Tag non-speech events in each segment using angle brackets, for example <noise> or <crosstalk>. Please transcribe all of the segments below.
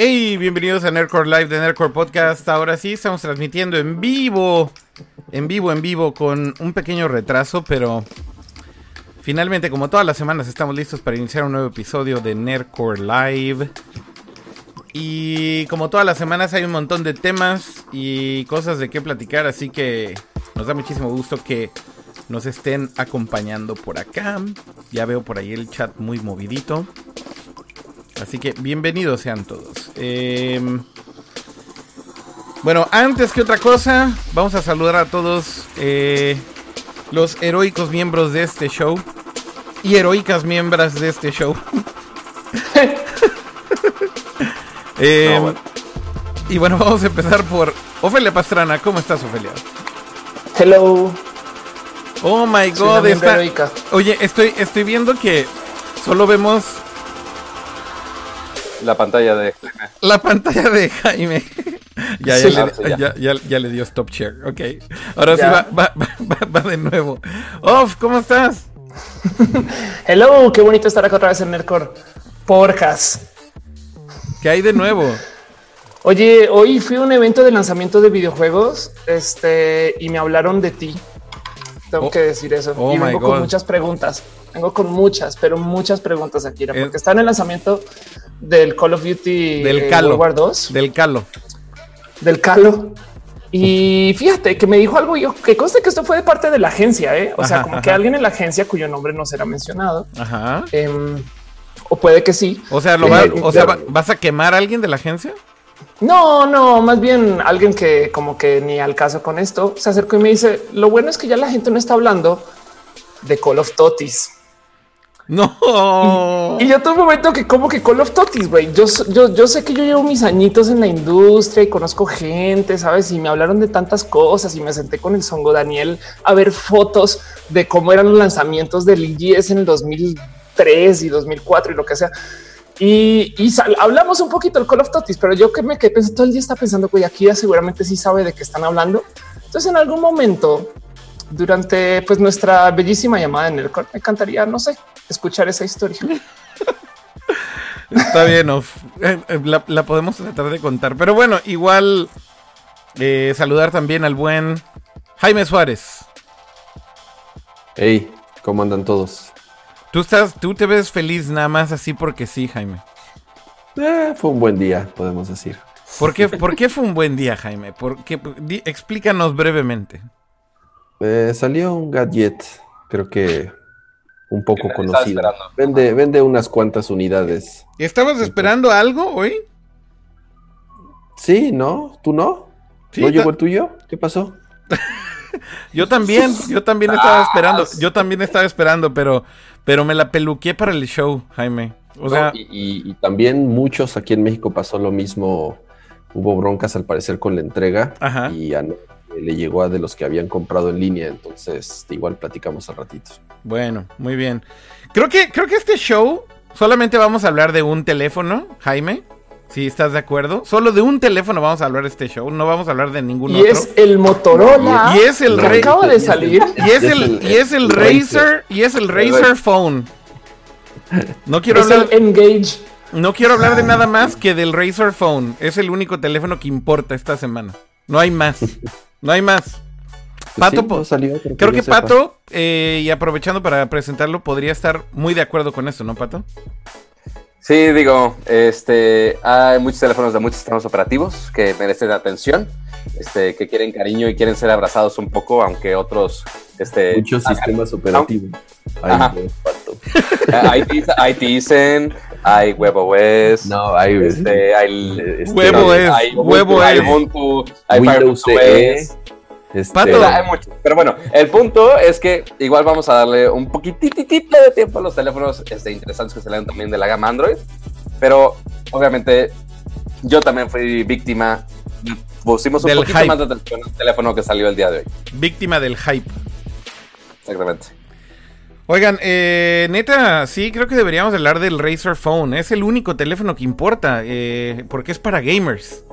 Hey, bienvenidos a Nerdcore Live de Nerdcore Podcast. Ahora sí, estamos transmitiendo en vivo, en vivo, en vivo, con un pequeño retraso, pero finalmente, como todas las semanas, estamos listos para iniciar un nuevo episodio de Nerdcore Live. Y como todas las semanas hay un montón de temas y cosas de qué platicar, así que nos da muchísimo gusto que nos estén acompañando por acá. Ya veo por ahí el chat muy movidito. Así que bienvenidos sean todos. Em, bueno, antes que otra cosa, vamos a saludar a todos eh, los heroicos miembros de este show y heroicas miembros de este show. <laughs> Em, y bueno, vamos a empezar por Ofelia Pastrana. ¿Cómo estás, Ofelia? Hello. Oh my god, Oye, estoy, estoy viendo que solo vemos la pantalla de Jaime. La pantalla de Jaime. <laughs> ya, ya, le, dio stop share. Ok. Ahora sí va, va, va, de nuevo. Off, ¿cómo estás? <laughs> Hello, qué bonito estar acá otra vez en Nerdcore. Porjas. ¿Qué hay de nuevo? Oye, hoy fui a un evento de lanzamiento de videojuegos este, y me hablaron de ti. Tengo oh. que decir eso. Oh y vengo con muchas preguntas. Vengo con muchas, pero muchas preguntas, aquí eh, porque está en el lanzamiento del Call of Duty del eh, Calo, World War 2. Del Calo. Del Calo. Y fíjate que me dijo algo yo que conste que esto fue de parte de la agencia, ¿eh? o sea, como que alguien en la agencia cuyo nombre no será mencionado. Ajá. Em, o puede que sí. O sea, lo eh, o sea, ¿vas a quemar a alguien de la agencia? No, no, más bien alguien que como que ni al caso con esto se acercó y me dice, lo bueno es que ya la gente no está hablando de Call of Totis. No. Y, yo tuve un momento que como que Call of Totis, güey. Yo, yo, yo sé que yo llevo mis añitos en la industria y conozco gente, sabes? Y me hablaron de tantas cosas y me senté con el Songo Daniel a ver fotos de cómo eran los lanzamientos del IGS en el 2003 y 2004 y lo que sea. Y, hablamos un poquito del Call of Totis, pero yo que me quedé pensando todo el día está pensando que aquí seguramente sí sabe de qué están hablando. Entonces en algún momento durante pues nuestra bellísima llamada en el me encantaría, no sé, escuchar esa historia. <laughs> Está bien, eh, eh, la, podemos tratar de contar. Pero bueno, igual eh, saludar también al buen Jaime Suárez. Hey, ¿cómo andan todos? Tú estás, tú te ves feliz nada más así porque sí, Jaime. fue un buen día, podemos decir. ¿Por qué, ¿Por qué fue un buen día, Jaime? Porque explícanos brevemente. Salió un gadget, creo que un poco conocido. Vende, vende unas cuantas unidades. ¿Estabas esperando algo hoy? Sí, ¿no? ¿Tú no? ¿No llegó el tuyo? ¿Qué pasó? <laughs> yo también, yo también estaba esperando, yo también estaba esperando, pero, pero me la peluqué para el show, Jaime. O sea, y, también muchos aquí en México pasó lo mismo. Hubo broncas al parecer con la entrega y a, le llegó a de los que habían comprado en línea, entonces igual platicamos al ratito. Bueno, muy bien. Creo que, creo que este show solamente vamos a hablar de un teléfono, Jaime. Si estás de acuerdo, solo de un teléfono vamos a hablar de este show, no vamos a hablar de ningún otro. Y es el Motorola. Y es el acaba de salir. <laughs> Y es el y es el Razer y es el Razer Phone. <laughs> No quiero hablar Engage. No quiero hablar de nada más que del Razer Phone. Es el único teléfono que importa esta semana. No hay más. <laughs> No hay más. Pato, creo que, Pato, eh, y aprovechando para presentarlo, podría estar muy de acuerdo con esto, ¿no, Pato? Sí, digo, este, hay muchos teléfonos de muchos sistemas operativos que merecen atención, este, que quieren cariño y quieren ser abrazados un poco, aunque otros, este, muchos sistemas operativos. Hay, <laughs> hay hay WebOS, no, hay, este, hay, este, WebOS, hay, WebOS, hay Ubuntu, hay Windows CE. Este, hay mucho. Pero bueno, el punto es que igual vamos a darle un poquitito de tiempo a los teléfonos este, interesantes que salen también de la gama Android. Pero obviamente yo también fui víctima. Pusimos un poquito más de atención al teléfono que salió el día de hoy. Víctima del hype. Exactamente. Oigan, eh, neta, sí, creo que deberíamos hablar del Razer Phone. Es el único teléfono que importa, eh, porque es para gamers.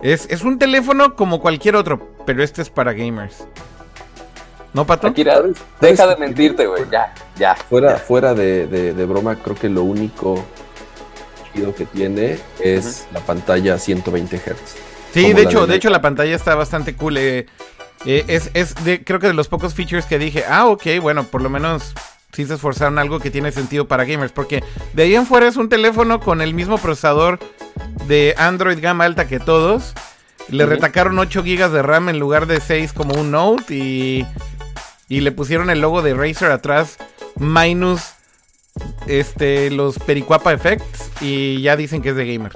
Es, es, un teléfono como cualquier otro, pero este es para gamers. ¿No, Pato? deja de mentirte, güey. Ya, ya. Fuera, fuera de, de, broma, creo que lo único chido que tiene es la pantalla 120 Hz. Sí, de hecho, de de hecho la pantalla está bastante cool. eh, eh, es es de, creo que de los pocos features que dije, ah, ok, bueno, por lo menos sí se esforzaron algo que tiene sentido para gamers. Porque de ahí en fuera es un teléfono con el mismo procesador de Android gama alta que todos. Le retacaron 8 GB de RAM en lugar de 6 como un Note y, y le pusieron el logo de Razer atrás minus este los Pericuapa Effects y ya dicen que es de gamer.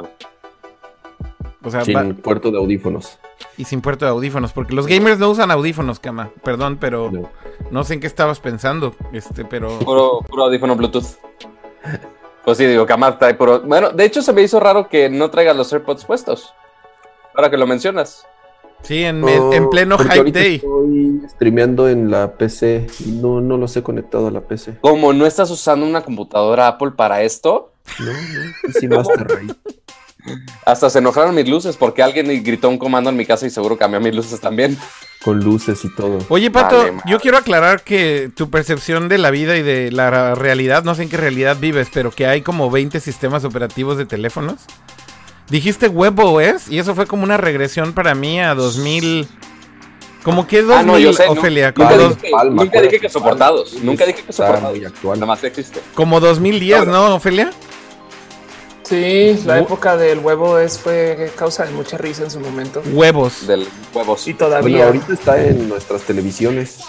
O sea, Sin puerto de audífonos. Y sin puerto de audífonos, porque los gamers no usan audífonos, cama. Perdón, pero No. no sé en qué estabas pensando, este, pero Puro, puro audífono Bluetooth. Pues sí, digo, Kamar trae puro. Bueno, de hecho se me hizo raro que no traiga los AirPods puestos. Ahora que lo mencionas. sí, en, me- en pleno hype day. Estoy streameando en la PC y no, no los he conectado a la PC. Como no estás usando una computadora Apple para esto, No, no, PC Master Race. Hasta se enojaron mis luces porque alguien gritó un comando en mi casa y seguro cambió mis luces también. Con luces y todo. Oye, Pato, Vale, yo quiero aclarar que tu percepción de la vida y de la realidad, no sé en qué realidad vives, pero que hay como 20 sistemas operativos de teléfonos. Dijiste WebOS y eso fue como una regresión para mí a 2000. ¿Como que 2000, Ah, no, yo sé. Ofelia? Como, Nunca dos- dije, Palma, nunca dije que soportados. Palma. Nunca dije que soportados. Nada más existe. como 2010, ¿no, Ofelia? Sí, la época del huevo es fue causa de mucha risa en su momento. Huevos. Del huevos. Y Sí, todavía. Bueno, ahorita está en nuestras televisiones.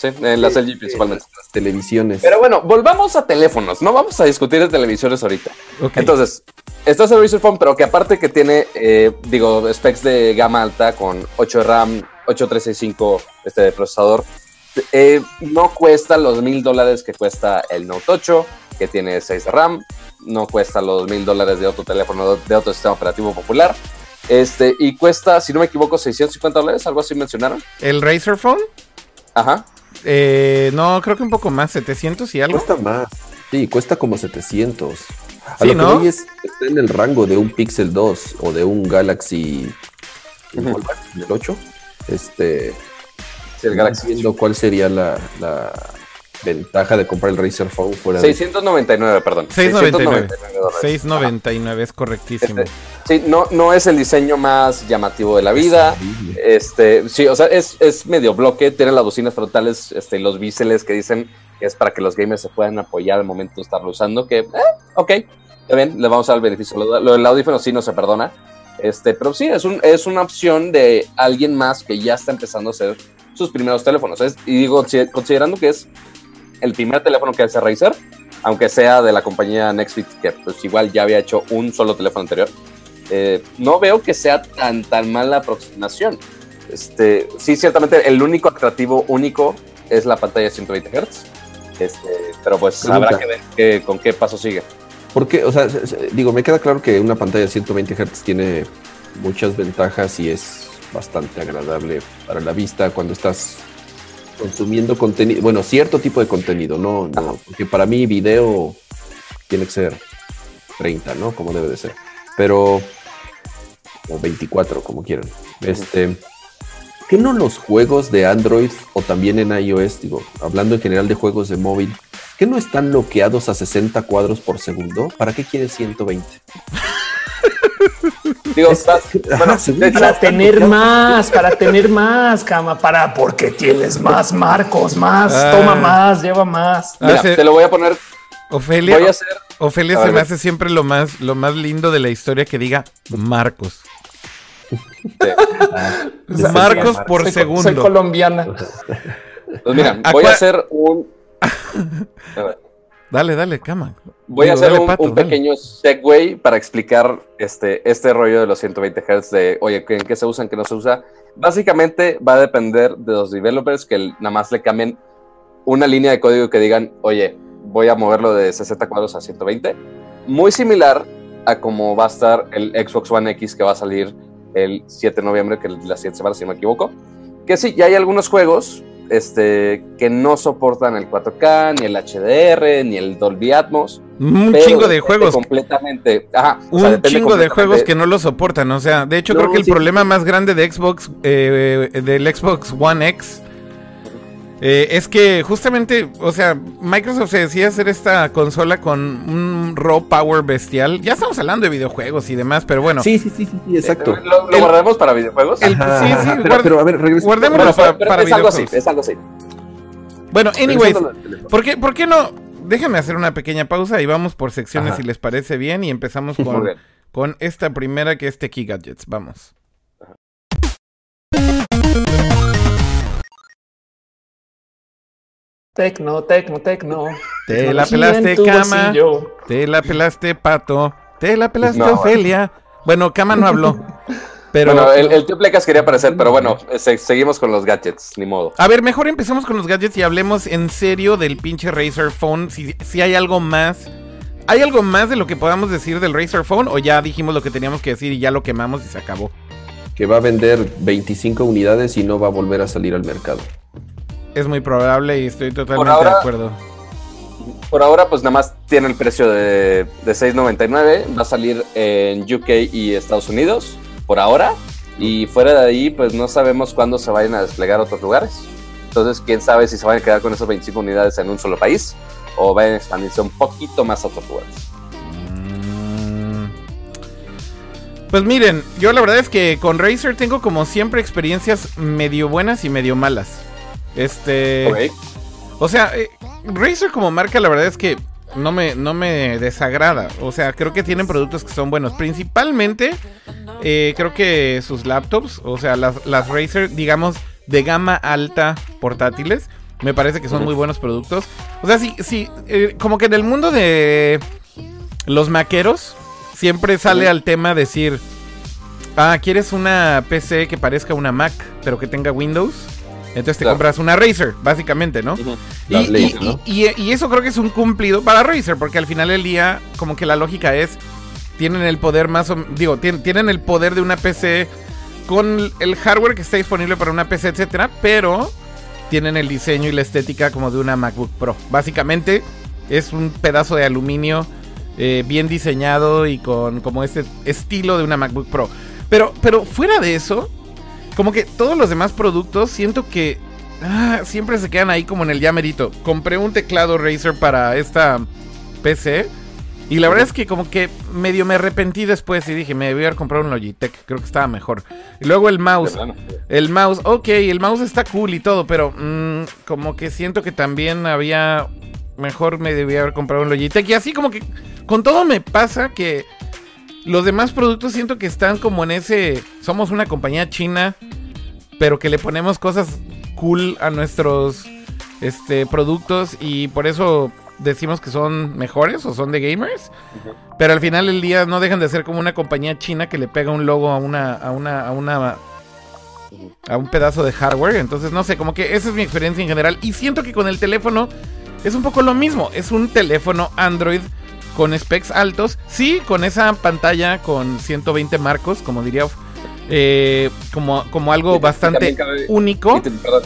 en las LG principalmente. En nuestras televisiones. Pero bueno, volvamos a teléfonos. No vamos a discutir de televisiones ahorita. Entonces, está el Razer Phone, pero que aparte que tiene, eh, digo, specs de gama alta con 8 de RAM, 8365 este procesador, eh, no cuesta los mil dólares que cuesta el Note 8, que tiene 6 de RAM, no cuesta los mil dólares de otro teléfono, de otro sistema operativo popular. Este, y cuesta, si no me equivoco, 650 dólares, algo así mencionaron. ¿El Razer Phone? Ajá. Eh, no, creo que un poco más, 700 y algo. Cuesta más. Sí, cuesta como 700. A Sí, lo que ¿no? voy es, está en el rango de un Pixel 2 o de un Galaxy Ujú. ¿cuál va? ¿El 8. Este, Sí, el Galaxy. viendo cuál sería la, la ventaja de comprar el Razer Phone fuera de 699, perdón. 699. dólares. 699 es correctísimo. Este, sí, no, no es el diseño más llamativo de la vida. Este, sí, o sea, es, es medio bloque, tiene las bocinas frontales, este, los biseles que dicen que es para que los gamers se puedan apoyar al momento de estarlo usando, que, eh, ok, está bien, le vamos a dar el beneficio. Lo, lo del audífono sí no se perdona, este, pero sí, es, un, es una opción de alguien más que ya está empezando a hacer sus primeros teléfonos. Es- y digo, si- considerando que es el primer teléfono que hace Razer, aunque sea de la compañía Nextbit, que pues igual ya había hecho un solo teléfono anterior, eh, no veo que sea tan, tan mala aproximación. Este, sí, ciertamente el único atractivo único es la pantalla de 120 Hz. Este, pero pues Pregunta. habrá que ver con qué paso sigue. Porque, o sea, se- se- digo, me queda claro que una pantalla de 120 Hz tiene muchas ventajas y es bastante agradable para la vista cuando estás consumiendo contenido, bueno, cierto tipo de contenido, no, no, porque para mí video tiene que ser 30, ¿no? Como debe de ser. Pero o 24, como quieran. Este, ¿qué no los juegos de Android o también en iOS, digo, hablando en general de juegos de móvil, ¿Qué no están bloqueados a 60 cuadros por segundo? ¿Para qué quieres 120? <laughs> Digo, Es- bueno, Para tener más, para tener más, cama, para porque tienes más, Marcos, más, Ah. toma más, lleva más. Ah, mira, te lo voy a poner, Ofelia, voy a hacer, Ofelia A se ver, me hace siempre lo más, lo más lindo de la historia que diga Marcos. Marcos por Soy- segundo. Soy colombiana. pues mira, ¿A voy a hacer un, <laughs> a ver, Dale, dale, cama. Voy a hacer dale, un, Pato, un dale. pequeño segue para explicar este, este rollo de los 120 Hz de, oye, ¿en qué se usa, en qué no se usa? Básicamente va a depender de los developers que nada más le cambien una línea de código que digan, oye, voy a moverlo de 60 cuadros a 120. Muy similar a cómo va a estar el Xbox One X que va a salir el 7 de noviembre, que es la siguiente semana, si no me equivoco. Que sí, ya hay algunos juegos este, que no soportan el 4K, ni el HDR, ni el Dolby Atmos. Un chingo de juegos. Completamente. Ajá, o Un sea, chingo de juegos que no lo soportan. O sea, de hecho, No, creo que el sí. problema más grande de Xbox, eh, del Xbox One X, Eh, es que justamente, o sea, Microsoft se decía hacer esta consola con un raw power bestial. Ya estamos hablando de videojuegos y demás, pero bueno. Sí, sí, sí, sí, sí, exacto. Eh, ¿Lo, lo El- guardamos para videojuegos? el- Ajá, sí, ajá, sí, pero, guarda- pero a ver, guardémoslo Bueno, para, pero para es algo así, videojuegos. es algo así. Bueno, anyways. ¿por qué, ¿por qué no? Déjame hacer una pequeña pausa y vamos por secciones Ajá. si les parece bien y empezamos con, con esta primera que es Techie Gadgets. Vamos. Tecno, tecno, tecno. Te la pelaste, cama. bolsillo. Te la pelaste, pato. Te la pelaste, No, Ofelia. Bueno, Cama no habló. <laughs> Pero. Bueno, el, el tío Plecas quería aparecer, pero bueno, se- seguimos con los gadgets, ni modo. A ver, mejor empecemos con los gadgets y hablemos en serio del pinche Razer Phone. Si, si hay algo más. ¿Hay algo más de lo que podamos decir del Razer Phone? ¿O ya dijimos lo que teníamos que decir y ya lo quemamos y se acabó? Que va a vender 25 unidades y no va a volver a salir al mercado. Es muy probable y estoy totalmente ahora- de acuerdo. Por ahora, pues nada más tiene el precio de, de 6.99. Va a salir en UK y Estados Unidos, por ahora. Y fuera de ahí, pues no sabemos cuándo se vayan a desplegar a otros lugares. Entonces, quién sabe si se van a quedar con esas 25 unidades en un solo país o van a expandirse un poquito más a otros lugares. Mm. Pues miren, yo la verdad es que con Razer tengo como siempre experiencias medio buenas y medio malas. Este. O sea, eh, Razer como marca, la verdad es que no me, no me desagrada. O sea, creo que tienen productos que son buenos. Principalmente, eh, creo que sus laptops, o sea, las, las Razer, digamos, de gama alta portátiles, me parece que son muy buenos productos. O sea, sí, sí, eh, como que en el mundo de los maqueros, siempre sale al tema decir, ah, ¿quieres una PC que parezca una Mac, pero que tenga Windows? Entonces te Claro. compras una Razer, básicamente, ¿no? Y, Blade, y- ¿no? y- y- y eso creo que es un cumplido para Razer, porque al final del día, como que la lógica es, tienen el poder más o digo, tien- tienen el poder de una PC con el hardware que está disponible para una PC, etcétera, pero tienen el diseño y la estética como de una MacBook Pro. Básicamente es un pedazo de aluminio eh, bien diseñado y con como este estilo de una MacBook Pro. Pero, pero fuera de eso, como que todos los demás productos siento que ah, siempre se quedan ahí como en el llamerito. Compré un teclado Razer para esta PC. Y la verdad es que como que medio me arrepentí después y dije, me voy a haber comprado un Logitech, creo que estaba mejor. Y luego el mouse, el mouse, ok, el mouse está cool y todo, pero mm, como que siento que también había, mejor me debía haber comprado un Logitech. Y así como que con todo me pasa que los demás productos siento que están como en ese, somos una compañía china, pero que le ponemos cosas cool a nuestros este, productos y por eso decimos que son mejores o son de gamers. Pero al final del día no dejan de ser como una compañía china que le pega un logo a una, a una, a una, a un pedazo de hardware. Entonces, no sé, como que esa es mi experiencia en general. Y siento que con el teléfono es un poco lo mismo. Es un teléfono Android con specs altos. Sí, con esa pantalla con 120 marcos, como diría, eh, como, como algo Y- bastante cabe- único. Y te- perdón,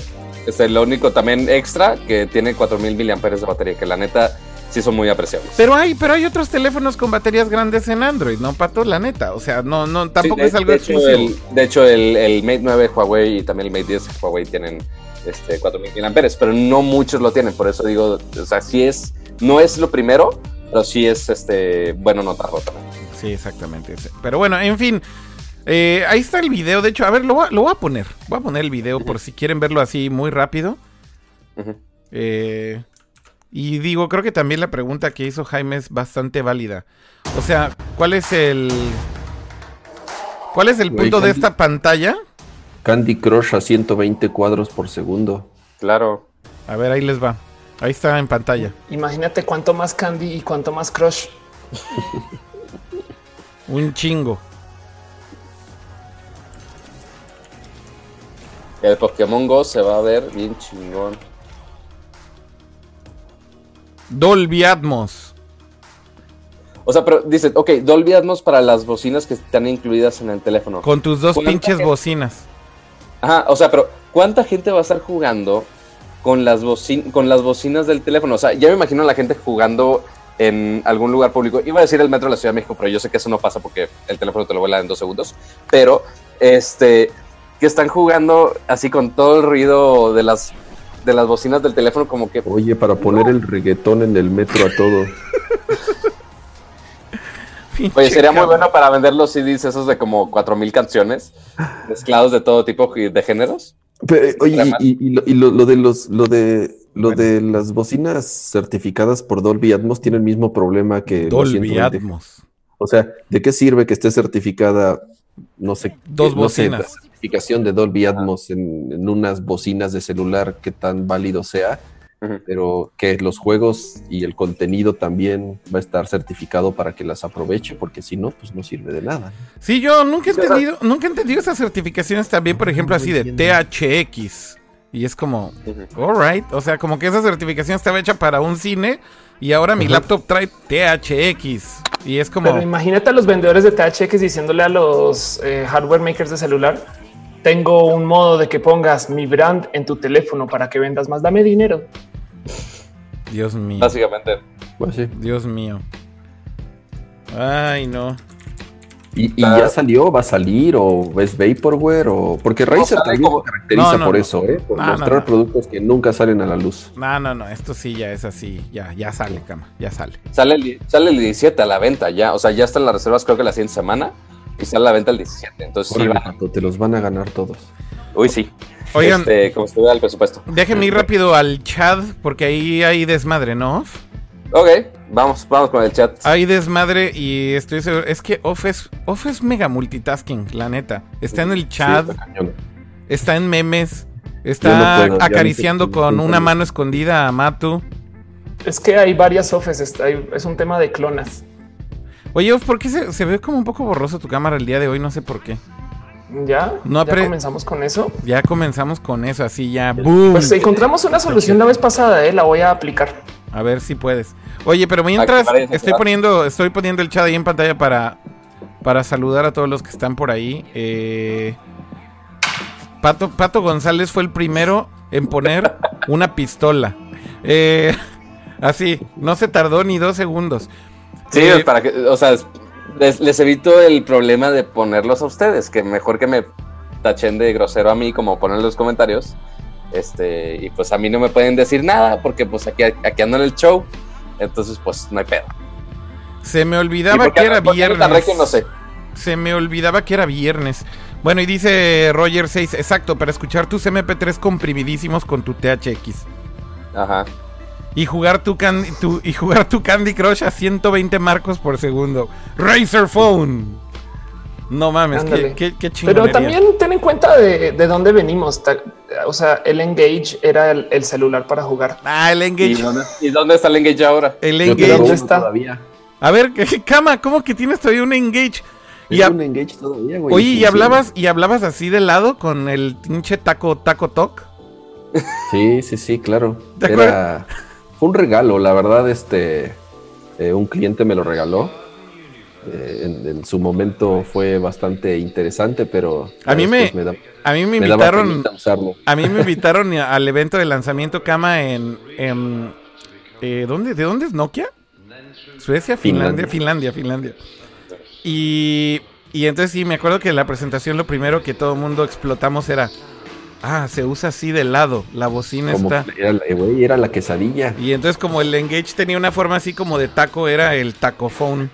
este, lo único también extra que tiene 4000 miliamperes de batería, que la neta sí son muy apreciables. Pero hay, pero hay otros teléfonos con baterías grandes en Android, ¿no, Pato? La neta. O sea, no, no, tampoco Sí, de- es algo de hecho, el, de hecho, el, el Mate 9 Huawei y también el Mate 10 Huawei tienen este, 4000 miliamperes, pero no muchos lo tienen. Por eso digo, o sea, sí es, no es lo primero, pero sí es este, bueno notarlo también. Sí, exactamente. Pero bueno, en fin. eh, ahí está el video. De hecho, a ver, lo, voy a- lo voy a poner. Voy a poner el video por si quieren verlo así muy rápido. Eh, y digo, creo que también la pregunta que hizo Jaime es bastante válida. O sea, ¿cuál es el. ¿Cuál es el punto de esta pantalla? Candy Crush a 120 cuadros por segundo. Claro. A ver, ahí les va. Ahí está en pantalla. Imagínate cuánto más Candy y cuánto más Crush. <laughs> Un chingo. El Pokémon Go se va a ver bien chingón. Dolby Atmos. O sea, pero dices, ok, Dolby Atmos para las bocinas que están incluidas en el teléfono. Con tus dos ¿Cuánta pinches gente? bocinas. Ajá, o sea, pero ¿cuánta gente va a estar jugando con las, bocin con las bocinas del teléfono? O sea, ya me imagino a la gente jugando en algún lugar público. Iba a decir el metro de la Ciudad de México, pero yo sé que eso no pasa porque el teléfono te lo vuela en dos segundos. Pero, este, que están jugando así con todo el ruido de las de las bocinas del teléfono como que... Oye, para poner el reggaetón en el metro a todo. <laughs> Oye, sería muy bueno para vender los CDs esos de como 4000 canciones, mezclados de todo tipo de géneros. Pero, oye, y, y, lo, lo, de los, lo de lo de las bocinas certificadas por Dolby Atmos tiene el mismo problema que Dolby Atmos. O sea, ¿de qué sirve que esté certificada, no sé, dos bocinas? la certificación de Dolby Atmos en, en, unas bocinas de celular que tan válido sea, pero que los juegos y el contenido también va a estar certificado para que las aproveche, porque si no, pues no sirve de nada. Sí, yo nunca he entendido, nunca he entendido esas certificaciones también, por ejemplo, así de THX. Y es como, alright, o sea, como que esa certificación estaba hecha para un cine y ahora mi laptop trae THX. Y es como... Pero imagínate a los vendedores de THX diciéndole a los eh, hardware makers de celular, tengo un modo de que pongas mi brand en tu teléfono para que vendas más, dame dinero. Dios mío. Básicamente. Pues sí. Dios mío. Ay, no. ¿Y, y ya salió? ¿Va a salir? ¿O es Vaporware? O... Porque Razer no, también se caracteriza no, no, por eso, ¿eh? Por mostrar productos que nunca salen a la luz. No, no, no. Esto sí ya es así. Ya, ya sale, cama. Ya sale. Sale el, sale el 17 a la venta ya. O sea, ya están las reservas creo que la siguiente semana. Y sale a la venta el 17. Entonces sí va. Te los van a ganar todos. Uy, sí. Oigan, este, como se el presupuesto. Déjenme ir rápido al chat porque ahí hay desmadre, ¿no? Ok, vamos, vamos con el chat. Hay desmadre y estoy seguro. Es que Off es, Off es mega multitasking, la neta. Está en el chat, sí, está en memes, está no puedo, acariciando con una mano escondida a Matu. Es que hay varias Offes, es un tema de clonas. Oye, ¿por qué se, se, ve como un poco borroso tu cámara el día de hoy? No sé por qué. ¿Ya? No ¿Ya comenzamos con eso? Ya comenzamos con eso, así ya. ¡Boom! Pues encontramos una solución la vez pasada, ¿eh? La voy a aplicar. A ver si puedes. Oye, pero mientras estoy poniendo, estoy poniendo el chat ahí en pantalla para, para saludar a todos los que están por ahí. Eh, Pato, Pato González fue el primero en poner una pistola. Eh, <laughs> así, no se tardó ni dos segundos. Sí, eh, para que, o sea, les, les, evito el problema de ponerlos a ustedes, que mejor que me tachen de grosero a mí como ponen los comentarios. Este, y pues a mí no me pueden decir nada porque pues aquí, aquí ando en el show. Entonces, pues no hay pedo. Se me olvidaba que era viernes. no sé. Se me olvidaba que era viernes. Bueno, y dice Roger 6, exacto, para escuchar tus MP3 comprimidísimos con tu THX. Ajá. Y jugar tu, candy, tu, y jugar tu Candy Crush a 120 marcos por segundo. Razer Phone. No mames, qué, qué, qué Pero también ten en cuenta de, de, dónde venimos. O sea, el Engage era el, el, celular para jugar. Ah, el Engage. ¿Y dónde, ¿Y dónde está el Engage ahora? El Engage. ¿Dónde está? Todavía. A ver, Cama, ¿cómo que tienes todavía un Engage? Y a... un Engage todavía, güey. Oye, ¿y hablabas, ¿y hablabas así de lado con el pinche taco, taco talk? Sí, sí, sí, claro. Era... Fue un regalo, la verdad, este... Eh, un cliente me lo regaló eh, en, en, su momento fue bastante interesante, pero a mí me, me da, a mí me invitaron a mí me invitaron <laughs> al evento de lanzamiento Kama en, en eh, ¿dónde? ¿De dónde es Nokia? Suecia, Finlandia, Finlandia, Finlandia. Y, y entonces sí, me acuerdo que en la presentación lo primero que todo el mundo explotamos era Ah, se usa así de lado. La bocina como está. Era, wey, era la quesadilla. Y entonces, como el Engage tenía una forma así como de taco, era el tacophone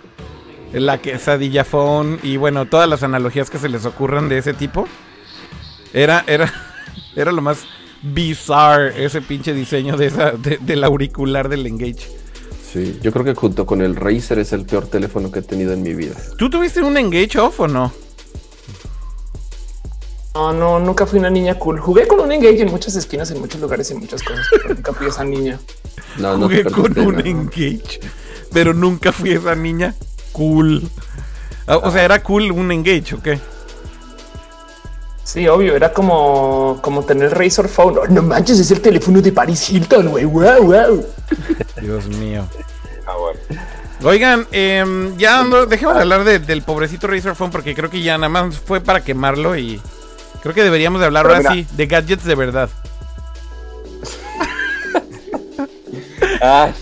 la quesadilla phone y bueno, todas las analogías que se les ocurran de ese tipo. Era, era, <laughs> era lo más bizarre ese pinche diseño de esa, de, del auricular del Engage. Sí, yo creo que junto con el Razer es el peor teléfono que he tenido en mi vida. ¿Tú tuviste un Engage off o no? No, no, nunca fui una niña cool. Jugué con un Engage en muchas esquinas, en muchos lugares, en muchas cosas, pero nunca fui esa niña. No, no Jugué con un. Engage, pero nunca fui esa niña cool. O sea, ¿era cool un Engage o qué? Sí, obvio, era como, como tener Razor Phone. Oh, no manches, es el teléfono de Paris Hilton, güey. Wow, wow. Dios mío. Ah, bueno. Oigan, eh, ya no, dejemos de hablar de, del pobrecito Razor Phone porque creo que ya nada más fue para quemarlo y creo que deberíamos de hablar Pero ahora mira. sí de gadgets de verdad. Ay.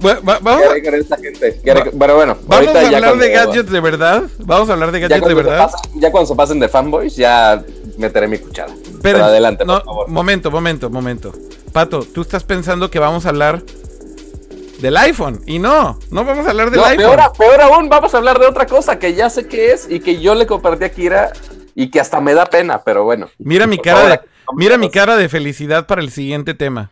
Bueno, vamos a... esta gente? Pero bueno, vamos a hablar de gadgets de verdad. Vamos a hablar de gadgets de verdad. Pasen, ya cuando se pasen de fanboys, ya meteré mi cuchara. Pero, Pero adelante, no, por favor. Momento, momento, momento. Pato, tú estás pensando que vamos a hablar del iPhone. Y no, no vamos a hablar del No, iPhone. peor, peor aún, vamos a hablar de otra cosa que ya sé qué es y que yo le compartí a Kira y que hasta me da pena, pero bueno. Mira mi cara favor, de, mira mi cara de felicidad para el siguiente tema.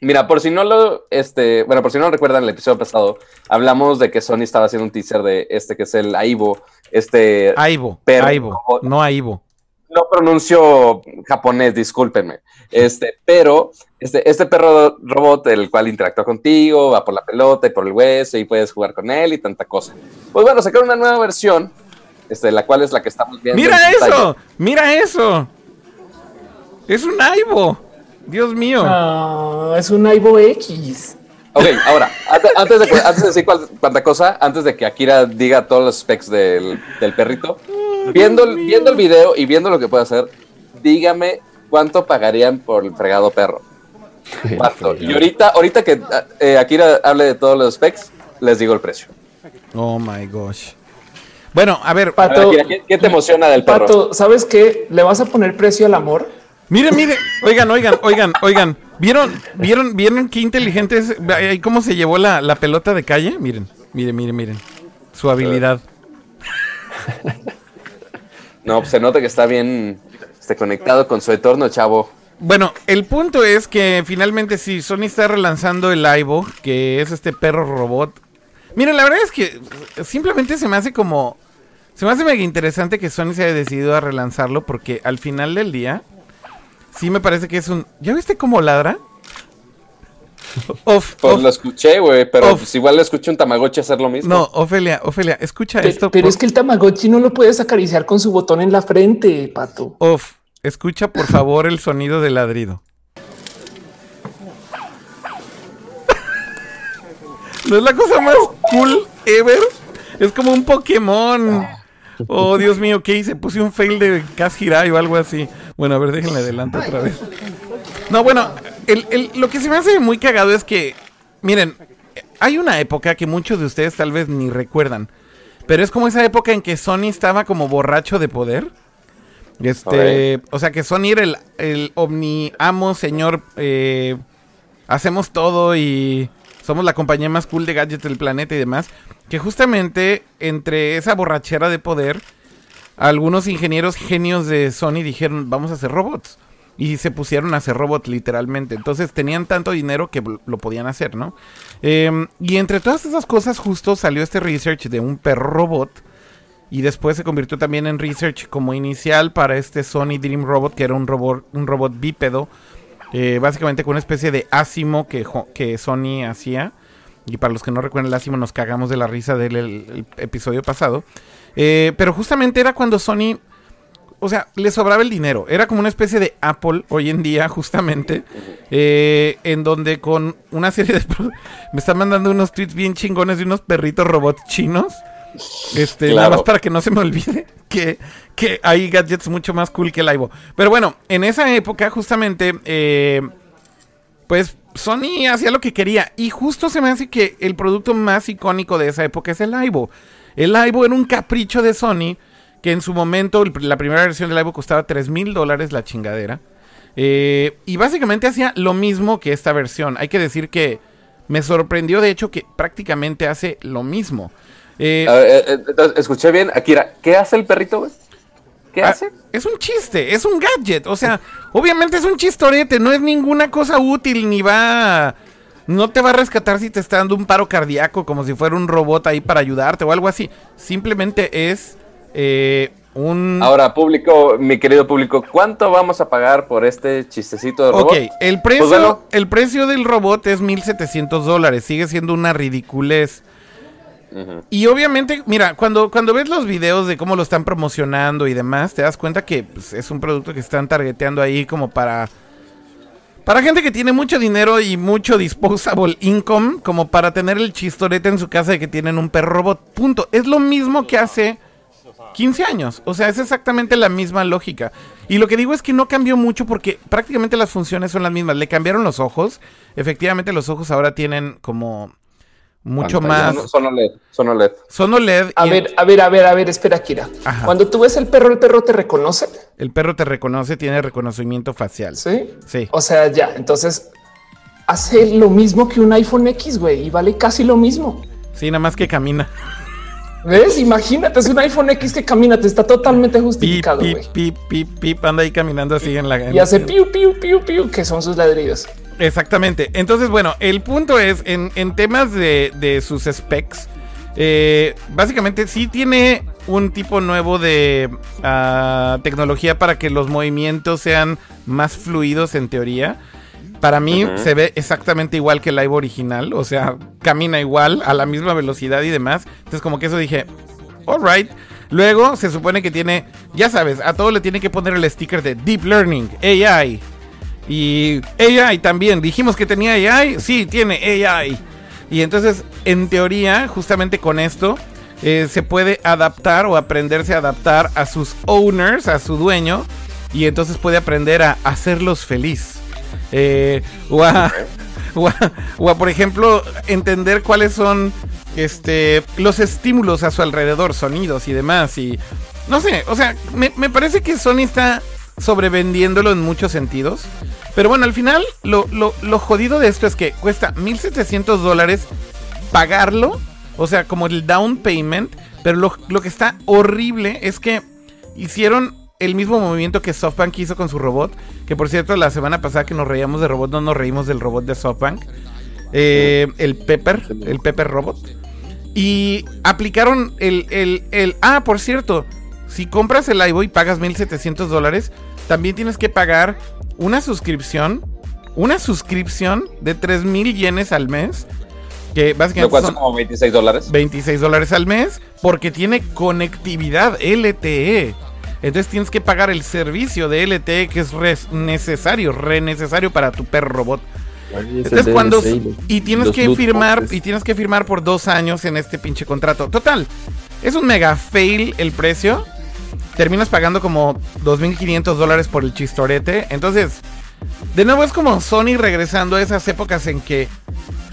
Mira, por si no lo, este, bueno, por si no lo recuerdan el episodio pasado, hablamos de que Sony estaba haciendo un teaser de este que es el Aibo, este, Aibo, Pero- Aibo, no Aibo. no pronuncio japonés, discúlpenme, este, pero este, este perro robot, el cual interactúa contigo, va por la pelota y por el hueso y puedes jugar con él y tanta cosa. Pues bueno, sacaron una nueva versión, este, la cual es la que estamos viendo. Mira eso, mira eso. Es un Aibo. Dios mío. Ah, es un Ivo X. Ok, ahora, antes, de, antes de decir cual- cuánta cosa, antes de que Akira diga todos los specs del, del perrito, viendo, el- viendo el video y viendo lo que puede hacer, dígame cuánto pagarían por el fregado perro. ¿Cuánto? Y ahorita, ahorita que eh, Akira hable de todos los specs, les digo el precio. Oh my gosh. Bueno, a ver, A ver, Pato, ¿qué, qué te emociona del perro? Pato, ¿sabes qué? ¿Le vas a poner precio al amor? miren, miren, <laughs> oigan, oigan, oigan, oigan. ¿Vieron, vieron, vieron qué inteligente es? ¿Cómo se llevó la, la pelota de calle? Miren, miren, miren, miren. Su habilidad. <laughs> No, pues se nota que está bien este, conectado con su entorno, chavo. Bueno, el punto es que finalmente sí, Sony está relanzando el Aibo, que es este perro robot. Miren, la verdad es que simplemente se me hace como... Se me hace mega interesante que Sony se haya decidido a relanzarlo porque al final del día sí me parece que es un... ¿Ya viste cómo ladra? Of, Pues of- lo escuché, güey, pero Of. pues igual le escuché un Tamagotchi hacer lo mismo. no, Ofelia, Ofelia, escucha Pe- esto. pero por- es que el Tamagotchi no lo puedes acariciar con su botón en la frente, Pato. Off, escucha por favor el sonido del ladrido. ¿No es la cosa más cool ever? Es como un Pokémon. Oh, Dios mío, ¿qué hice? Puse un fail de Cas Hirai o algo así. Bueno, a ver, déjenle adelante otra vez. No, bueno, el- el- lo que se me hace muy cagado es que, miren, hay una época que muchos de ustedes tal vez ni recuerdan, pero es como esa época en que Sony estaba como borracho de poder. Este, o sea que Sony era el, el omni amo, señor, eh, hacemos todo y somos la compañía más cool de gadgets del planeta y demás. Que justamente entre esa borrachera de poder, algunos ingenieros genios de Sony dijeron, vamos a hacer robots. Y se pusieron a hacer robots literalmente. Entonces tenían tanto dinero que lo podían hacer, ¿no? Eh, y entre todas esas cosas justo salió este research de un perro robot. Y después se convirtió también en research como inicial para este Sony Dream Robot, que era un robot, un robot bípedo, eh, básicamente con una especie de ácimo que, que Sony hacía. Y para los que no recuerdan el ácimo, nos cagamos de la risa del el- el episodio pasado. Eh, pero justamente era cuando Sony, o sea, le sobraba el dinero. Era como una especie de Apple hoy en día, justamente, eh, en donde con una serie de... <laughs> Me están mandando unos tweets bien chingones de unos perritos robots chinos. Este, nada más para que no se me olvide que, que hay gadgets mucho más cool que el Aibo. Pero bueno, en esa época, justamente, eh, pues Sony hacía lo que quería. Y justo se me hace que el producto más icónico de esa época es el Aibo. El Aibo era un capricho de Sony que en su momento, la primera versión del Aibo costaba 3 mil dólares la chingadera. Eh, y básicamente hacía lo mismo que esta versión. Hay que decir que me sorprendió, de hecho, que prácticamente hace lo mismo. Eh, ver, eh, eh, escuché bien, Akira, ¿qué hace el perrito, güey? ¿Qué Ah, hace? Es un chiste, es un gadget. O sea, obviamente es un chistorete, no es ninguna cosa útil, ni va. No te va a rescatar si te está dando un paro cardíaco, como si fuera un robot ahí para ayudarte o algo así. Simplemente es eh, un. Ahora, público, mi querido público, ¿cuánto vamos a pagar por este chistecito de robot? Ok, el precio, Pues bueno. el precio del robot es 1700 dólares. Sigue siendo una ridiculez. Y obviamente, mira, cuando, cuando ves los videos de cómo lo están promocionando y demás, te das cuenta que pues, es un producto que están targeteando ahí como para. Para gente que tiene mucho dinero y mucho disposable income, como para tener el chistorete en su casa de que tienen un perro robot. Punto. Es lo mismo que hace 15 años. O sea, es exactamente la misma lógica. Y lo que digo es que no cambió mucho porque prácticamente las funciones son las mismas. Le cambiaron los ojos. Efectivamente, los ojos ahora tienen como mucho Pantalla. más. Son OLED, son OLED. Son OLED. A ver, a ver, a ver, a ver, espera, Kira. Ajá. Cuando tú ves el perro, el perro te reconoce. El perro te reconoce, tiene reconocimiento facial. Sí. Sí. O sea, ya, entonces hace lo mismo que un iPhone X, güey, y vale casi lo mismo. Sí, nada más que camina. ¿Ves? Imagínate, es un iPhone X que camina, te está totalmente justificado, pip, güey. pip, pip, pip, anda ahí caminando así en la. en- Y hace piu, piu, piu, piu, que son sus ladrillos. Exactamente. Entonces, bueno, el punto es, en, en temas de, de sus specs, eh, básicamente sí tiene un tipo nuevo de ah, tecnología para que los movimientos sean más fluidos en teoría. Para mí se ve exactamente igual que el live original, o sea, camina igual, a la misma velocidad y demás. Entonces como que eso dije, alright. Luego se supone que tiene, ya sabes, a todo le tiene que poner el sticker de Deep Learning, AI. Y AI también, dijimos que tenía AI, sí, tiene AI. Y entonces, en teoría, justamente con esto, eh, se puede adaptar o aprenderse a adaptar a sus owners, a su dueño, y entonces puede aprender a hacerlos feliz. Eh, o, a, <laughs> o, a- por ejemplo, entender cuáles son este, los estímulos a su alrededor, sonidos y demás. Y no sé, o sea, me, me parece que Sony está sobrevendiéndolo en muchos sentidos. Pero bueno, al final, lo, lo- lo jodido de esto es que cuesta 1.700 dólares pagarlo, o sea, como el down payment, pero lo, lo que está horrible es que hicieron el mismo movimiento que SoftBank hizo con su robot, que por cierto, la semana pasada que nos reíamos de robot, no nos reímos del robot de SoftBank, eh, el Pepper, el Pepper Robot, y aplicaron el, el, el... Ah, por cierto, si compras el iBoy y pagas 1.700 dólares, también tienes que pagar una suscripción, una suscripción de 3.000 yenes al mes, que Lo básicamente cual son son como 26 dólares. 26 dólares al mes, porque tiene conectividad LTE. Entonces tienes que pagar el servicio de LTE que es necesario, re necesario para tu perro robot. Entonces cuando y tienes que firmar y tienes que firmar por dos años en este pinche contrato. Total, es un mega fail el precio. Terminas pagando como 2.500 dólares por el chistorete. Entonces, de nuevo es como Sony regresando a esas épocas en que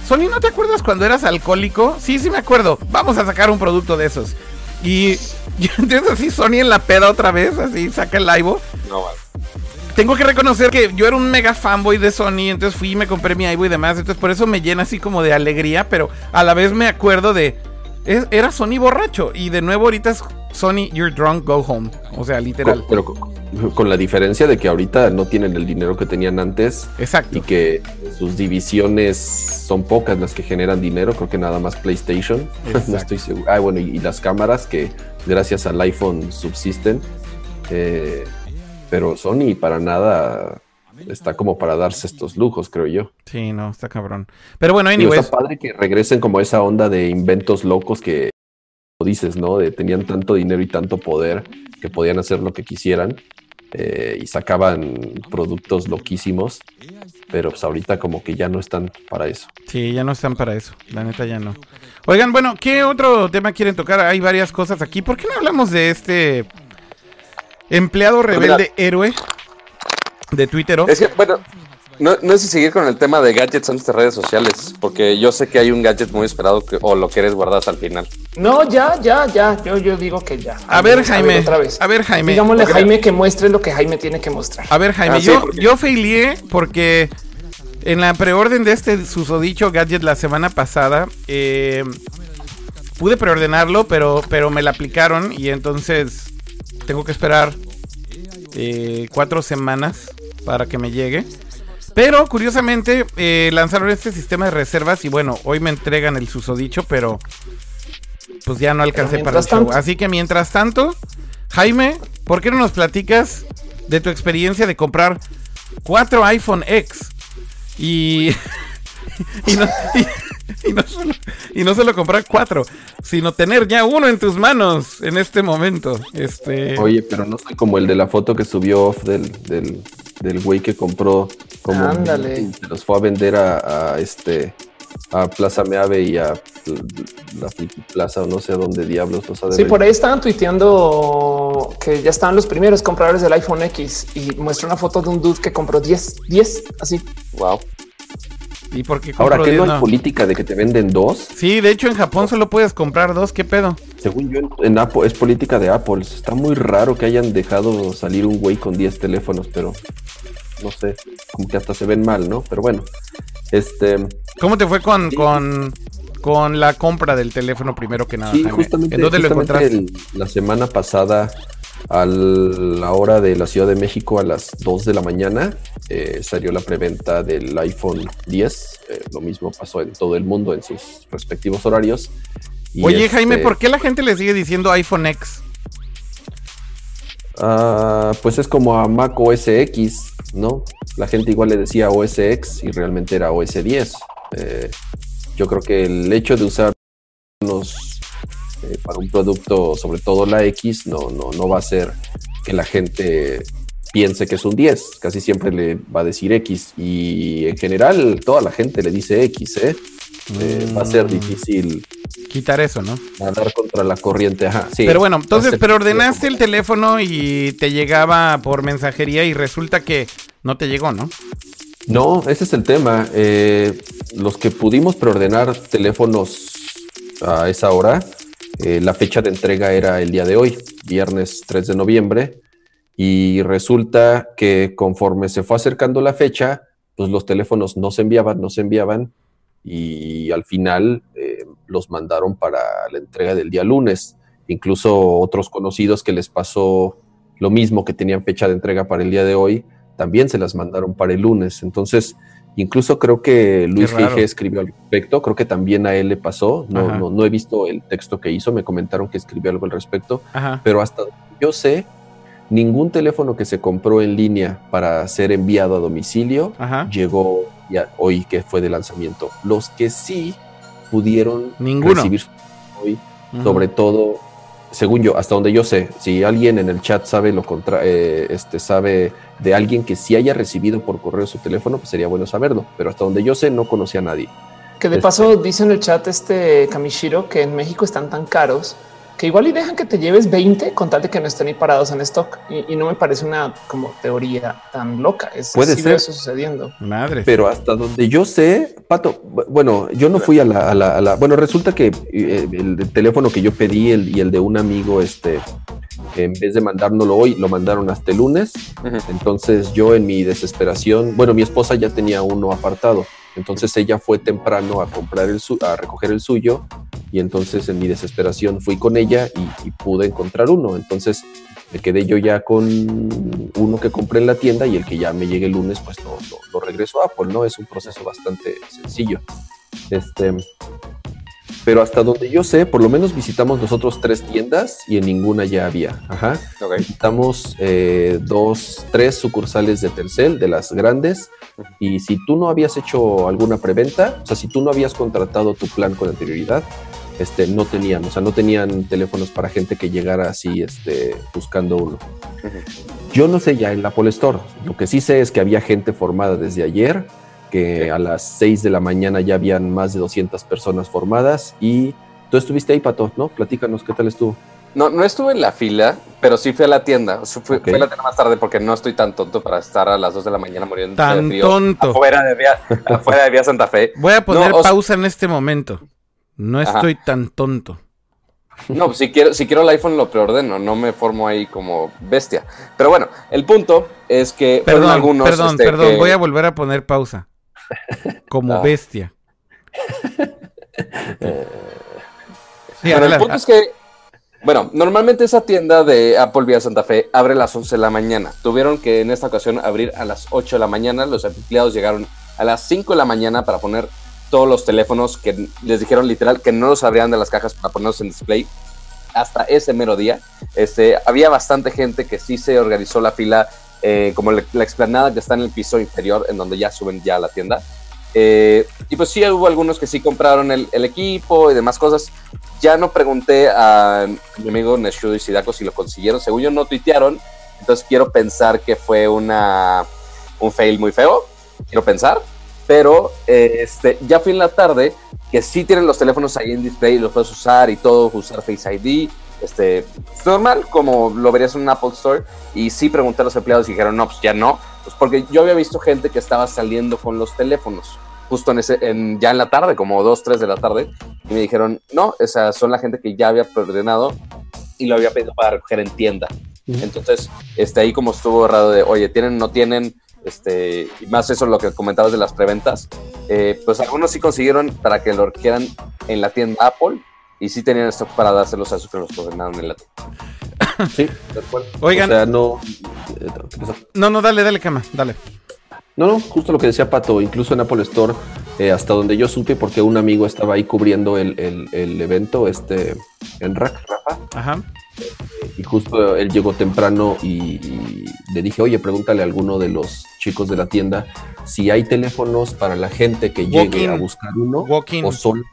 Sony, ¿no te acuerdas cuando eras alcohólico? Sí, sí me acuerdo. Vamos a sacar un producto de esos. Y, y entonces así Sony en la peda otra vez, así saca el live. No, vale. Tengo que reconocer que yo era un mega fanboy de Sony, entonces fui y me compré mi iBoy y demás, entonces por eso me llena así como de alegría, pero a la vez me acuerdo de... es- era Sony borracho y de nuevo ahorita es Sony You're Drunk, Go Home. O sea, literal. Con, pero con, con la diferencia de que ahorita no tienen el dinero que tenían antes Exacto. y que sus divisiones son pocas las que generan dinero, creo que nada más PlayStation, <laughs> Exacto. no estoy seguro. Ah, bueno, y, y las cámaras que gracias al iPhone subsisten. Eh, pero Sony para nada está como para darse estos lujos, creo yo. Sí, no, está cabrón. Pero bueno, Digo, anyways. está padre que regresen como esa onda de inventos locos que dices, ¿no? De tenían tanto dinero y tanto poder que podían hacer lo que quisieran eh, y sacaban productos loquísimos, pero pues ahorita como que ya no están para eso. Sí, ya no están para eso. La neta ya no. Oigan, bueno, ¿qué otro tema quieren tocar? Hay varias cosas aquí. ¿Por qué no hablamos de este empleado rebelde héroe de Twitter? Es que, bueno, no, no sé si seguir con el tema de gadgets antes de redes sociales, porque yo sé que hay un gadget muy esperado que, o lo quieres guardar hasta el final. No, ya, ya, ya. Yo, yo digo que ya. A ver, Jaime. otra vez. A ver, Jaime. Digámosle a. Jaime que muestre lo que Jaime tiene que mostrar. A ver, Jaime, Ah, sí, yo, yo failié porque en la preorden de este susodicho gadget la semana pasada, eh, pude preordenarlo, pero, pero me la aplicaron y entonces tengo que esperar eh, cuatro semanas para que me llegue. Pero curiosamente eh, lanzaron este sistema de reservas y bueno, hoy me entregan el susodicho, pero pues ya no alcancé para el show. Así que mientras tanto, Jaime, ¿por qué no nos platicas de tu experiencia de comprar cuatro iPhone X? Y, <laughs> y, no, y- y no solo, y no solo comprar cuatro, sino tener ya uno en tus manos en este momento. Este, Oye, pero no soy como el de la foto que subió off del, del, del güey que compró como Ándale. y se los fue a vender a, a este a Plaza Meave y a la Friki Plaza o no sé a dónde diablos los ha de Sí, ver. por ahí estaban tuiteando que ya estaban los primeros compradores del iPhone X y muestra una foto de un dude que compró 10, 10, así. Wow. ¿Y por qué Ahora, ¿qué 10? no hay política de que te venden dos? Sí, de hecho en Japón solo puedes comprar dos, ¿qué pedo? Según yo, en, en Apple, es política de Apple. Está muy raro que hayan dejado salir un güey con 10 teléfonos, pero no sé, como que hasta se ven mal, ¿no? Pero bueno, este, ¿Cómo te fue con, con, con la compra del teléfono primero que nada? sí, justamente, ¿En dónde lo justamente encontraste? el- la semana pasada, a la hora de la Ciudad de México, a las 2 de la mañana, eh, salió la preventa del iPhone 10. Eh, lo mismo pasó en todo el mundo en sus respectivos horarios. Y Oye, Jaime, este, ¿por qué la gente le sigue diciendo iPhone X? Ah, pues es como a Mac OS X, ¿no? La gente igual le decía OS X y realmente era OS 10. Eh, yo creo que el hecho de usar unos, eh, para un producto, sobre todo la X, no, no, no va a hacer que la gente piense que es un 10. Casi siempre le va a decir X. Y en general, toda la gente le dice X, ¿eh? Eh, va a ser Mm. difícil Quitar eso, ¿no? nadar contra la corriente. Ajá, sí. Pero bueno, entonces, pero ordenaste el teléfono y te llegaba por mensajería y resulta que no te llegó, ¿no? No, ese es el tema. Eh, los que pudimos preordenar teléfonos a esa hora, eh, la fecha de entrega era el día de hoy, viernes 3 de noviembre, y resulta que conforme se fue acercando la fecha, pues los teléfonos no se enviaban, no se enviaban, y al final eh, los mandaron para la entrega del día lunes. Incluso otros conocidos que les pasó lo mismo que tenían fecha de entrega para el día de hoy, también se las mandaron para el lunes. Entonces, incluso creo que Luis. G. escribió al respecto, creo que también a él le pasó, no, no, no he visto el texto que hizo, me comentaron que escribió algo al respecto, Ajá. pero hasta donde yo sé, ningún teléfono que se compró en línea para ser enviado a domicilio Ajá. llegó ya hoy que fue de lanzamiento. Los que sí pudieron Ninguno. recibir hoy, Ujú. sobre todo, según yo, hasta donde yo sé, si alguien en el chat sabe lo contra, eh, este sabe de alguien que sí haya recibido por correo su teléfono, pues sería bueno saberlo. Pero hasta donde yo sé, no conocía a nadie. Que de Este- paso dice en el chat este Kamishiro que en México están tan caros que igual y dejan que te lleves 20 con tal de que no estén ahí parados en stock. Y, y no me parece una como teoría tan loca. Es, Puede sí ser. eso sucediendo. Madre. Pero hasta donde yo sé, Pato, bu- bueno, yo no fui a la, a la- a la- bueno, resulta que eh, el, teléfono que yo pedí el, y el de un amigo, este, en vez de mandárnoslo hoy, lo mandaron hasta el lunes. Entonces yo en mi desesperación, bueno, mi esposa ya tenía uno apartado, entonces ella fue temprano a comprar el su- a recoger el suyo y entonces en mi desesperación fui con ella y, pude encontrar uno. Entonces me quedé yo ya con uno que compré en la tienda y el que ya me llegue el lunes, pues lo, lo, lo regreso a Apple, ¿no? Es un proceso bastante sencillo. Este, pero hasta donde yo sé, por lo menos visitamos nosotros tres tiendas y en ninguna ya había. Ajá. Ok. Visitamos eh, dos, tres sucursales de Telcel, de las grandes. Y si tú no habías hecho alguna preventa, o sea, si tú no habías contratado tu plan con anterioridad, este, no tenían, o sea, no tenían teléfonos para gente que llegara así, este, buscando uno. Yo no sé ya en la Apple Store. Lo que sí sé es que había gente formada desde ayer, que a las 6 de la mañana ya habían más de 200 personas formadas y tú estuviste ahí, Pato, ¿no? Platícanos, ¿qué tal estuvo? No, no estuve en la fila, pero sí fui a la tienda. Fui, a la tienda más tarde porque no estoy tan tonto para estar a las 2 de la mañana muriendo de Tan frío. tonto. Afuera de Vía, <laughs> afuera de Vía Santa Fe. Voy a poner No, pausa en este momento. No Ajá. estoy tan tonto. No, pues si quiero, si quiero el iPhone lo preordeno, no me formo ahí como bestia. Pero bueno, el punto es que fueron Perdón, algunos. perdón, este, perdón. que- Voy a volver a poner pausa. Como bestia. <laughs> Sí, el punto es que, bueno, normalmente esa tienda de Apple Vía Santa Fe abre a las 11 de la mañana. Tuvieron que en esta ocasión abrir a las 8 de la mañana. Los empleados llegaron a las 5 de la mañana para poner todos los teléfonos que les dijeron literal que no los abrían de las cajas para ponerlos en display hasta ese mero día. Este, había bastante gente que sí se organizó la fila, eh, como la, la explanada que está en el piso inferior, en donde ya suben ya a la tienda. Eh, y pues sí, hubo algunos que sí compraron el, el equipo y demás cosas. Ya no pregunté a mi amigo Neshu y Sidako si lo consiguieron. Según yo, no tuitearon. Entonces quiero pensar que fue una, un fail muy feo. Quiero pensar. Pero eh, este, ya fui en la tarde que sí tienen los teléfonos ahí en display, los puedes usar y todo, usar Face ID. Este, es normal, como lo verías en un Apple Store. Y sí pregunté a los empleados y dijeron, no, pues ya no. Pues porque yo había visto gente que estaba saliendo con los teléfonos. justo en ese, en, ya en la tarde, como 2, 3 de la tarde, y me dijeron, no, o sea, son la gente que ya había preordenado y lo había pedido para recoger en tienda. Entonces, este, ahí como estuvo errado de, oye, tienen, no tienen, este, y más eso lo que comentabas de las preventas, eh, pues algunos sí consiguieron para que lo requieran en la tienda Apple y sí tenían stock para dárselos a esos que los ordenaron en la. Sí, Oigan. O sea, no. No, no, dale, dale, cama, dale. No, no, justo lo que decía Pato, incluso en Apple Store, eh, hasta donde yo supe, porque un amigo estaba ahí cubriendo el, el, el evento, este, en Rack, Rafa. Ajá. Y justo él llegó temprano y, y, le dije, oye, pregúntale a alguno de los chicos de la tienda si hay teléfonos para la gente que llegue a buscar uno o, sol,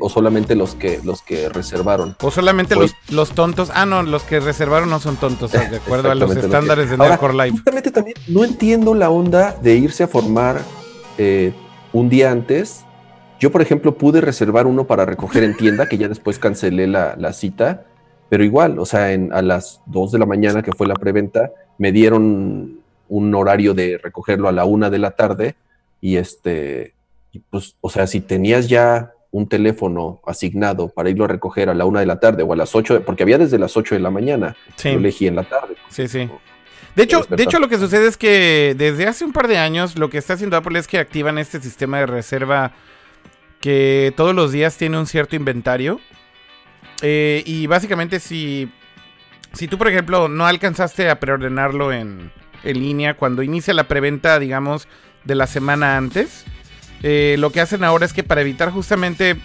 o solamente los que los que reservaron. O solamente Hoy- los, los tontos. Ah, no, los que reservaron no son tontos, de <laughs> acuerdo a los Exactamente lo estándares que- de Nerdcore Live. Justamente también no entiendo la onda de irse a formar eh, un día antes. Yo, por ejemplo, pude reservar uno para recoger en tienda, que ya después cancelé la, la cita, pero igual, o sea, en, a las 2 de la mañana, que fue la preventa, me dieron un horario de recogerlo a la una de la tarde y este, y pues, o sea, si tenías ya un teléfono asignado para irlo a recoger a la una de la tarde o a las 8, porque había desde las 8 de la mañana, Sí. yo elegí en la tarde. Sí, sí. De hecho, de hecho, lo que sucede es que desde hace un par de años lo que está haciendo Apple es que activan este sistema de reserva que todos los días tiene un cierto inventario. Eh, y básicamente si, si tú, por ejemplo, no alcanzaste a preordenarlo en, en línea cuando inicia la preventa, digamos, de la semana antes, eh, lo que hacen ahora es que para evitar justamente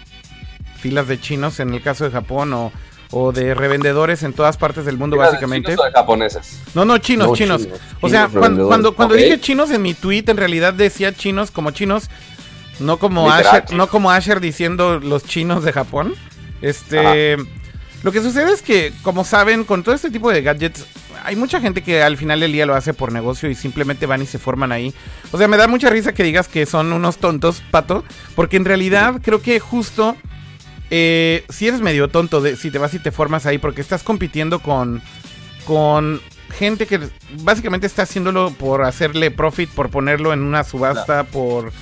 filas de chinos en el caso de Japón o, o de revendedores en todas partes del mundo, de básicamente. chinos o de japoneses. No, no, chinos, No, chinos. chinos, O sea, chinos cuando, cuando, dije chinos en mi tweet, en realidad decía chinos como chinos, no como Literal, Asher, chinos. no como Asher diciendo los chinos de Japón. Este, lo que sucede es que, como saben, con todo este tipo de gadgets, hay mucha gente que al final del día lo hace por negocio y simplemente van y se forman ahí. O sea, me da mucha risa que digas que son unos tontos, pato, porque en realidad creo que justo eh, si eres medio tonto de, si te vas y te formas ahí porque estás compitiendo con con gente que básicamente está haciéndolo por hacerle profit, por ponerlo en una subasta, por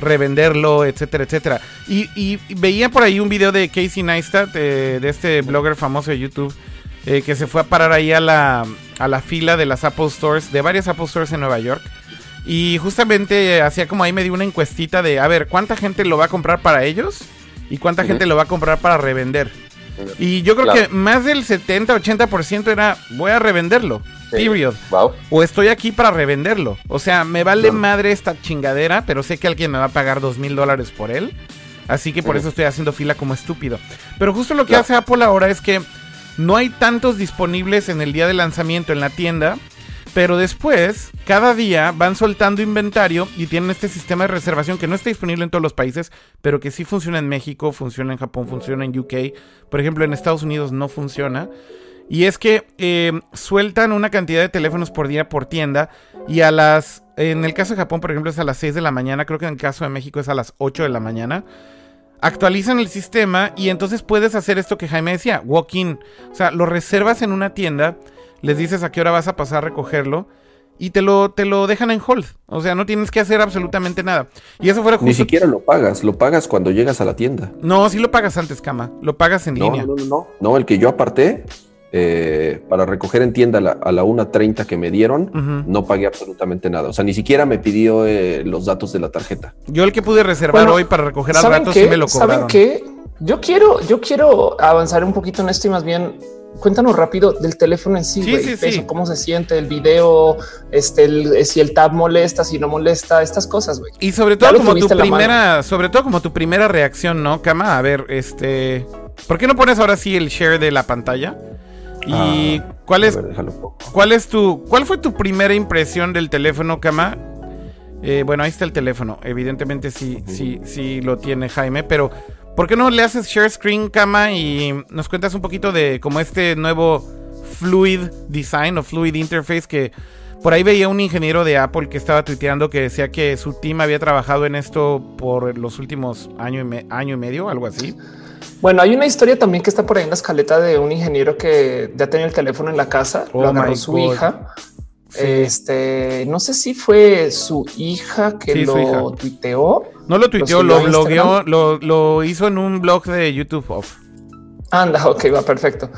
revenderlo, etcétera, etcétera. Y, y- y veía por ahí un video de Casey Neistat, eh, de este blogger famoso de YouTube, eh, que se fue a parar ahí a la, a la fila de las Apple Stores, de varias Apple Stores en Nueva York. Y justamente eh, hacía como ahí me dio una encuestita de, a ver, ¿cuánta gente lo va a comprar para ellos? ¿Y cuánta gente lo va a comprar para revender? Y yo creo Claro. que más del 70-80% era, voy a revenderlo. Sí. Period. Wow. O estoy aquí para revenderlo. O sea, me vale madre esta chingadera, pero sé que alguien me va a pagar dos mil dólares por él. Así que por eso estoy haciendo fila como estúpido. Pero justo lo que Claro. hace Apple ahora es que no hay tantos disponibles en el día de lanzamiento en la tienda. Pero después, cada día van soltando inventario y tienen este sistema de reservación que no está disponible en todos los países, pero que sí funciona en México, funciona en Japón, funciona en UK. Por ejemplo, en Estados Unidos no funciona. Y es que eh, sueltan una cantidad de teléfonos por día por tienda y a las... En el caso de Japón, por ejemplo, es a las 6 de la mañana, creo que en el caso de México es a las 8 de la mañana. Actualizan el sistema y entonces puedes hacer esto que Jaime decía, walk-in. O sea, lo reservas en una tienda, les dices a qué hora vas a pasar a recogerlo y te lo, te lo dejan en hold. O sea, no tienes que hacer absolutamente nada. Y eso fuera Ni justo... siquiera lo pagas, lo pagas cuando llegas a la tienda. No, sí lo pagas antes, cama. Lo pagas en No, línea. no, no, no. No, el que yo aparté eh, para recoger en tienda a la, a la 1.30 que me dieron, no pagué absolutamente nada. O sea, ni siquiera me pidió eh, los datos de la tarjeta. Yo el que pude reservar Bueno, hoy para recoger al ¿Saben rato qué? sí me lo ¿Saben cobraron. qué? Yo quiero, yo quiero avanzar un poquito en esto y más bien cuéntanos rápido del teléfono en sí, Sí, güey, sí, peso, sí. cómo se siente el video, este, el- si el tab molesta, si no molesta, estas cosas, güey. Y sobre todo como tu primera, sobre todo como tu primera reacción, ¿no, Cama? A ver, este, ¿por qué no pones ahora sí el share de la pantalla? Y Ah, cuál es, ver, déjalo un poco. cuál es tu, cuál fue tu primera impresión del teléfono, Cama? Eh, bueno, ahí está el teléfono. Evidentemente sí, sí, sí lo tiene Jaime, pero ¿por qué no le haces share screen, Cama? Y nos cuentas un poquito de como este nuevo Fluid Design o Fluid Interface que por ahí veía un ingeniero de Apple que estaba tuiteando que decía que su team había trabajado en esto por los últimos año y, me- año y medio, algo así. Bueno, hay una historia también que está por ahí en la escaleta de un ingeniero que ya tenía el teléfono en la casa, Oh lo agarró su God. hija Este, no sé si fue su hija que lo tuiteó. No lo tuiteó, lo, blogueó, lo, lo, hizo en un blog de YouTube off. Anda, ok, va perfecto.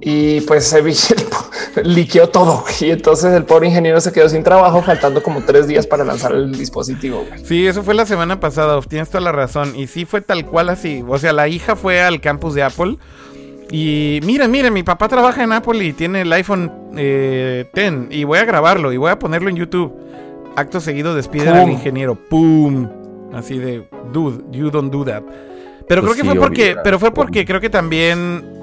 Y pues se <laughs> liqueó todo. Y entonces el pobre ingeniero se quedó sin trabajo, faltando como tres días para lanzar el dispositivo. Sí, eso fue la semana pasada. Tienes toda la razón. Y sí fue tal cual así. O sea, la hija fue al campus de Apple. Y miren, miren, mi papá trabaja en Apple y tiene el iPhone eh, 10 y voy a grabarlo y voy a ponerlo en YouTube. Acto seguido despiden al ingeniero. ¡Pum! Así de, dude, you don't do that. Pero pues creo que fue porque, pero fue porque creo que también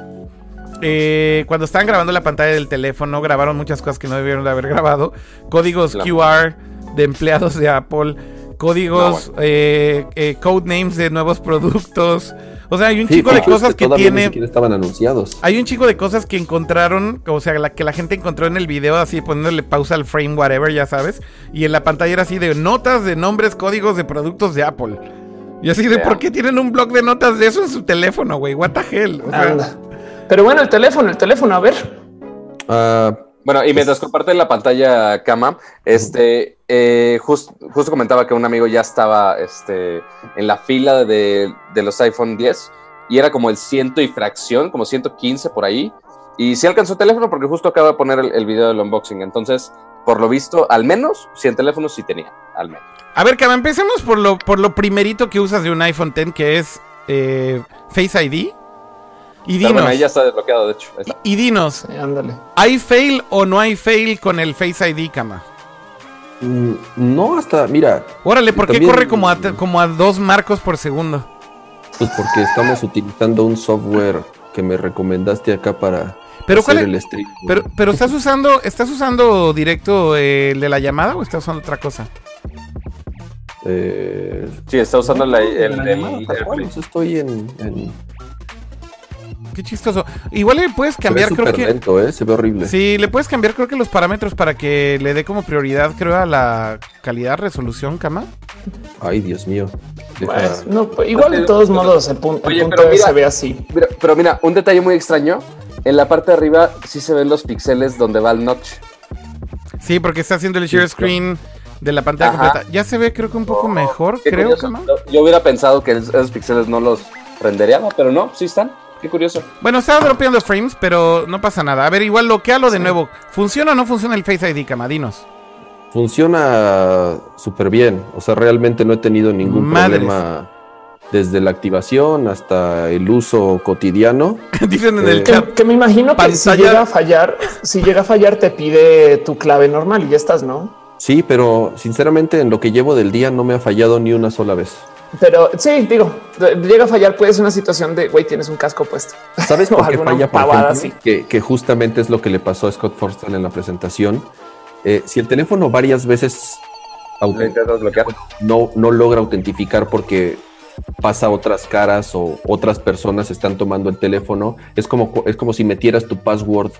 eh, cuando estaban grabando la pantalla del teléfono, grabaron muchas cosas que no debieron de haber grabado. Códigos QR de empleados de Apple, códigos, eh, eh, code names de nuevos productos. O sea, hay un chico de cosas que, tiene. estaban anunciados. Hay un chico de cosas que encontraron, o sea, la que la gente encontró en el video, así poniéndole pausa al frame, whatever, ya sabes. Y en la pantalla era así de notas de nombres, códigos de productos de Apple. Y así de, ¿por qué tienen un blog de notas de eso en su teléfono, güey? What the hell? O sea, pero bueno, el teléfono, el teléfono, a ver. Ah, bueno, y mientras comparte la pantalla cama, este, eh, justo comentaba que un amigo ya estaba este, en la fila de, los iPhone 10 y era como el ciento y fracción, como 115 por ahí. Y sí alcanzó el teléfono porque justo acaba de poner el, video del unboxing. Entonces, por lo visto, al menos 100 teléfonos sí tenía, al menos. A ver, Cama, empecemos por lo, por lo primerito que usas de un iPhone 10, que es eh, Face ID. Y dinos. Bueno, ahí ya está desbloqueado, de hecho. Y, dinos. ¿Hay fail o no hay fail con el Face ID, cama? Mm, no, hasta, mira. Órale, ¿por qué corre como a, como a dos marcos por segundo? Pues porque estamos utilizando un software que me recomendaste acá para pero hacer el stream. Pero, pero estás usando, ¿estás usando directo el de la llamada o estás usando otra cosa? Eh, sí, está usando el, el, estoy en, Qué chistoso. Igual le puedes cambiar, creo que. Lento, ¿eh? Se ve horrible. Sí, le puedes cambiar, creo que los parámetros para que le dé como prioridad, creo, a la calidad, resolución, cama. Ay, Dios mío. Pues, no, pues, igual de todos modos, el punto, se ve así. Pero, mira, un detalle muy extraño. En la parte de arriba sí se ven los píxeles donde va el notch. Sí, porque está haciendo el share screen de la pantalla completa. Ya se ve, creo que un poco mejor, creo, Cama. Yo hubiera pensado que esos píxeles no los rendereaba, pero no, sí están. Qué curioso. Bueno, estaba dropeando frames, pero no pasa nada. A ver, igual lo que hablo de nuevo. ¿Funciona o no funciona el Face ID, Camadinos? Funciona súper bien. O sea, realmente no he tenido ningún problema desde la activación hasta el uso cotidiano. <laughs> Dicen en el eh, chat. Que, me imagino que si llega a fallar, si llega a fallar, te pide tu clave normal y ya estás, ¿no? Sí, pero sinceramente en lo que llevo del día no me ha fallado ni una sola vez. Pero sí, digo, llega a fallar, puede ser una situación de, güey, tienes un casco puesto. ¿Sabes <laughs> por qué falla? Por que, justamente es lo que le pasó a Scott Forstall en la presentación. Eh, si el teléfono varias veces no, no logra autentificar porque pasa otras caras o otras personas están tomando el teléfono, es como, es como si metieras tu password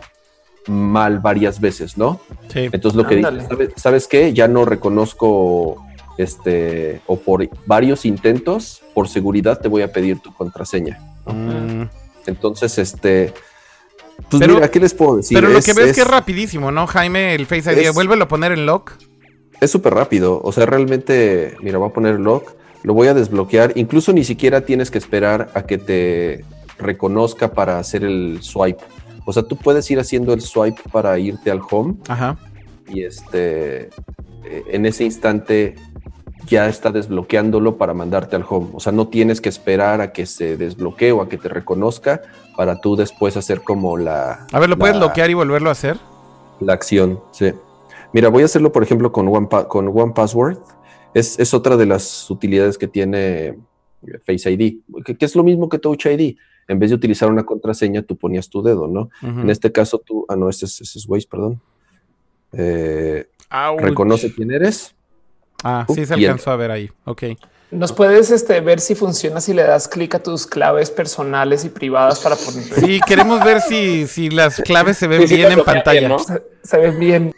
mal varias veces, ¿no? Sí. Entonces lo que dices, ¿sabes, ¿sabes qué? Ya no reconozco este, o por varios intentos, por seguridad te voy a pedir tu contraseña. Mm. Entonces, este, pues pero, mira, ¿qué les puedo decir? Pero lo que ves es que es rapidísimo, ¿no, Jaime? El Face ID, vuélvelo a poner en lock. Es súper rápido, o sea, realmente, mira, voy a poner lock, lo voy a desbloquear, incluso ni siquiera tienes que esperar a que te reconozca para hacer el swipe. O sea, tú puedes ir haciendo el swipe para irte al home. Ajá. Y este, eh, en ese instante ya está desbloqueándolo para mandarte al home. O sea, no tienes que esperar a que se desbloquee o a que te reconozca para tú después hacer como la... A ver, ¿lo puedes bloquear y volverlo a hacer? La acción, sí. Mira, voy a hacerlo, por ejemplo, con One, con One Password. Es, es, otra de las utilidades que tiene Face ID, que, es lo mismo que Touch ID. En vez de utilizar una contraseña, tú ponías tu dedo, ¿no? En este caso, tú... Ah, no, ese es, ese es Waze, perdón. Eh, reconoce quién eres Ah, sí se alcanzó a ver ahí. Ok. ¿Nos puedes este, ver si funciona si le das clic a tus claves personales y privadas para poner? Sí, queremos ver si, si las claves se ven bien en pantalla. Se, ven bien.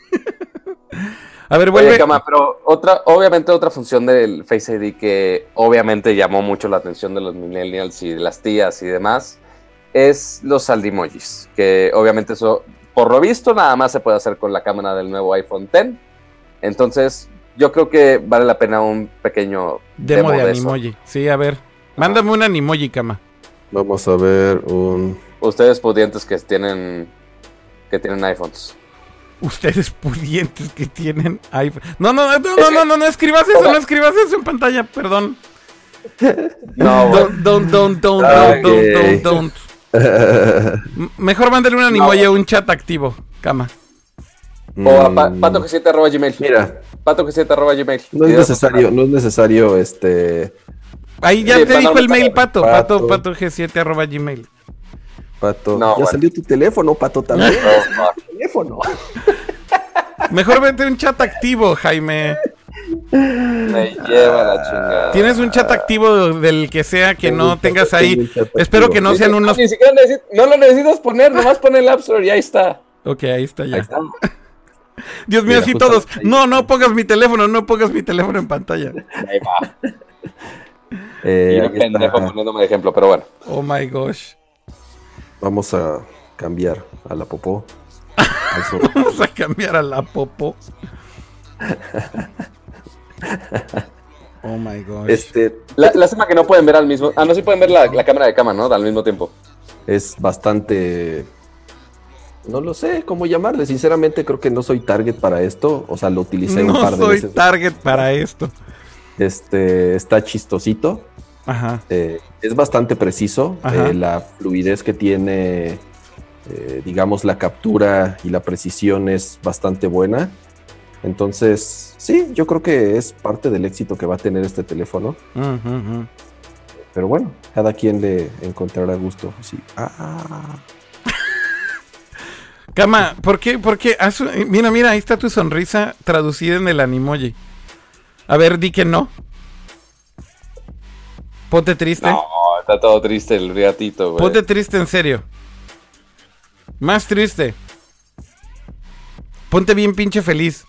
A ver, vuelve. pero otra, obviamente otra función del Face ID que obviamente llamó mucho la atención de los millennials y de las tías y demás es los saldimojis, que obviamente eso por lo visto nada más se puede hacer con la cámara del nuevo iPhone X. Entonces, yo creo que vale la pena un pequeño demo, de, Animoji. Sí, a ver. Mándame un Animoji, cama. Vamos a ver un. Ustedes pudientes que tienen que tienen iPhones. Ustedes <laughs> pudientes que tienen iPhone. No, no, no, no, no, no, no, escribas eso, no escribas eso en pantalla, perdón. <laughs> No, don't, don't, don't, don't, don't, don't, <laughs> don't. Mejor mándale un Animoji a un chat activo, cama. O a pato que 7 arroba gmail. Mira. Pato que 7 arroba gmail. No es necesario, no es necesario este. Ahí ya te dijo el mail, pato. Pato, pato, G7 arroba gmail. Pato. ya salió tu teléfono, pato también. <laughs> teléfono. <laughs> Mejor vete un chat activo, Jaime. Me lleva la chingada. Tienes un chat activo del que sea que no tengas ahí. Espero que no sean unos. Ni siquiera no lo necesitas poner, nomás pon el App Store y ahí está. Ok, ahí está ya. Ahí está. <laughs> Dios mío, así todos. No, no pongas mi teléfono, no pongas mi teléfono en pantalla. Ahí va. Eh, y pendejo poniéndome de ejemplo, pero bueno. Oh my gosh. Vamos a cambiar a la popó. <laughs> Vamos a cambiar a la popó. oh my gosh. Este, la, lástima que no pueden ver al mismo. Ah, no, sí pueden ver la, la cámara de cama, ¿no? Al mismo tiempo. Es bastante no lo sé cómo llamarle. Sinceramente, creo que no soy target para esto. O sea, lo utilicé un par de veces. No soy target para esto. Este está chistosito. Ajá. Eh, es bastante preciso. Eh, la fluidez que tiene, eh, digamos, la captura y la precisión es bastante buena. Entonces, sí, yo creo que es parte del éxito que va a tener este teléfono. Pero bueno, cada quien le encontrará gusto. Sí. <laughs> Ah. Cama, ¿por qué? ¿Por qué? mira, mira, ahí está tu sonrisa traducida en el animoji. A ver, di que no. Ponte triste. No, está todo triste el riatito, güey. Ponte triste en serio. Más triste. Ponte bien pinche feliz.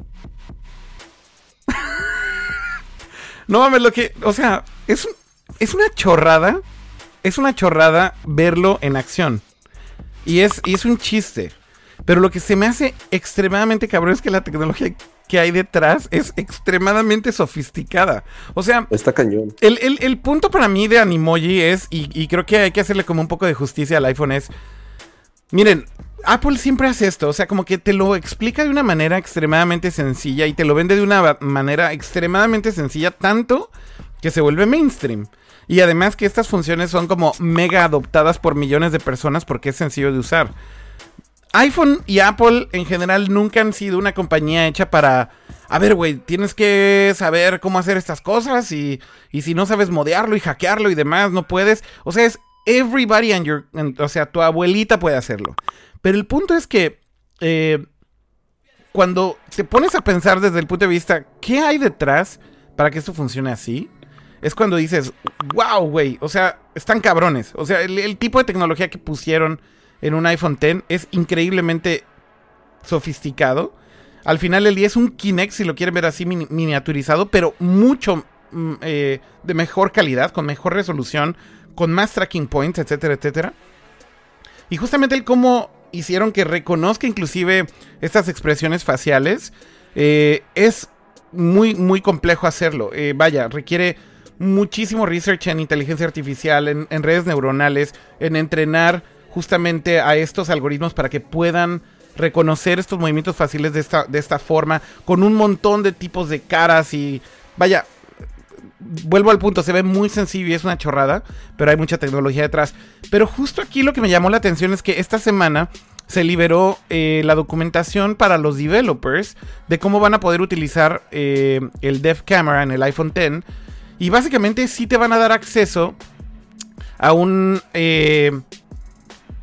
<laughs> no mames, lo que. O sea, es, es una chorrada. Es una chorrada verlo en acción. Y es, y es un chiste. Pero lo que se me hace extremadamente cabrón es que la tecnología que hay detrás es extremadamente sofisticada. O sea, está cañón. El, punto para mí de Animoji es, y, creo que hay que hacerle como un poco de justicia al iPhone, es. Miren, Apple siempre hace esto, o sea, como que te lo explica de una manera extremadamente sencilla y te lo vende de una manera extremadamente sencilla, tanto que se vuelve mainstream. Y además que estas funciones son como mega adoptadas por millones de personas porque es sencillo de usar iPhone y Apple en general nunca han sido una compañía hecha para... A ver, güey, tienes que saber cómo hacer estas cosas y, y si no sabes modearlo y hackearlo y demás, no puedes. O sea, es everybody and your... O sea, tu abuelita puede hacerlo. Pero el punto es que... Eh, cuando te pones a pensar desde el punto de vista, ¿qué hay detrás para que esto funcione así? Es cuando dices, wow, güey, o sea, están cabrones. O sea, el tipo de tecnología que pusieron en un iPhone X es increíblemente sofisticado. Al final el día es un Kinect, si lo quieren ver así miniaturizado, pero mucho mm, eh, de mejor calidad, con mejor resolución, con más tracking points, etcétera, etcétera. Y justamente el cómo hicieron que reconozca inclusive estas expresiones faciales, eh, es muy, muy complejo hacerlo. Eh, vaya, requiere muchísimo research en inteligencia artificial, en redes neuronales, en entrenar justamente a estos algoritmos para que puedan reconocer estos movimientos fáciles de esta, de esta forma, con un montón de tipos de caras y vaya, vuelvo al punto, se ve muy sencillo y es una chorrada, pero hay mucha tecnología detrás. Pero justo aquí lo que me llamó la atención es que esta semana se liberó eh, la documentación para los developers de cómo van a poder utilizar eh, el Dev Camera en el iPhone X. Y básicamente sí te van a dar acceso a un... Eh,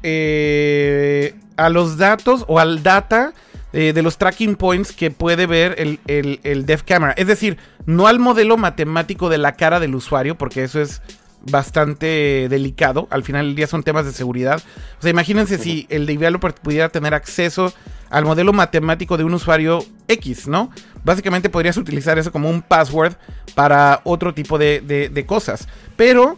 eh, a los datos o al data eh, de los tracking points que puede ver el, el, Dev Camera. Es decir, no al modelo matemático de la cara del usuario, porque eso es bastante delicado. Al final del día son temas de seguridad. O sea, imagínense si el developer pudiera tener acceso al modelo matemático de un usuario X, ¿no? Básicamente podrías utilizar eso como un password para otro tipo de, de cosas. Pero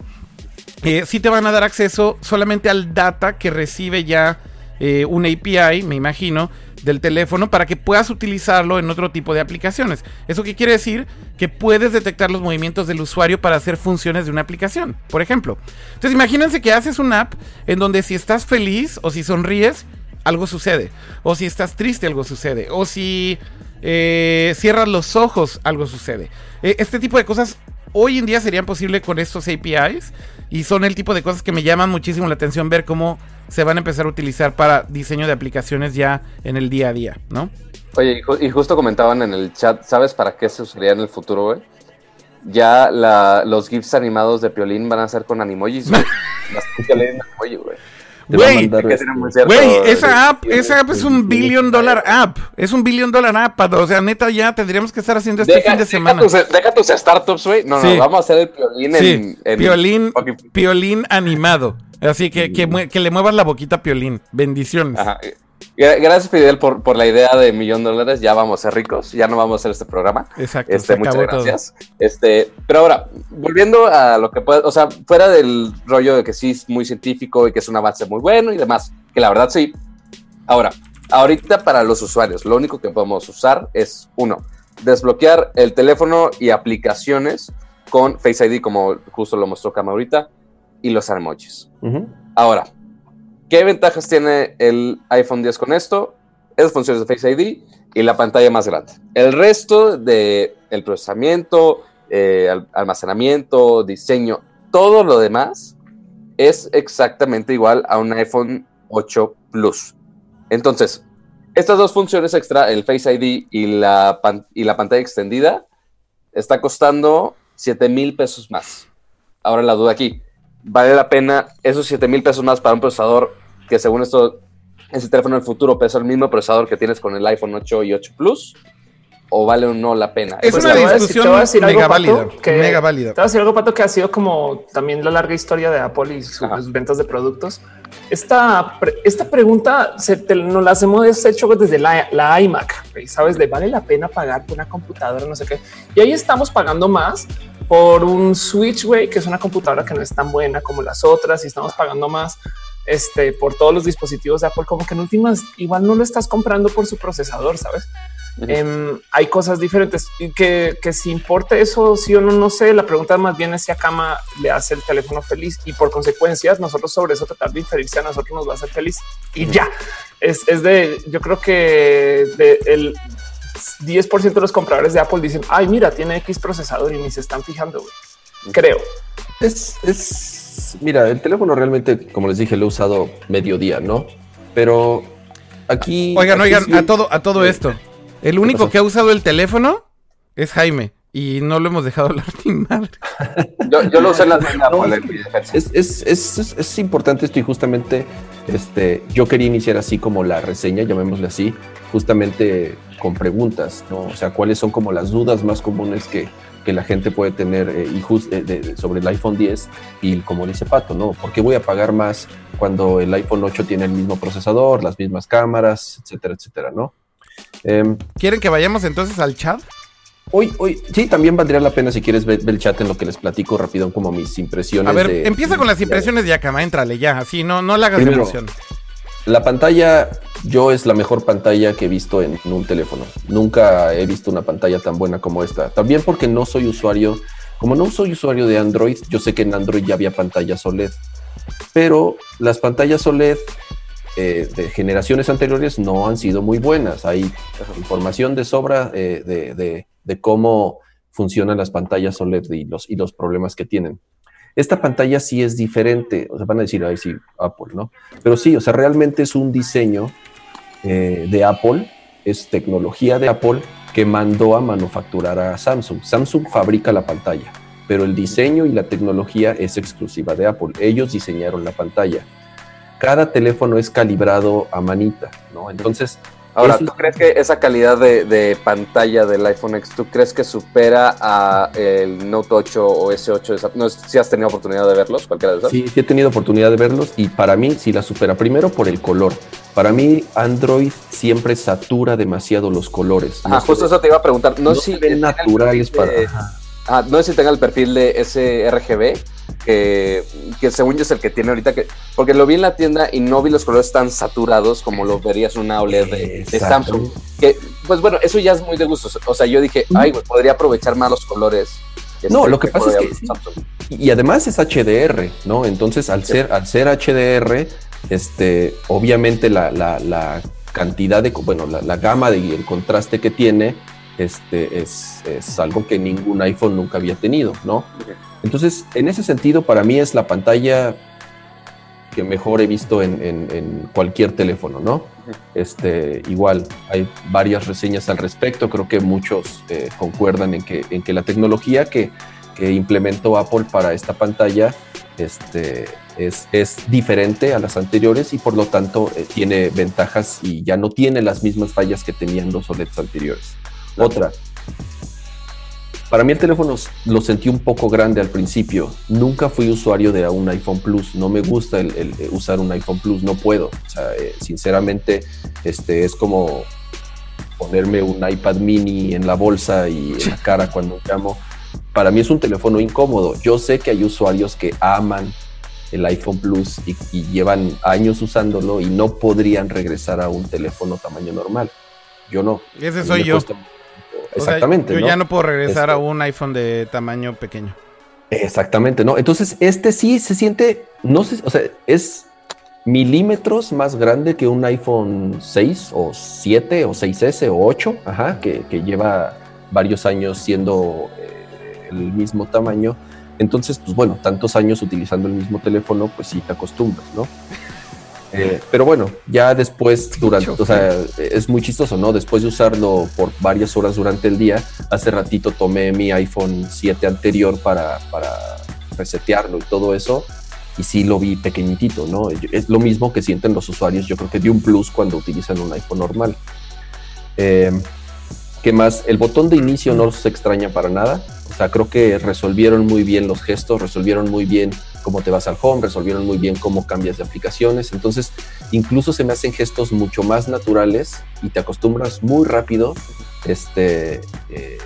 si te van a dar acceso solamente al data que recibe ya eh, un API, me imagino, del teléfono para que puedas utilizarlo en otro tipo de aplicaciones. ¿Eso qué quiere decir? Que puedes detectar los movimientos del usuario para hacer funciones de una aplicación, por ejemplo. Entonces imagínense que haces una app en donde si estás feliz o si sonríes, algo sucede. O si estás triste, algo sucede. O si eh, cierras los ojos, algo sucede. Eh, este tipo de cosas hoy en día serían posibles con estos APIs y son el tipo de cosas que me llaman muchísimo la atención ver cómo se van a empezar a utilizar para diseño de aplicaciones ya en el día a día, ¿no? Oye, y, justo comentaban en el chat, ¿sabes para qué se usaría en el futuro, güey? Ya los GIFs animados de Piolín van a ser con animojis, güey. <laughs> güey. Güey, este, esa app, esa app es un billion dollar app. Es un billion dollar app. O sea, neta, ya tendríamos que estar haciendo este fin de semana. Deja tus, startups, güey. No, no, vamos a hacer el piolín en, piolín, piolín animado. Así que, que, que, le muevas la boquita a piolín. Bendiciones. Ajá. Gracias, Fidel, por, por la idea de millón de dólares. Ya vamos a ser ricos, ya no vamos a hacer este programa. Exacto. Este, muchas gracias. Este, pero ahora, volviendo a lo que puede, o sea, fuera del rollo de que sí es muy científico y que es un avance muy bueno y demás, que la verdad sí. Ahora, ahorita para los usuarios, lo único que podemos usar es uno, desbloquear el teléfono y aplicaciones con Face ID, como justo lo mostró Cama ahorita, y los emojis. Ahora, ¿Qué ventajas tiene el iPhone 10 con esto? Esas funciones de Face ID y la pantalla más grande. El resto del el procesamiento, eh, almacenamiento, diseño, todo lo demás es exactamente igual a un iPhone 8 Plus. Entonces, estas dos funciones extra, el Face ID y la, y la pantalla extendida, está costando 7 mil pesos más. Ahora la duda aquí, vale la pena esos 7 mil pesos más para un procesador que según esto, ese teléfono del futuro pesa el mismo procesador que tienes con el iPhone 8 y 8 Plus. ¿O vale o no la pena? Es una discusión mega válida. mega válida. Te voy a decir algo, Pato, que ha sido como también la larga historia de Apple y sus ventas de productos. Esta, esta pregunta se, nos la hemos hecho desde la, la iMac, ¿sabes? De vale la pena pagar por una computadora, no sé qué. Y ahí estamos pagando más por un Switch, güey, que es una computadora que no es tan buena como las otras y estamos pagando más este, por todos los dispositivos de Apple, como que en últimas igual no lo estás comprando por su procesador, sabes? Em, hay cosas diferentes y que, que, si importa eso, sí o no, no sé. La pregunta más bien es si a Kama le hace el teléfono feliz y por consecuencias nosotros sobre eso tratar de inferir si a nosotros nos va a hacer feliz y ya es, es de yo creo que de el 10% de los compradores de Apple dicen ay, mira, tiene X procesador y ni se están fijando. Creo es, es mira, el teléfono realmente, como les dije, lo he usado mediodía, ¿no? Pero aquí. Oigan, oigan, a todo, a todo esto. El único que ha usado el teléfono es Jaime. Y no lo hemos dejado <laughs> hablar ni madre. Yo, lo usé en la es, es, es, es, importante esto y justamente este, yo quería iniciar así como la reseña, llamémosle así, justamente con preguntas, ¿no? O sea, cuáles son como las dudas más comunes que, que la gente puede tener eh, eh sobre el iPhone 10 y como dice Pato, ¿no? ¿Por qué voy a pagar más cuando el iPhone 8 tiene el mismo procesador, las mismas cámaras, etcétera, etcétera, ¿no? Em, ¿Quieren que vayamos entonces al chat? Hoy, hoy, sí, también valdría la pena si quieres ver, el chat en lo que les platico rápido, como mis impresiones. A ver, empieza con las impresiones de Yakama, entrale ya, así, no, no le hagas emoción. La pantalla, yo es la mejor pantalla que he visto en, un teléfono. Nunca he visto una pantalla tan buena como esta. También porque no soy usuario, como no soy usuario de Android, yo sé que en Android ya había pantallas OLED. Pero las pantallas OLED eh, de generaciones anteriores no han sido muy buenas. Hay información de sobra eh, de, de, cómo funcionan las pantallas OLED y los, y los problemas que tienen. Esta pantalla sí es diferente, o sea, van a decir, ahí sí, Apple, ¿no? Pero sí, o sea, realmente es un diseño eh, de Apple, es tecnología de Apple que mandó a manufacturar a Samsung. Samsung fabrica la pantalla, pero el diseño y la tecnología es exclusiva de Apple. Ellos diseñaron la pantalla. Cada teléfono es calibrado a manita, ¿no? Entonces, Ahora, ¿tú crees que esa calidad de, pantalla del iPhone X, tú crees que supera a el Note 8 o S8? No si has tenido oportunidad de verlos, cualquiera de esos. Sí, sí he tenido oportunidad de verlos y para mí sí la supera. Primero por el color. Para mí Android siempre satura demasiado los colores. Ah, justo eso te iba a preguntar. No, si ven naturales para... Ah, no sé si tenga el perfil de sRGB, que, que según yo es el que tiene ahorita, que, porque lo vi en la tienda y no vi los colores tan saturados como lo verías una OLED de, de Samsung. Que, pues bueno, eso ya es muy de gusto. O sea, yo dije, ay, güey, podría aprovechar más los colores. No, este, lo que pasa es que. Y además es HDR, ¿no? Entonces, al, ser, al ser HDR, este, obviamente la, la, la cantidad de. Bueno, la, la gama y el contraste que tiene este, es, es, algo que ningún iPhone nunca había tenido, ¿no? Entonces, en ese sentido, para mí es la pantalla que mejor he visto en, en, en cualquier teléfono, ¿no? Este, igual, hay varias reseñas al respecto, creo que muchos eh, concuerdan en que, en que la tecnología que, que implementó Apple para esta pantalla este, es, es, diferente a las anteriores y por lo tanto eh, tiene ventajas y ya no tiene las mismas fallas que tenían los OLEDs anteriores. Otra, para mí el teléfono lo sentí un poco grande al principio. Nunca fui usuario de un iPhone Plus. No me gusta el, el, el usar un iPhone Plus. No puedo. O sea, eh, sinceramente, este es como ponerme un iPad mini en la bolsa y en la cara cuando llamo. Para mí es un teléfono incómodo. Yo sé que hay usuarios que aman el iPhone Plus y, y llevan años usándolo y no podrían regresar a un teléfono tamaño normal. Yo no. Ese soy yo. Cuesta, Exactamente. O sea, yo ¿no? ya no puedo regresar este, a un iPhone de tamaño pequeño. Exactamente, ¿no? Entonces, este sí se siente, no sé, o sea, es milímetros más grande que un iPhone 6 o 7 o 6S o 8, ajá, que, que lleva varios años siendo eh, el mismo tamaño. Entonces, pues bueno, tantos años utilizando el mismo teléfono, pues sí te acostumbras, ¿no? Eh, pero bueno, ya después, durante, o sea, es muy chistoso, ¿no? Después de usarlo por varias horas durante el día, hace ratito tomé mi iPhone 7 anterior para, para resetearlo y todo eso, y sí lo vi pequeñitito, ¿no? Es lo mismo que sienten los usuarios, yo creo que de un plus cuando utilizan un iPhone normal. Eh, ¿Qué más? El botón de inicio no se extraña para nada. O sea, creo que resolvieron muy bien los gestos, resolvieron muy bien cómo te vas al home, resolvieron muy bien cómo cambias de aplicaciones. Entonces, incluso se me hacen gestos mucho más naturales y te acostumbras muy rápido. Este. Eh,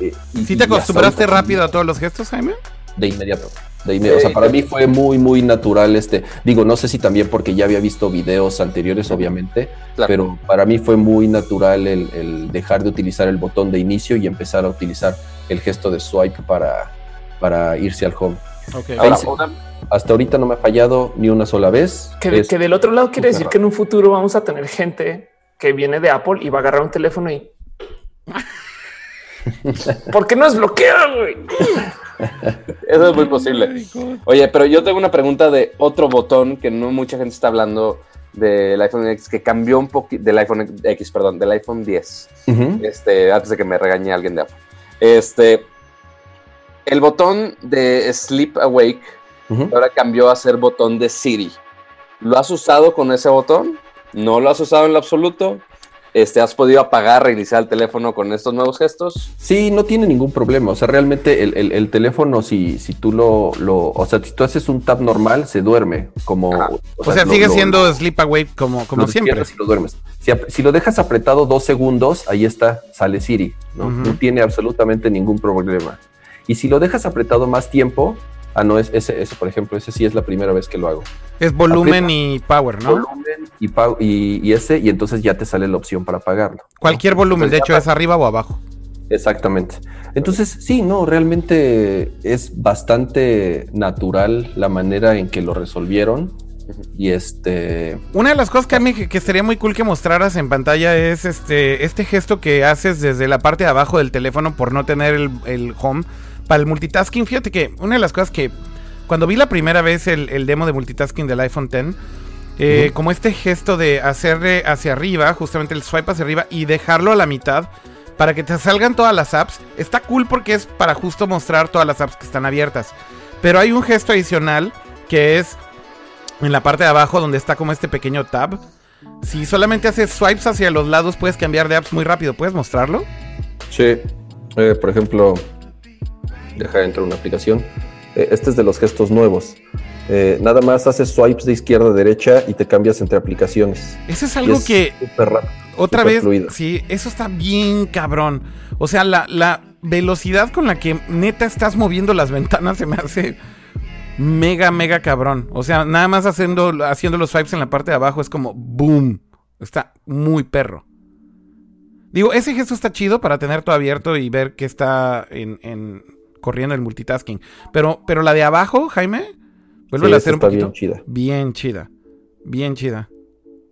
eh, y, ¿Sí te acostumbraste rápido a todos los gestos, Jaime? De inmediato. De inmediato. O sea, para mí fue muy, muy natural este. Digo, no sé si también porque ya había visto videos anteriores, obviamente, claro. pero para mí fue muy natural el, el, dejar de utilizar el botón de inicio y empezar a utilizar el gesto de swipe para, para irse al home. Okay. Ahora. Hasta ahorita no me ha fallado ni una sola vez. Que, es que del otro lado quiere decir raro. que en un futuro vamos a tener gente que viene de Apple y va a agarrar un teléfono y. <laughs> ¿Por qué no es bloqueado, güey? Eso es muy posible. Oye, pero yo tengo una pregunta de otro botón que no mucha gente está hablando del iPhone X que cambió un poquito del iPhone X, perdón, del iPhone 10. Uh -huh. Este, antes de que me regañe alguien de Apple. Este, el botón de Sleep Awake uh -huh. ahora cambió a ser botón de Siri. ¿Lo has usado con ese botón? ¿No lo has usado en lo absoluto? Este, ¿Has podido apagar, reiniciar el teléfono con estos nuevos gestos? Sí, no tiene ningún problema. O sea, realmente el, el, el teléfono, si, si tú lo, lo, O sea, si tú haces un tap normal, se duerme. Como, o, o sea, sea lo, sigue lo, siendo sleep awake como, como siempre. Si lo duermes. Si, si, lo dejas apretado dos segundos, ahí está, sale Siri. ¿no? Uh -huh. no tiene absolutamente ningún problema. Y si lo dejas apretado más tiempo, Ah, no, es ese, ese, por ejemplo, ese sí es la primera vez que lo hago. Es volumen Aprieta, y power, ¿no? Volumen y, y, y, ese, y entonces ya te sale la opción para apagarlo. Cualquier ¿no? volumen, entonces, de hecho, es arriba o abajo. Exactamente. Entonces, sí, no, realmente es bastante natural la manera en que lo resolvieron. Y este. Una de las cosas que a mí que sería muy cool que mostraras en pantalla es este, este gesto que haces desde la parte de abajo del teléfono por no tener el, el home para el multitasking, fíjate que una de las cosas que cuando vi la primera vez el, el demo de multitasking del iPhone X, eh, uh -huh. como este gesto de hacerle hacia arriba, justamente el swipe hacia arriba y dejarlo a la mitad para que te salgan todas las apps, está cool porque es para justo mostrar todas las apps que están abiertas. Pero hay un gesto adicional que es en la parte de abajo donde está como este pequeño tab. Si solamente haces swipes hacia los lados, puedes cambiar de apps muy rápido. ¿Puedes mostrarlo? Sí. Eh, por ejemplo, deja entrar una aplicación. Eh, este es de los gestos nuevos. Eh, nada más haces swipes de izquierda a derecha y te cambias entre aplicaciones. Eso es algo es que. Rápido. Otra vez, fluido. sí, eso está bien cabrón. O sea, la, la, velocidad con la que neta estás moviendo las <laughs> ventanas se me hace mega, mega cabrón. O sea, nada más haciendo, haciendo los swipes en la parte de abajo es como boom. Está muy perro. Digo, ese gesto está chido para tener todo abierto y ver que está en, corriendo el multitasking. Pero, pero la de abajo, Jaime, vuelve a hacer un poquito. Bien chida. Bien chida. Bien chida.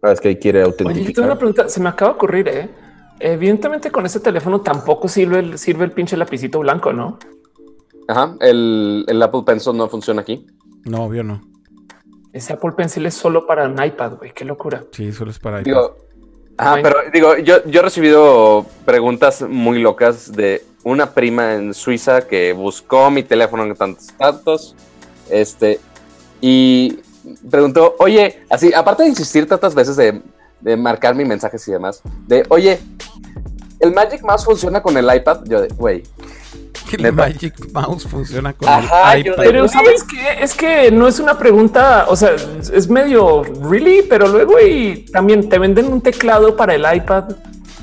Ah, es que ahí quiere autentificar. Oye, tengo una pregunta. Se me acaba de ocurrir, ¿eh? Evidentemente con ese teléfono tampoco sirve el, sirve el pinche lapicito blanco, ¿no? Ajá, el, el Apple Pencil no funciona aquí. No, obvio no. Ese Apple Pencil es solo para un iPad, güey. Qué locura. Sí, solo es para iPad. Digo, ajá, pero digo, yo, yo he recibido preguntas muy locas de una prima en Suiza que buscó mi teléfono en tantos datos. Este, y preguntó, oye, así, aparte de insistir tantas veces de, de marcar mis mensajes y demás, de, oye, ¿el Magic Mouse funciona con el iPad? Yo de, güey, el Magic Mouse funciona con el iPad. Pero sabes que es que no es una pregunta, o sea, es medio really, pero luego y también te venden un teclado para el iPad.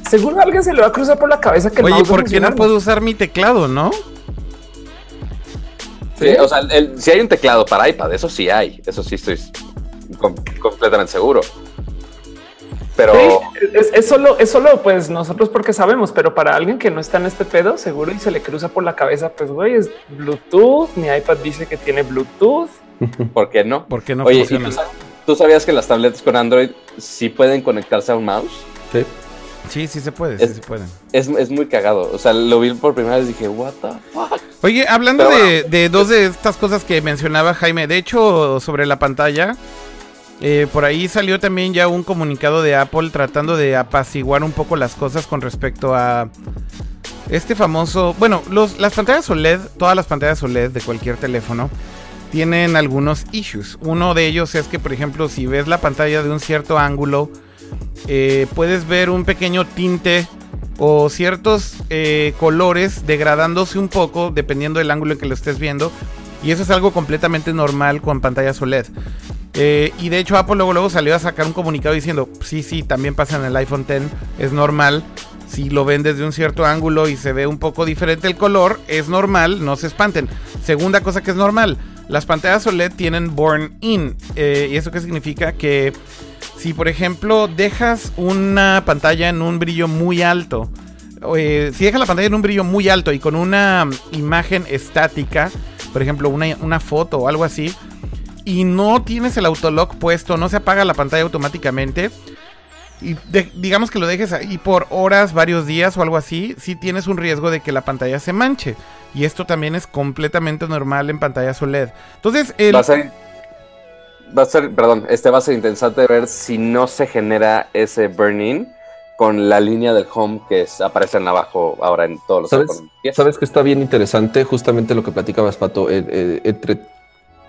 Seguro alguien se le va a cruzar por la cabeza que el Oye, ¿por qué no puedo usar mi teclado, no? Sí, o sea, si hay un teclado para iPad, eso sí hay, eso sí estoy completamente seguro. Pero es, solo, es solo, pues nosotros porque sabemos, pero para alguien que no está en este pedo, seguro y se le cruza por la cabeza, pues güey, es Bluetooth. Mi iPad dice que tiene Bluetooth. <laughs> ¿Por qué no? ¿Por qué no Oye, tú, sabías que las tabletas con Android sí pueden conectarse a un mouse? Sí. Sí, sí se puede, sí se pueden. Es, es, muy cagado. O sea, lo vi por primera vez y dije, what the fuck. Oye, hablando de, de dos de estas cosas que mencionaba Jaime, de hecho, sobre la pantalla, eh, por ahí salió también ya un comunicado de Apple tratando de apaciguar un poco las cosas con respecto a este famoso... Bueno, los, las pantallas OLED, todas las pantallas OLED de cualquier teléfono, tienen algunos issues. Uno de ellos es que, por ejemplo, si ves la pantalla de un cierto ángulo, eh, puedes ver un pequeño tinte o ciertos eh, colores degradándose un poco dependiendo del ángulo en que lo estés viendo. Y eso es algo completamente normal con pantallas OLED. Eh, y de hecho Apple luego, luego salió a sacar un comunicado diciendo, sí, sí, también pasa en el iPhone X, es normal. Si lo ven desde un cierto ángulo y se ve un poco diferente el color, es normal, no se espanten. Segunda cosa que es normal, las pantallas OLED tienen Born In. Eh, ¿Y eso qué significa? Que si por ejemplo dejas una pantalla en un brillo muy alto, eh, si dejas la pantalla en un brillo muy alto y con una imagen estática, por ejemplo una, una foto o algo así, y no tienes el autolock puesto, no se apaga la pantalla automáticamente, y digamos que lo dejes ahí por horas, varios días o algo así, sí tienes un riesgo de que la pantalla se manche. Y esto también es completamente normal en pantallas OLED. Entonces, el... va a ser, va a ser, perdón, este va a ser interesante ver si no se genera ese burn-in con la línea del home que aparece en abajo ahora en todos los ¿Sabes, ¿Sabes que está bien interesante? Justamente lo que platicabas, Pato, eh, eh, entre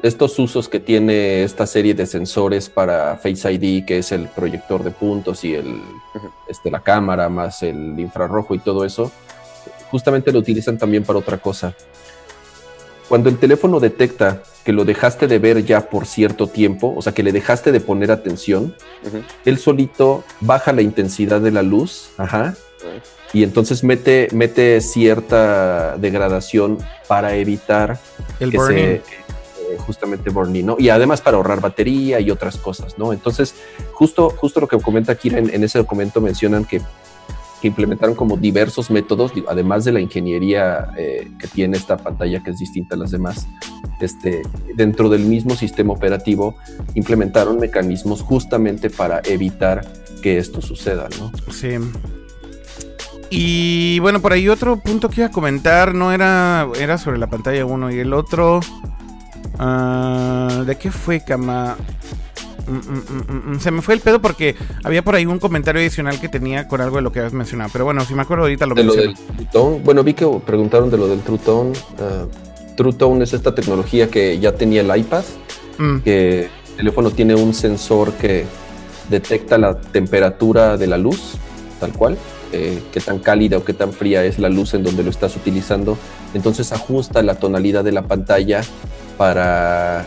estos usos que tiene esta serie de sensores para Face ID, que es el proyector de puntos y el, este, la cámara, más el infrarrojo y todo eso, justamente lo utilizan también para otra cosa. Cuando el teléfono detecta que lo dejaste de ver ya por cierto tiempo, o sea, que le dejaste de poner atención, él solito baja la intensidad de la luz, ajá, y entonces mete, mete cierta degradación para evitar el que se, justamente Borny, ¿no? Y además para ahorrar batería y otras cosas, ¿no? Entonces, justo, justo lo que comenta aquí en, ese documento mencionan que, que, implementaron como diversos métodos, además de la ingeniería eh, que tiene esta pantalla que es distinta a las demás, este, dentro del mismo sistema operativo implementaron mecanismos justamente para evitar que esto suceda, ¿no? Sí. Y bueno, por ahí otro punto que iba a comentar, no era, era sobre la pantalla 1 y el otro... Ah, ¿De qué fue, Cama? Mm, mm, mm, se me fue el pedo porque había por ahí un comentario adicional que tenía con algo de lo que habías mencionado. Pero bueno, si me acuerdo ahorita lo de lo del Bueno, vi que preguntaron de lo del True Tone. Uh, True Tone es esta tecnología que ya tenía el iPad. Que el teléfono tiene un sensor que detecta la temperatura de la luz, tal cual. Eh, qué tan cálida o qué tan fría es la luz en donde lo estás utilizando. Entonces ajusta la tonalidad de la pantalla para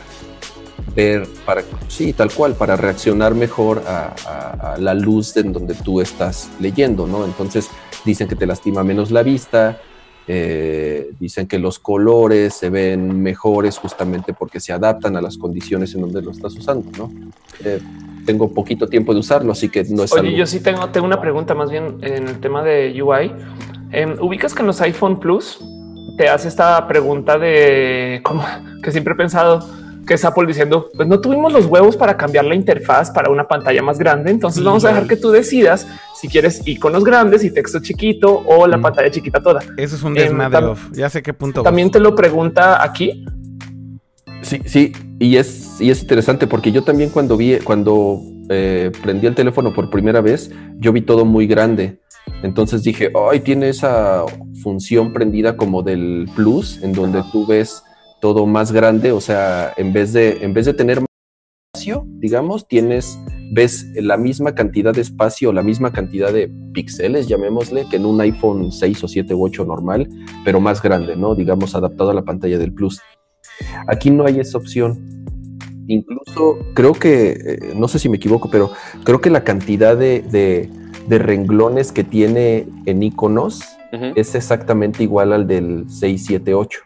ver, para, sí, tal cual, para reaccionar mejor a, la luz en donde tú estás leyendo, ¿no? Entonces dicen que te lastima menos la vista, Eh, dicen que los colores se ven mejores justamente porque se adaptan a las condiciones en donde lo estás usando, ¿no? Eh, tengo poquito tiempo de usarlo, así que no es Oye, yo sí tengo, tengo una pregunta más bien en el tema de UI. Em, ubicas que en los iPhone Plus te hace esta pregunta de cómo que siempre he pensado que es Apple diciendo pues no tuvimos los huevos para cambiar la interfaz para una pantalla más grande. Entonces vamos a dejar que tú decidas si quieres iconos grandes y texto chiquito o la pantalla chiquita toda. Eso es un desmadre. ya sé qué punto. También te lo pregunta aquí. Sí, sí, y es, y es interesante porque yo también cuando vi, cuando eh, prendí el teléfono por primera vez, yo vi todo muy grande. Entonces dije, ay, tiene esa función prendida como del plus, en donde tú ves todo más grande, o sea, en vez de, en vez de tener más espacio, digamos, tienes, ves la misma cantidad de espacio, la misma cantidad de píxeles, llamémosle, que en un iPhone 6 o 7 u 8 normal, pero más grande, ¿no? Digamos, adaptado a la pantalla del Plus. Aquí no hay esa opción. Incluso creo que, eh, no sé si me equivoco, pero creo que la cantidad de, de, renglones que tiene en iconos es exactamente igual al del 678.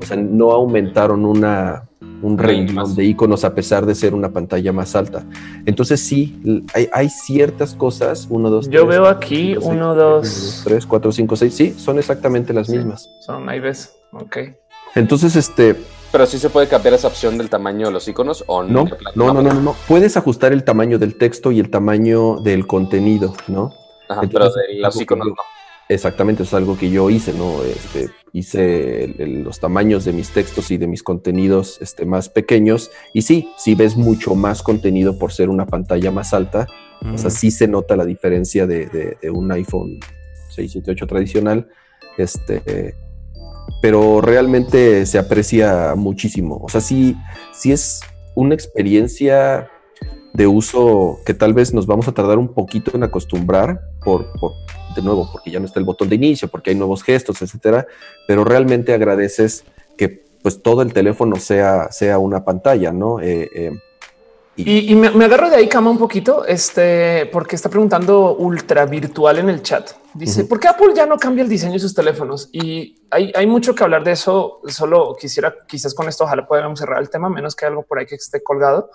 O sea, no aumentaron una, un renglón de iconos a pesar de ser una pantalla más alta. Entonces sí, hay, hay ciertas cosas, uno, dos, Yo veo aquí uno, dos, tres, cuatro, cinco, seis, sí, son exactamente las mismas. Son, ahí ves, ok. Entonces, este... Pero sí se puede cambiar esa opción del tamaño de los iconos o no. No, no, no, no, no, Puedes ajustar el tamaño del texto y el tamaño del contenido, ¿no? Ajá, pero de los iconos no. Exactamente, es algo que yo hice, ¿no? Este, hice los tamaños de mis textos y de mis contenidos este, más pequeños. Y sí, sí ves mucho más contenido por ser una pantalla más alta. O sea, sí se nota la diferencia de, un iPhone 6, 7, 8 tradicional. Este, pero realmente se aprecia muchísimo. O sea, sí, sí es una experiencia de uso que tal vez nos vamos a tardar un poquito en acostumbrar por, de nuevo, porque ya no está el botón de inicio, porque hay nuevos gestos, etcétera, pero realmente agradeces que pues todo el teléfono sea, sea una pantalla, ¿no? Eh, eh, y, me, agarro de ahí, Cama, un poquito, este, porque está preguntando ultra virtual en el chat. Dice, ¿por qué Apple ya no cambia el diseño de sus teléfonos? Y hay, hay mucho que hablar de eso. Solo quisiera, quizás con esto, ojalá podamos cerrar el tema, menos que algo por ahí que esté colgado.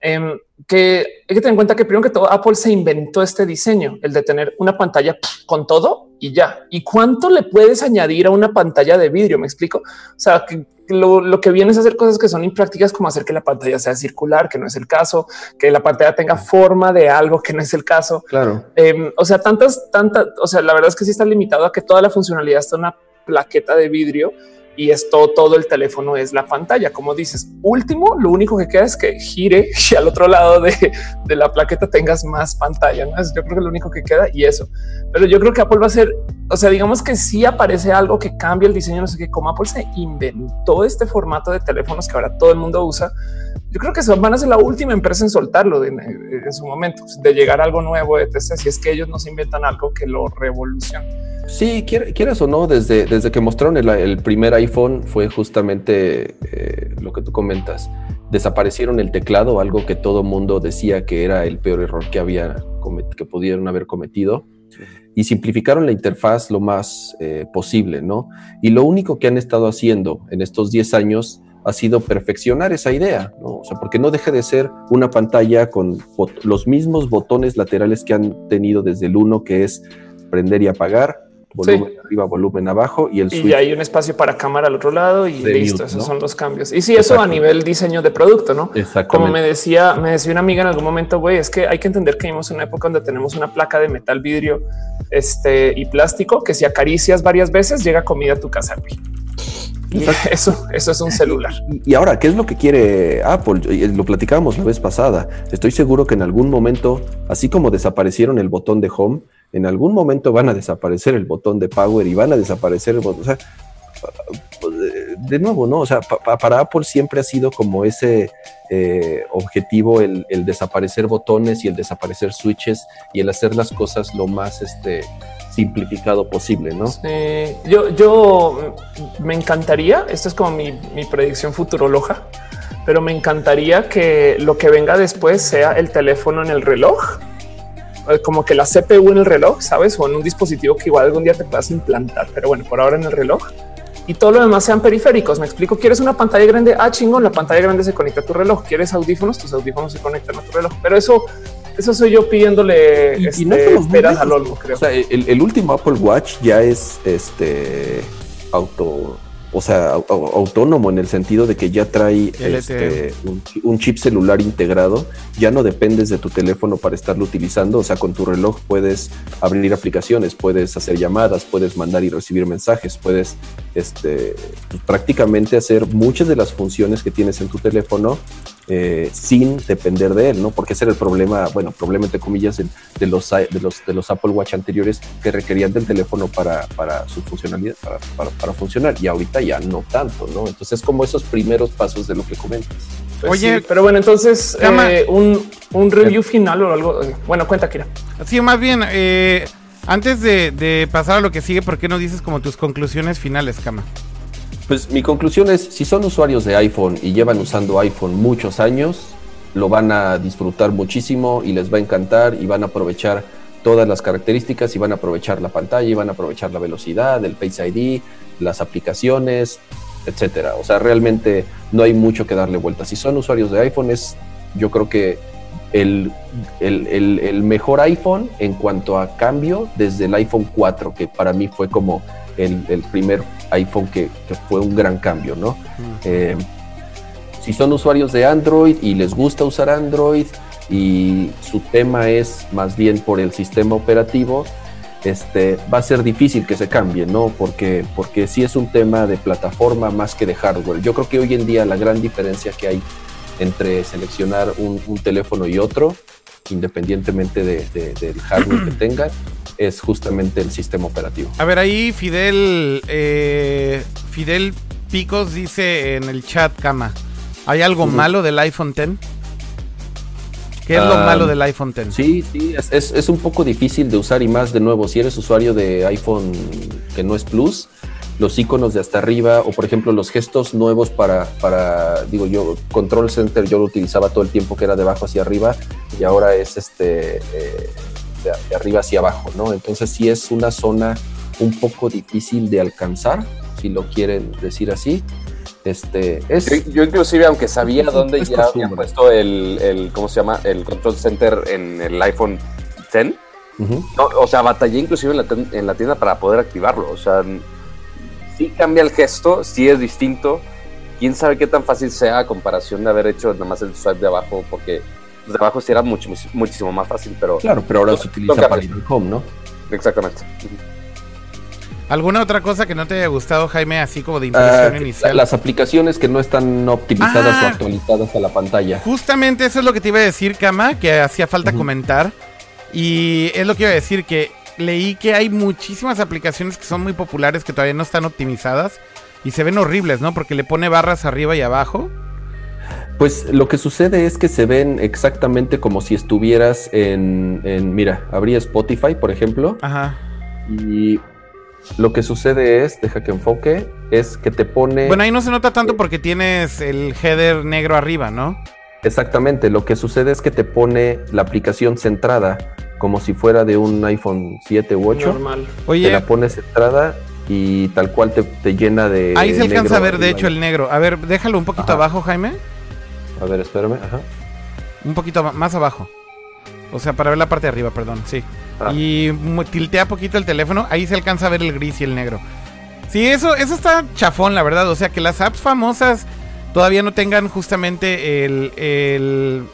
Em, que hay que tener en cuenta que primero que todo Apple se inventó este diseño, el de tener una pantalla con todo y ya. ¿Y cuánto le puedes añadir a una pantalla de vidrio? Me explico. O sea, que lo, que viene es hacer cosas que son imprácticas, como hacer que la pantalla sea circular, que no es el caso, que la pantalla tenga forma de algo que no es el caso. Claro. Em, o sea, tantas, tantas, o sea, la verdad es que sí está limitado a que toda la funcionalidad está una plaqueta de vidrio y esto todo el teléfono es la pantalla. Como dices, último, lo único que queda es que gire <laughs> y al otro lado de, de la plaqueta tengas más pantalla. ¿no? yo creo que lo único que queda y eso. Pero yo creo que Apple va a ser, o sea, digamos que si aparece algo que cambia el diseño, no sé qué, como Apple se inventó este formato de teléfonos que ahora todo el mundo usa. Yo creo que van a ser la última empresa en soltarlo en, su momento, de llegar a algo nuevo, etc. Si es que ellos nos inventan algo que lo revolucione. Sí, quieras o no, desde, desde que mostraron el, primer iPhone fue justamente eh, lo que tú comentas. Desaparecieron el teclado, algo que todo mundo decía que era el peor error que, había, que pudieron haber cometido. Y simplificaron la interfaz lo más eh, posible, ¿no? Y lo único que han estado haciendo en estos 10 años ha sido perfeccionar esa idea, ¿no? O sea, porque no deje de ser una pantalla con los mismos botones laterales que han tenido desde el 1, que es prender y apagar, volumen arriba, volumen abajo y el switch. Y hay un espacio para cámara al otro lado y listo, esos son los cambios. Y sí, eso a nivel diseño de producto, ¿no? Como me decía, me decía una amiga en algún momento, güey, es que hay que entender que vivimos en una época donde tenemos una placa de metal, vidrio este, y plástico que si acaricias varias veces llega comida a tu casa. Y <laughs> eso, eso es un celular. Y ahora, ¿qué es lo que quiere Apple? Lo platicábamos la vez pasada. Estoy seguro que en algún momento, así como desaparecieron el botón de home, en algún momento van a desaparecer el botón de power y van a desaparecer el botón. O sea, de nuevo, ¿no? O sea, para Apple siempre ha sido como ese eh, objetivo el, desaparecer botones y el desaparecer switches y el hacer las cosas lo más este, simplificado posible, ¿no? Sí. Yo, yo me encantaría, esto es como mi, mi predicción futuroloja, pero me encantaría que lo que venga después sea el teléfono en el reloj eh, como que la CPU en el reloj, sabes, o en un dispositivo que igual algún día te puedas implantar. Pero bueno, por ahora en el reloj y todo lo demás sean periféricos. Me explico. Quieres una pantalla grande. Ah, chingón. La pantalla grande se conecta a tu reloj. Quieres audífonos, tus audífonos se conectan a tu reloj. Pero eso, eso soy yo pidiéndole Y- y este, no te los esperas al Olmo, creo. O sea, el, el último Apple Watch ya es este auto, o sea, au- au- autónomo en el sentido de que ya trae este, un, un chip celular integrado. Ya no dependes de tu teléfono para estarlo utilizando. O sea, con tu reloj puedes abrir aplicaciones, puedes hacer llamadas, puedes mandar y recibir mensajes, puedes este, prácticamente hacer muchas de las funciones que tienes en tu teléfono eh, sin depender de él, ¿no? Porque ese era el problema, bueno, problema entre comillas de, de los, de, los, de los Apple Watch anteriores que requerían del teléfono para, para su funcionalidad, para, para, para funcionar, y ahorita ya no tanto, ¿no? Entonces es como esos primeros pasos de lo que comentas. Pues Oye, sí, pero bueno, entonces eh, un, un review final o algo. eh, Bueno, cuenta, Kira. Sí, más bien, eh, antes de, de pasar a lo que sigue, ¿por qué no dices como tus conclusiones finales, Cama? Pues mi conclusión es, si son usuarios de iPhone y llevan usando iPhone muchos años, lo van a disfrutar muchísimo y les va a encantar y van a aprovechar todas las características y van a aprovechar la pantalla y van a aprovechar la velocidad, el Face ID, las aplicaciones, etcétera. O sea, realmente no hay mucho que darle vuelta. Si son usuarios de iPhone es, yo creo que el, el- el- el mejor iPhone en cuanto a cambio desde el iPhone 4, que para mí fue como el, el primer iPhone que, que fue un gran cambio, ¿no? Eh, si son usuarios de Android y les gusta usar Android y su tema es más bien por el sistema operativo, este, va a ser difícil que se cambie, ¿no? Porque, porque sí es un tema de plataforma más que de hardware. Yo creo que hoy en día la gran diferencia que hay entre seleccionar un, un teléfono y otro, independientemente de- de- del hardware que <clears throat> tengan, es justamente el sistema operativo. A ver, ahí Fidel, eh, Fidel Picos dice en el chat, Cama, ¿hay algo malo del iPhone X? ¿Qué es lo Ah, malo del iPhone X? Sí, sí, es, es- es un poco difícil de usar y más de nuevo, si eres usuario de iPhone que no es Plus, los iconos de hasta arriba o por ejemplo los gestos nuevos para, para digo yo, Control Center yo lo utilizaba todo el tiempo que era de abajo hacia arriba y ahora es este eh, de, de arriba hacia abajo, ¿no? Entonces sí es una zona un poco difícil de alcanzar, si lo quieren decir así. Este, es, Yo, yo inclusive, aunque sabía Es- dónde es ya había puesto el, el, ¿cómo se llama? El control center en el iPhone X, Ujú. no, o sea, batallé inclusive en la, en la tienda para poder activarlo. O sea, sí cambia el gesto, sí es distinto. Quién sabe qué tan fácil sea a comparación de haber hecho nada más el swipe de abajo, porque los de abajo sí era mucho, muchísimo más fácil, pero Claro, pero ahora Lo- se utiliza para ir al home, ¿no? exactamente. ¿Alguna otra cosa que no te haya gustado, Jaime, así como de impresión Ah, inicial? Las aplicaciones que no están optimizadas Ah. o actualizadas a la pantalla. Justamente eso es lo que te iba a decir, Kama, que hacía falta comentar. Y es lo que iba a decir, que leí que hay muchísimas aplicaciones que son muy populares que todavía no están optimizadas y se ven horribles, ¿no? Porque le pone barras arriba y abajo. Pues lo que sucede es que se ven exactamente como si estuvieras en, en- mira, abrí Spotify, por ejemplo, Ajá. y lo que sucede es, deja que enfoque, es que te pone Bueno, ahí no se nota tanto porque tienes el header negro arriba, ¿no? exactamente, lo que sucede es que te pone la aplicación centrada, como si fuera de un iPhone 7 u 8, Normal. te Oye, la pones centrada y tal cual te, te llena de... ahí se alcanza a ver, de hecho, el negro. A ver, déjalo un poquito Ajá. abajo, Jaime. A ver, espérame, ajá. Un poquito más abajo. O sea, para ver la parte de arriba, perdón, sí. Ah. Y tiltea poquito el teléfono, ahí se alcanza a ver el gris y el negro. Sí, eso, eso está chafón, la verdad. O sea, que las apps famosas todavía no tengan justamente el, el,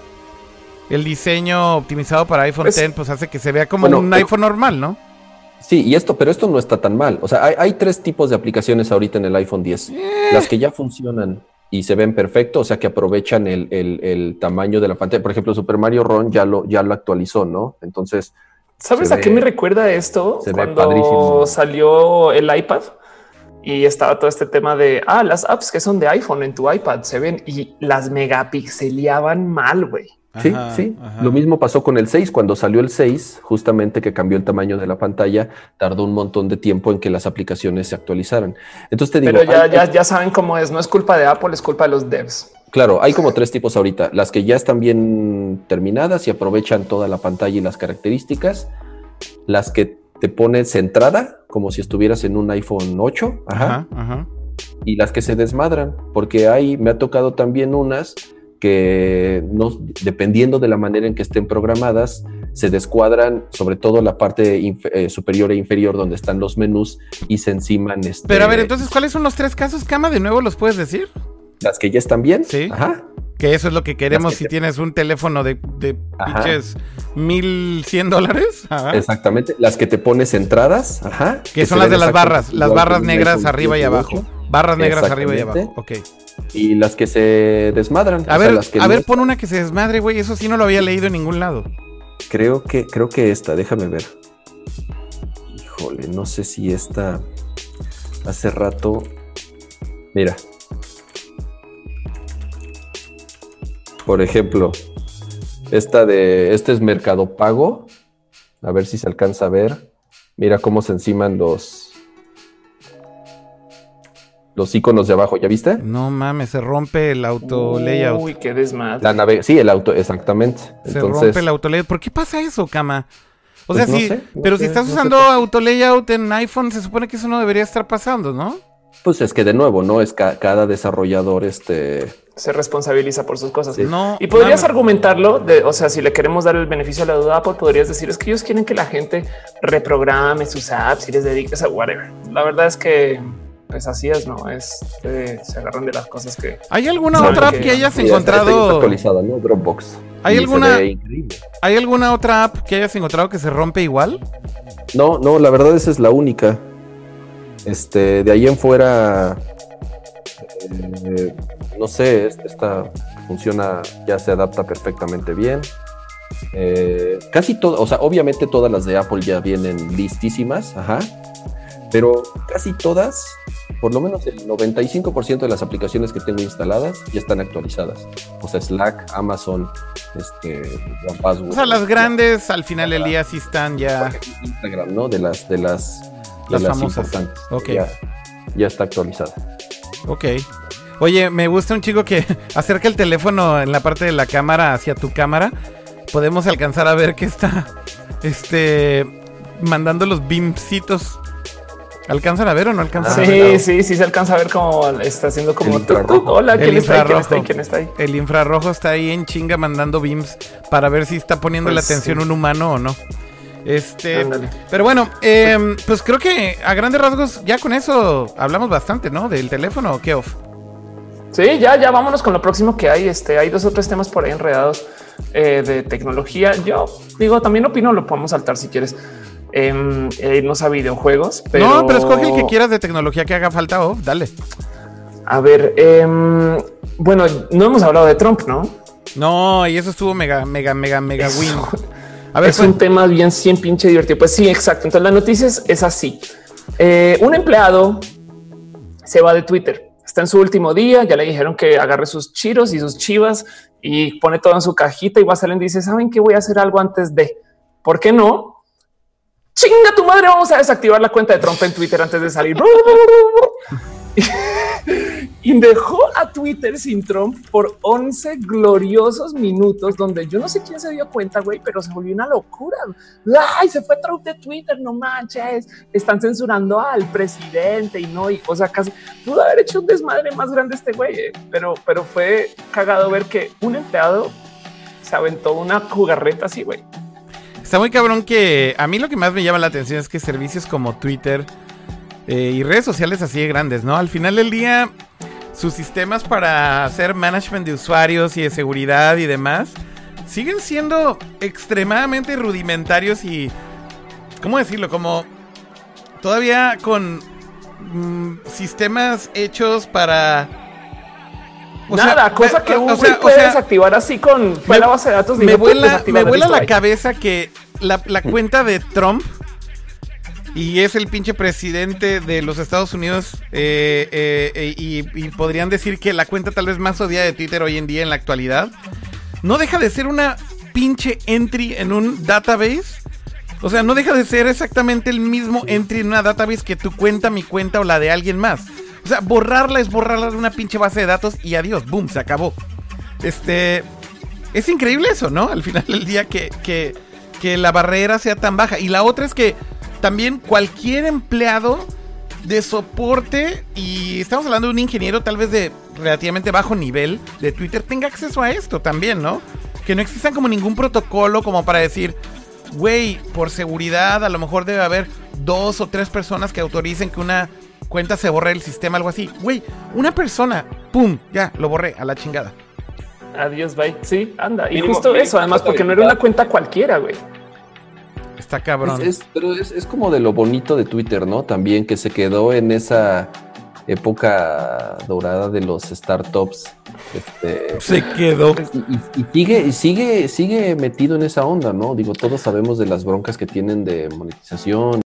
el diseño optimizado para iPhone Pues- X, pues hace que se vea como Bueno, un pero- iPhone normal, ¿no? Sí, y esto, pero esto no está tan mal. O sea, hay, hay tres tipos de aplicaciones ahorita en el iPhone 10. Las que ya funcionan y se ven perfecto, o sea, que aprovechan el, el- el tamaño de la pantalla. Por ejemplo, Super Mario Ron ya lo, ya lo actualizó, ¿no? Entonces, ¿Sabes a qué me recuerda esto? se ve Cuando padrísimo. salió el iPad y estaba todo este tema de ah, las apps que son de iPhone en tu iPad se ven y las megapixeleaban mal, güey. Sí, Ajá, sí. ajá. Lo mismo pasó con el 6. Cuando salió el 6, justamente que cambió el tamaño de la pantalla, tardó un montón de tiempo en que las aplicaciones se actualizaran. Entonces te digo, Pero ya, hay- ya, ya saben cómo es. No es culpa de Apple, es culpa de los devs. claro, hay como tres tipos ahorita. Las que ya están bien terminadas y aprovechan toda la pantalla y las características. Las que te pones centrada, como si estuvieras en un iPhone 8. Ajá. Y las que se desmadran, porque hay, me ha tocado también unas que no, dependiendo de la manera en que estén programadas, se descuadran sobre todo la parte eh, superior e inferior donde están los menús y se enciman. Este, Pero a ver, entonces, ¿cuáles son los tres casos, Cama? ¿De nuevo los puedes decir? Las que ya están bien. Sí. Ajá. Que eso es lo que queremos si tienes un teléfono de, de pinches mil cien dólares. Exactamente. Las que te pones entradas. Ajá. Que, son las de las barras. Las barras negras arriba y abajo. Barras negras arriba y abajo. Ok. Y las que se desmadran. A ver, a ver, pon una que se desmadre, güey. Eso sí no lo había leído en ningún lado. Creo que, creo que esta, déjame ver. Híjole, no sé si esta. Hace rato. Mira. Por ejemplo, esta de. Este es Mercado Pago. A ver si se alcanza a ver. Mira cómo se enciman los, los iconos de abajo, ¿ya viste? No mames, se rompe el auto layout. Uy, qué desmadre. La nave, sí, el auto, exactamente. Se rompe el auto layout. ¿Por qué pasa eso, cama? O sea, pues sí, pero si estás usando auto layout en iPhone, se supone que eso no debería estar pasando, ¿no? Pues es que de nuevo, ¿no? Es cada desarrollador este se responsabiliza por sus cosas. No, y podrías argumentarlo, de, o sea, si le queremos dar el beneficio a la duda, pues podrías decir es que ellos quieren que la gente reprograme sus apps y les dediques a whatever. La verdad es que pues así es, ¿no? Es, eh, se agarran de las cosas que... ¿Hay alguna otra app que, hayas encontrado? actualizada, ¿no? Dropbox. ¿Hay alguna, ¿Hay alguna otra app que hayas encontrado que se rompe igual? No, no, la verdad esa es la única. Este, de ahí en fuera, eh, no sé, esta funciona, ya se adapta perfectamente bien. Eh, casi todo, o sea, obviamente todas las de Apple ya vienen listísimas, ajá pero casi todas, por lo menos el 95% de las aplicaciones que tengo instaladas ya están actualizadas. O sea, Slack, Amazon, este, OnePassword. O sea, las grandes al final del día sí están ya. Instagram, ¿no? De las, de las, de las, importantes. Ok. Ya, ya está actualizada. Ok. Oye, me gusta un chico que <laughs> acerca el teléfono en la parte de la cámara hacia tu cámara. Podemos alcanzar a ver que está <laughs> este mandando los beamcitos ¿Alcanzan a ver o no alcanzan sí, a ver? Sí, sí, sí se alcanza a ver cómo está haciendo como Hola, ¿quién está, ahí? ¿quién está ahí? El infrarrojo está ahí en chinga mandando beams para ver si está poniendo la pues atención un humano o no. Este, pero bueno, em, pues creo que a grandes rasgos ya con eso hablamos bastante, ¿no? Del teléfono, ¿qué off? Sí, ya, ya vámonos con lo próximo que hay. Este, hay dos o tres temas por ahí enredados eh, de tecnología. Yo digo, también opino, lo podemos saltar si quieres eh, irnos a videojuegos. Pero... No, pero escoge el que quieras de tecnología que haga falta. Oh, dale. A ver, em, bueno, no hemos hablado de Trump, ¿no? No, y eso estuvo mega, mega, mega, mega win. A ver, es un tema bien, 100 pinche divertido. Pues sí, exacto. Entonces la noticia es, así. Eh, un empleado se va de Twitter. Está en su último día. Ya le dijeron que agarre sus chiros y sus chivas y pone todo en su cajita y va a salir y dice, ¿saben qué? Voy a hacer algo antes de. ¿Por qué no? Chinga tu madre, vamos a desactivar la cuenta de Trump en Twitter antes de salir. <laughs> y dejó a Twitter sin Trump por 11 gloriosos minutos donde yo no sé quién se dio cuenta, güey, pero se volvió una locura. Ay, se fue Trump de Twitter, no manches. Están censurando al presidente y no, y o sea, casi pudo haber hecho un desmadre más grande este güey, eh, pero, pero fue cagado ver que un empleado se aventó una jugarreta así, güey. Está muy cabrón que a mí lo que más me llama la atención es que servicios como Twitter eh, y redes sociales así de grandes, ¿no? Al final del día, sus sistemas para hacer management de usuarios y de seguridad y demás siguen siendo extremadamente rudimentarios y, ¿cómo decirlo? Como todavía con mm, sistemas hechos para Nada, cosa que un puede desactivar así con fue la base de datos. Me vuela, me vuela la cabeza que la, cuenta de Trump y es el pinche presidente de los Estados Unidos eh, eh, eh, y, podrían decir que la cuenta tal vez más odiada de Twitter hoy en día en la actualidad no deja de ser una pinche entry en un database. O sea, no deja de ser exactamente el mismo entry en una database que tu cuenta, mi cuenta o la de alguien más. O sea, borrarla es borrarla de una pinche base de datos y adiós, boom, se acabó. Este. Es increíble eso, ¿no? Al final del día que, que, que la barrera sea tan baja. Y la otra es que también cualquier empleado de soporte, y estamos hablando de un ingeniero tal vez de relativamente bajo nivel de Twitter, tenga acceso a esto también, ¿no? Que no existan como ningún protocolo como para decir, güey, por seguridad a lo mejor debe haber dos o tres personas que autoricen que una cuenta se borre el sistema, algo así. Güey, una persona, ¡pum! Ya, lo borré a la chingada. Adiós, bye. Sí, anda. Y justo eso, además, porque no era una cuenta cualquiera, güey. Está cabrón. Es, pero es, es, como de lo bonito de Twitter, ¿no? También que se quedó en esa época dorada de los startups. Este, se quedó. Y, y, sigue, y sigue, sigue metido en esa onda, ¿no? Digo, todos sabemos de las broncas que tienen de monetización,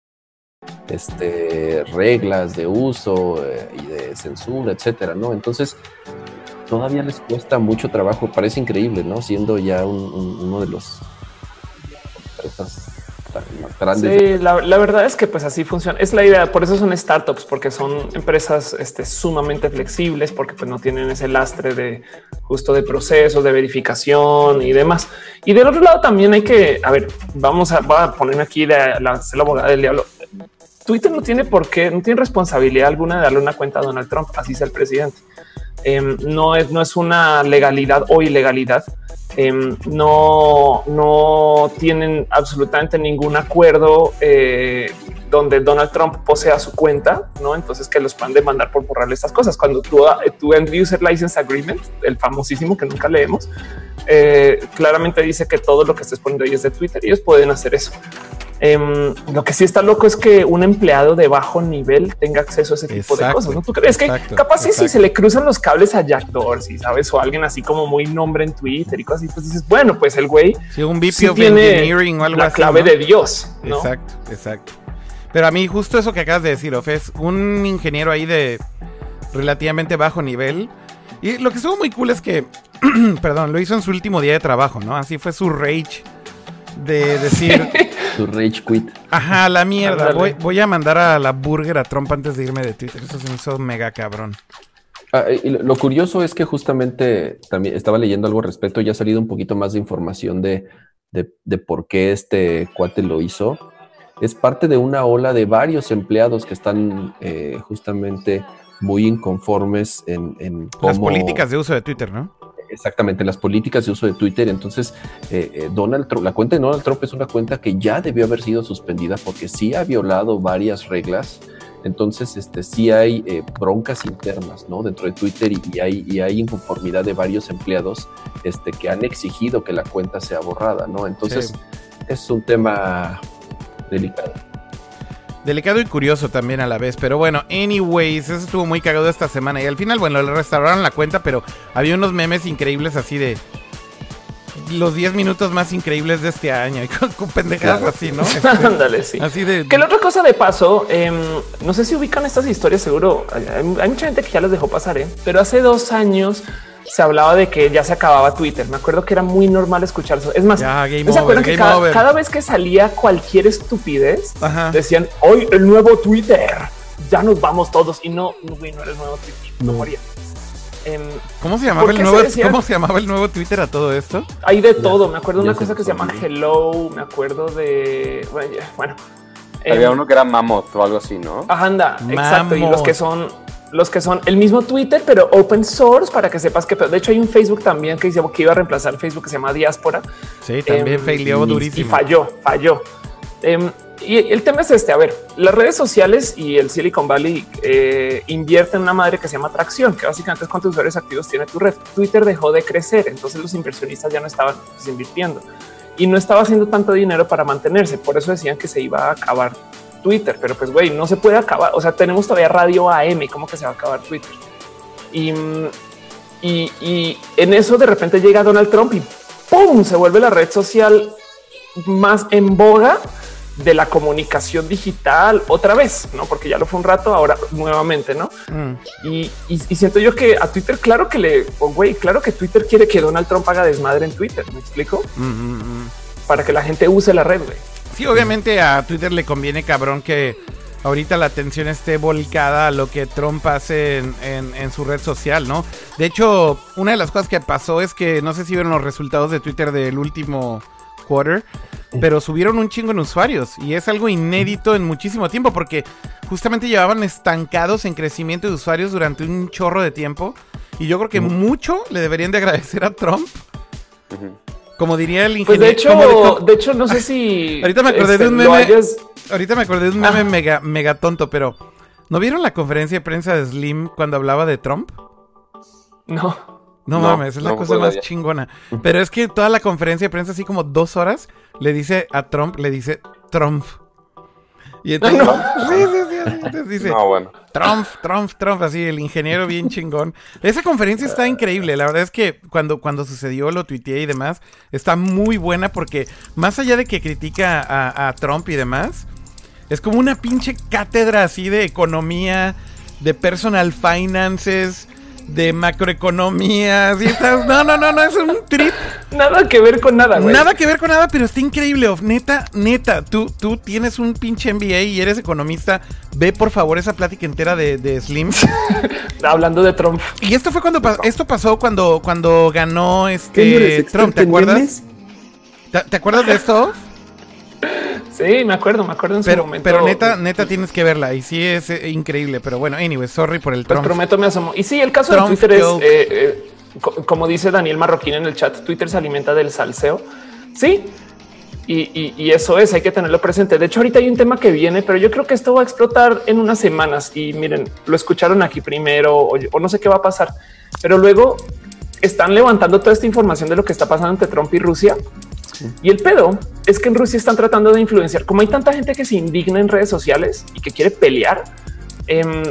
este, reglas de uso eh, y de censura, etcétera, ¿no? Entonces, todavía les cuesta mucho trabajo, parece increíble, ¿no? Siendo ya un, un, uno de los empresas más grandes. Sí, la, la, verdad es que pues así funciona. Es la idea, por eso son startups, porque son empresas este, sumamente flexibles, porque pues no tienen ese lastre de justo de procesos, de verificación y demás. Y del otro lado también hay que, a ver, vamos a ponerme aquí la, la, la abogada del diablo. Twitter no tiene por qué, no tiene responsabilidad alguna de darle una cuenta a Donald Trump, así sea el presidente. Eh, no, es, no es una legalidad o ilegalidad. Eh, no, no tienen absolutamente ningún acuerdo eh, donde Donald Trump posea su cuenta, no? Entonces que los puedan demandar por borrarle estas cosas. Cuando tú, tu End User License Agreement, el famosísimo que nunca leemos, eh, claramente dice que todo lo que estés poniendo ahí es de Twitter. Ellos pueden hacer eso. Um, lo que sí está loco es que un empleado de bajo nivel tenga acceso a ese tipo exacto, de cosas. ¿no? ¿Tú crees exacto, que capaz si se le cruzan los cables a Jack Dorsey, sabes, o alguien así como muy nombre en Twitter y cosas así, pues dices, bueno, pues el güey sí, un VP sí of tiene o algo la así, clave ¿no? de Dios. ¿no? Exacto, exacto. Pero a mí justo eso que acabas de decir, Of, es un ingeniero ahí de relativamente bajo nivel. Y lo que estuvo muy cool es que, <clears throat> perdón, lo hizo en su último día de trabajo, ¿no? Así fue su rage de decir... <laughs> su rage quit. Ajá, la mierda. Voy, voy, a mandar a la burger a Trump antes de irme de Twitter. Eso se me hizo mega cabrón. Ah, y lo curioso es que justamente también estaba leyendo algo al respecto. Ya ha salido un poquito más de información de, de, de por qué este cuate lo hizo. Es parte de una ola de varios empleados que están eh, justamente muy inconformes en, en cómo... Las políticas de uso de Twitter, ¿no? Exactamente, las políticas de uso de Twitter. Entonces, eh, eh, Donald Trump, la cuenta de Donald Trump es una cuenta que ya debió haber sido suspendida porque sí ha violado varias reglas. Entonces, este, sí hay eh, broncas internas, ¿no? Dentro de Twitter y, y, hay, y hay inconformidad de varios empleados este, que han exigido que la cuenta sea borrada, ¿no? Entonces, sí. es un tema delicado. Delicado y curioso también a la vez. Pero bueno, anyways, eso estuvo muy cagado esta semana. Y al final, bueno, le restauraron la cuenta, pero había unos memes increíbles así de los 10 minutos más increíbles de este año y con, con pendejadas claro. así, ¿no? <laughs> <laughs> Ándale, sí. Así de. Que la otra cosa de paso, eh, no sé si ubican estas historias, seguro hay, hay, mucha gente que ya las dejó pasar, ¿eh? pero hace dos años se hablaba de que ya se acababa Twitter. Me acuerdo que era muy normal escuchar eso. Es más, ya, game ¿se acuerdan que cada, cada, vez que salía cualquier estupidez, Ajá. decían hoy el nuevo Twitter? Ya nos vamos todos y no, güey, no, no era el nuevo Twitter, no moría. Eh, ¿Cómo se llamaba el nuevo? Se ¿Cómo se llamaba el nuevo Twitter a todo esto? Hay de todo. Me acuerdo de una cosa que se llama Hello. Me acuerdo de bueno. bueno Había eh, uno que era Mammoth o algo así, ¿no? Ajá, anda, Mammoth. exacto. Y los que son los que son el mismo Twitter, pero open source para que sepas que de hecho hay un Facebook también que dice que iba a reemplazar el Facebook que se llama Diáspora. Sí, también eh, failó durísimo. Y falló, falló. Eh, y el tema es este. A ver, las redes sociales y el Silicon Valley eh, invierten en una madre que se llama atracción, que básicamente es cuántos usuarios activos tiene tu red. Twitter dejó de crecer, entonces los inversionistas ya no estaban pues, invirtiendo y no estaba haciendo tanto dinero para mantenerse. Por eso decían que se iba a acabar Twitter, pero pues güey, no se puede acabar. O sea, tenemos todavía radio AM. ¿Cómo que se va a acabar Twitter? Y, y, y en eso de repente llega Donald Trump y pum, se vuelve la red social más en boga de la comunicación digital otra vez, no? Porque ya lo fue un rato, ahora nuevamente, no? Mm. Y, y, y, siento yo que a Twitter, claro que le, oh, güey, claro que Twitter quiere que Donald Trump haga desmadre en Twitter. Me explico mm, mm, para que la gente use la red. Güey. Sí, obviamente a Twitter le conviene cabrón que ahorita la atención esté volcada a lo que Trump hace en, su red social, ¿no? De hecho, una de las cosas que pasó es que no sé si vieron los resultados de Twitter del último quarter, pero subieron un chingo en usuarios y es algo inédito en muchísimo tiempo porque justamente llevaban estancados en crecimiento de usuarios durante un chorro de tiempo y yo creo que mucho le deberían de agradecer a Trump. Como diría el ingeniero. Pues de hecho, de, hecho no sé si. <laughs> Ahorita me acordé de este, un meme. Ahorita me acordé de un meme mega, mega tonto, pero. ¿No vieron la conferencia de prensa de Slim cuando hablaba de Trump? No. No, mames, es la cosa más chingona. Pero es que toda la conferencia de prensa, así como dos horas, le dice a Trump, le dice Trump. Y <laughs> entonces, sí, sí, sí, entonces dice, bueno. Trump, Trump, Trump, así, el ingeniero bien chingón. Esa conferencia está increíble, la verdad es que cuando, cuando sucedió lo tuiteé y demás, está muy buena porque más allá de que critica a, a Trump y demás, es como una pinche cátedra así de economía, de personal finances, de macroeconomía. No, no, no, no, es un trip. Nada que ver con nada, güey. Nada que ver con nada, pero está increíble, Neta, neta, tú, tú tienes un pinche MBA y eres economista. Ve por favor esa plática entera de, Slim. <laughs> Hablando de Trump. Y esto fue cuando esto pasó cuando, cuando ganó este Trump, ¿te acuerdas? ¿Te, acuerdas de esto? Sí, me acuerdo, me acuerdo en pero, su momento. Pero neta, neta tienes que verla y sí es eh, increíble, pero bueno, anyway, sorry por el pues prometo me asomo. Y sí, el caso de Twitter es, eh, eh, como dice Daniel Marroquín en el chat, Twitter se alimenta del salseo. Sí, y, eso es, hay que tenerlo presente. De hecho, ahorita hay un tema que viene, pero yo creo que esto va a explotar en unas semanas. Y miren, lo escucharon aquí primero o, o no sé qué va a pasar, pero luego están levantando toda esta información de lo que está pasando entre Trump y Rusia y el pedo es que en Rusia están tratando de influenciar. Como hay tanta gente que se indigna en redes sociales y que quiere pelear, em,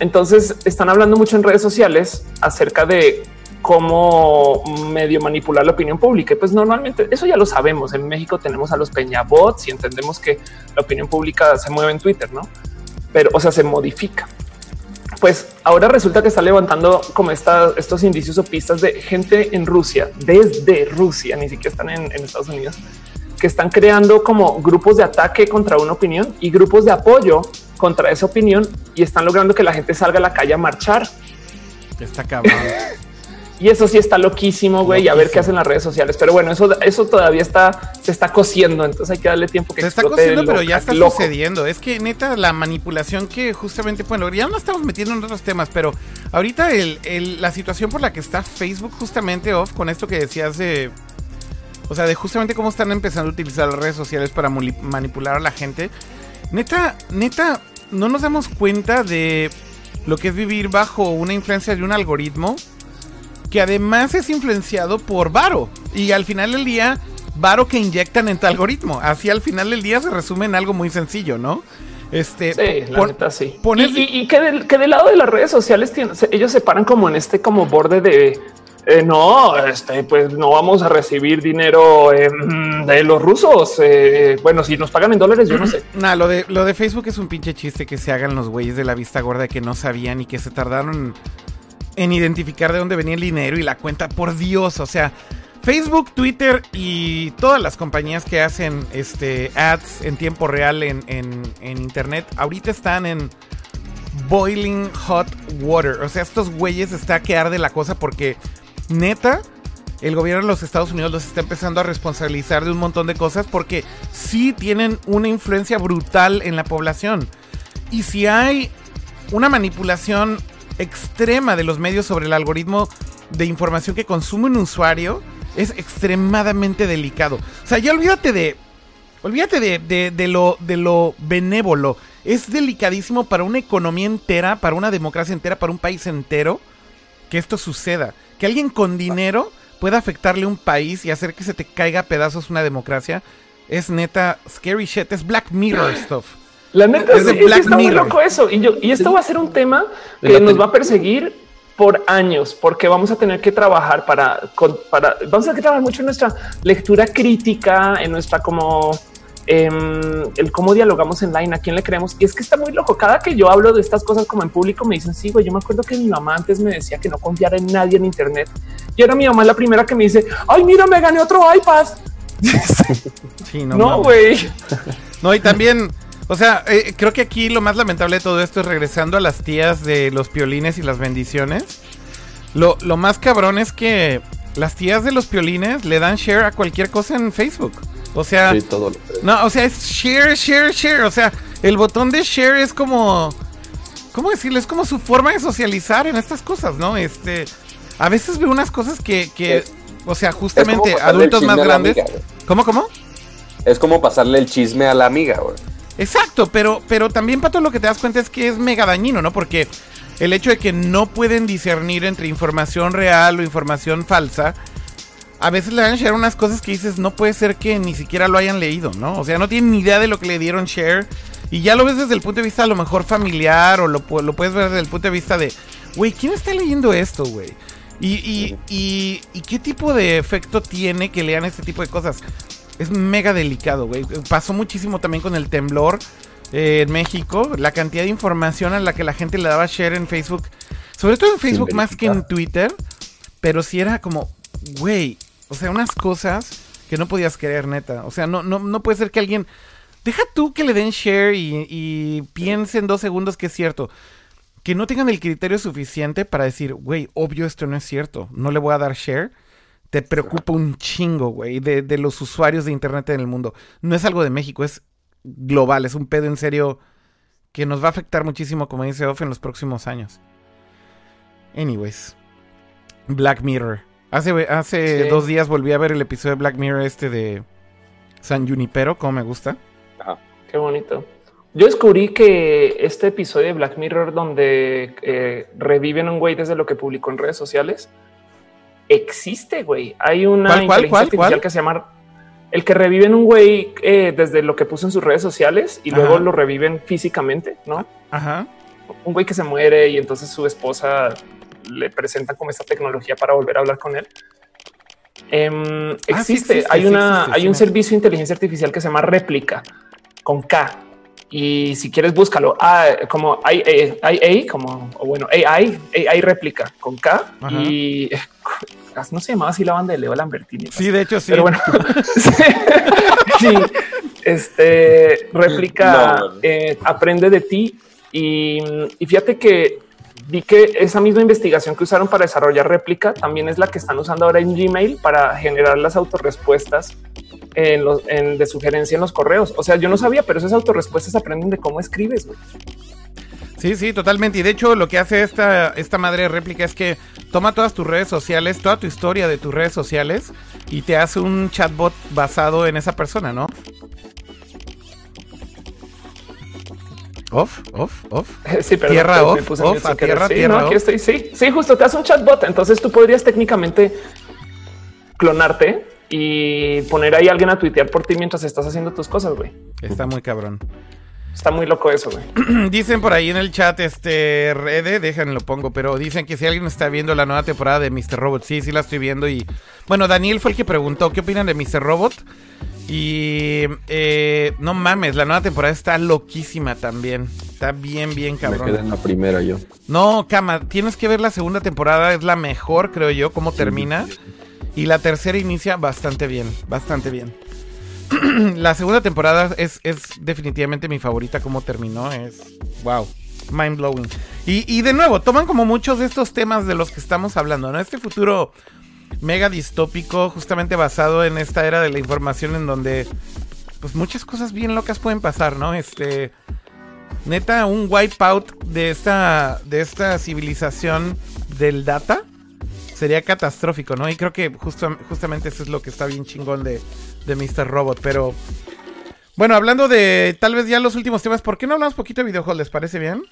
entonces están hablando mucho en redes sociales acerca de cómo medio manipular la opinión pública. Pues normalmente eso ya lo sabemos. En México tenemos a los peñabots y entendemos que la opinión pública se mueve en Twitter, no? Pero, o sea, se modifica pues ahora resulta que está levantando como estos indicios o pistas de gente en Rusia, desde Rusia, ni siquiera están en, Estados Unidos, que están creando como grupos de ataque contra una opinión y grupos de apoyo contra esa opinión y están logrando que la gente salga a la calle a marchar. Está cabrón. <laughs> Y eso sí está loquísimo, güey, y a ver qué hacen las redes sociales. Pero bueno, eso, eso todavía está, se está cociendo, entonces hay que darle tiempo que se está cociendo, pero ya está sucediendo. Es que neta, la manipulación que justamente, bueno, ya no estamos metiendo en otros temas, pero ahorita el, la situación por la que está Facebook justamente off con esto que decías de, o sea, de justamente cómo están empezando a utilizar las redes sociales para manipular a la gente. Neta, neta, no nos damos cuenta de lo que es vivir bajo una influencia de un algoritmo que además es influenciado por Varo. Y al final del día, Varo que inyectan en tu algoritmo. Así al final del día se resume en algo muy sencillo, ¿no? Este, sí, la neta, sí. Y, que, del, lado de las redes sociales ellos se paran como en este como borde de eh, no, este, pues no vamos a recibir dinero em, de los rusos. Eh, bueno, si nos pagan en dólares, yo no sé. <clears throat> Nah, lo de, lo de Facebook es un pinche chiste que se hagan los güeyes de la vista gorda que no sabían y que se tardaron en identificar de dónde venía el dinero y la cuenta. Por Dios, o sea, Facebook, Twitter y todas las compañías que hacen este ads en tiempo real en, en, internet, ahorita están en boiling hot water. O sea, estos güeyes está que arde la cosa porque neta, el gobierno de los Estados Unidos los está empezando a responsabilizar de un montón de cosas porque sí tienen una influencia brutal en la población. Y si hay una manipulación extrema de los medios sobre el algoritmo de información que consume un usuario es extremadamente delicado. O sea, ya olvídate de. Olvídate de, de, lo, de lo benévolo. Es delicadísimo para una economía entera, para una democracia entera, para un país entero, que esto suceda. Que alguien con dinero pueda afectarle a un país y hacer que se te caiga a pedazos una democracia. Es neta scary shit. Es Black Mirror <clears throat> stuff. La neta es, de está muy loco eso. Y, yo, y esto va a ser un tema que nos va a perseguir por años, porque vamos a tener que trabajar para, para vamos a tener que trabajar mucho en nuestra lectura crítica, en nuestra como em, el cómo dialogamos en line, a quién le creemos. Y es que está muy loco. Cada que yo hablo de estas cosas como en público, me dicen, sí, güey, yo me acuerdo que mi mamá antes me decía que no confiara en nadie en Internet. Y ahora mi mamá es la primera que me dice, ay, mira, me gané otro iPad. <laughs> Sí, no, güey. no, y también O sea, eh, creo que aquí lo más lamentable de todo esto es regresando a las tías de los piolines y las bendiciones. Lo, lo más cabrón es que las tías de los piolines le dan share a cualquier cosa en Facebook. O sea, Sí, todo lo no, o sea, es share, share, share. O sea, el botón de share es como. ¿Cómo decirlo? Es como su forma de socializar en estas cosas, ¿no? Este. A veces veo unas cosas que. que Es- o sea, justamente adultos más grandes. amiga. ¿Cómo, cómo? Es como pasarle el chisme a la amiga, güey. Exacto, pero, pero también, Pato, lo que te das cuenta es que es mega dañino, ¿no? Porque el hecho de que no pueden discernir entre información real o información falsa, a veces le dan share unas cosas que dices, no puede ser que ni siquiera lo hayan leído, ¿no? O sea, no tienen ni idea de lo que le dieron share. Y ya lo ves desde el punto de vista a lo mejor familiar o lo, lo puedes ver desde el punto de vista de, güey, ¿quién está leyendo esto, güey? Y, y, y, y qué tipo de efecto tiene que lean este tipo de cosas? Es mega delicado, güey. Pasó muchísimo también con el temblor eh, en México. La cantidad de información a la que la gente le daba share en Facebook. Sobre todo en Facebook más que en. Twitter. Pero sí era como, güey. O sea, unas cosas que no podías creer, neta. O sea, no, no, no puede ser que alguien... Deja tú que le den share y, y piense en dos segundos que es cierto. Que no tengan el criterio suficiente para decir, güey, obvio esto no es cierto. No le voy a dar share te preocupa un chingo, güey, de, de los usuarios de Internet en el mundo. No es algo de México, es global, es un pedo en serio que nos va a afectar muchísimo, como dice Off, en los próximos años. Anyways, Black Mirror. Hace, hace Sí. dos días volví a ver el episodio de Black Mirror este de San Junipero, como me gusta. Qué bonito. Yo descubrí que este episodio de Black Mirror, donde eh, reviven a un güey desde lo que publicó en redes sociales, existe, güey. Hay una ¿Cuál, inteligencia cuál, artificial cuál? que se llama el que reviven un güey eh, desde lo que puso en sus redes sociales y luego Ajá. lo reviven físicamente, ¿no? Ajá. Un güey que se muere y entonces su esposa le presenta como esta tecnología para volver a hablar con él. Em, Ah, sí existe, existe, hay sí una, existe, hay sí un servicio de inteligencia artificial que se llama Réplica con K. Y si quieres, búscalo ah, como IA, como o bueno, AI, AI réplica con K. Ajá. Y <laughs> no se llamaba así la banda de Leo Lambertini. Sí, de hecho sí. Pero bueno, <laughs> sí, este réplica No, eh, aprende de ti y, y fíjate que vi que esa misma investigación que usaron para desarrollar réplica también es la que están usando ahora en Gmail para generar las autorrespuestas en los, en- de sugerencia en los correos. O sea, yo no sabía, pero esas autorrespuestas aprenden de cómo escribes. güey. Sí, sí, totalmente. Y de hecho, lo que hace esta, esta madre réplica es que toma todas tus redes sociales, toda tu historia de tus redes sociales y te hace un chatbot basado en esa persona, ¿no? Off, off, off. <laughs> Sí, pero Tierra off, off, a querer. tierra, Sí, tierra no, aquí off. estoy. Sí, sí, justo te hace un chatbot. Entonces tú podrías técnicamente clonarte y poner ahí a alguien a tuitear por ti mientras estás haciendo tus cosas, güey. Está muy cabrón. Está muy loco eso, güey. <clears throat> Dicen por ahí en el chat, este, Rede, déjenlo pongo, pero dicen que si alguien está viendo la nueva temporada de Mr. Robot, sí, sí la estoy viendo y... Bueno, Daniel fue el que preguntó, ¿qué opinan de Mr. Robot? Y... eh, no mames, la nueva temporada está loquísima también. Está bien, bien Me quedé cabrón. en la primera yo. No, Cama, tienes que ver la segunda temporada, es la mejor, creo yo, cómo termina. Y la tercera inicia bastante bien, bastante bien. <clears throat> la segunda temporada es, definitivamente mi favorita, cómo terminó, es wow, mind blowing. Y, y de nuevo, toman como muchos de estos temas de los que estamos hablando, ¿no? Este futuro mega distópico, justamente basado en esta era de la información en donde pues muchas cosas bien locas pueden pasar, ¿no? Este neta un wipeout de esta de esta civilización del data sería catastrófico, ¿no? Y creo que justo, justamente eso es lo que está bien chingón de, de Mr. Robot, pero bueno, hablando de tal vez ya los últimos temas, ¿por qué no hablamos poquito de videojuegos? ¿Les parece bien?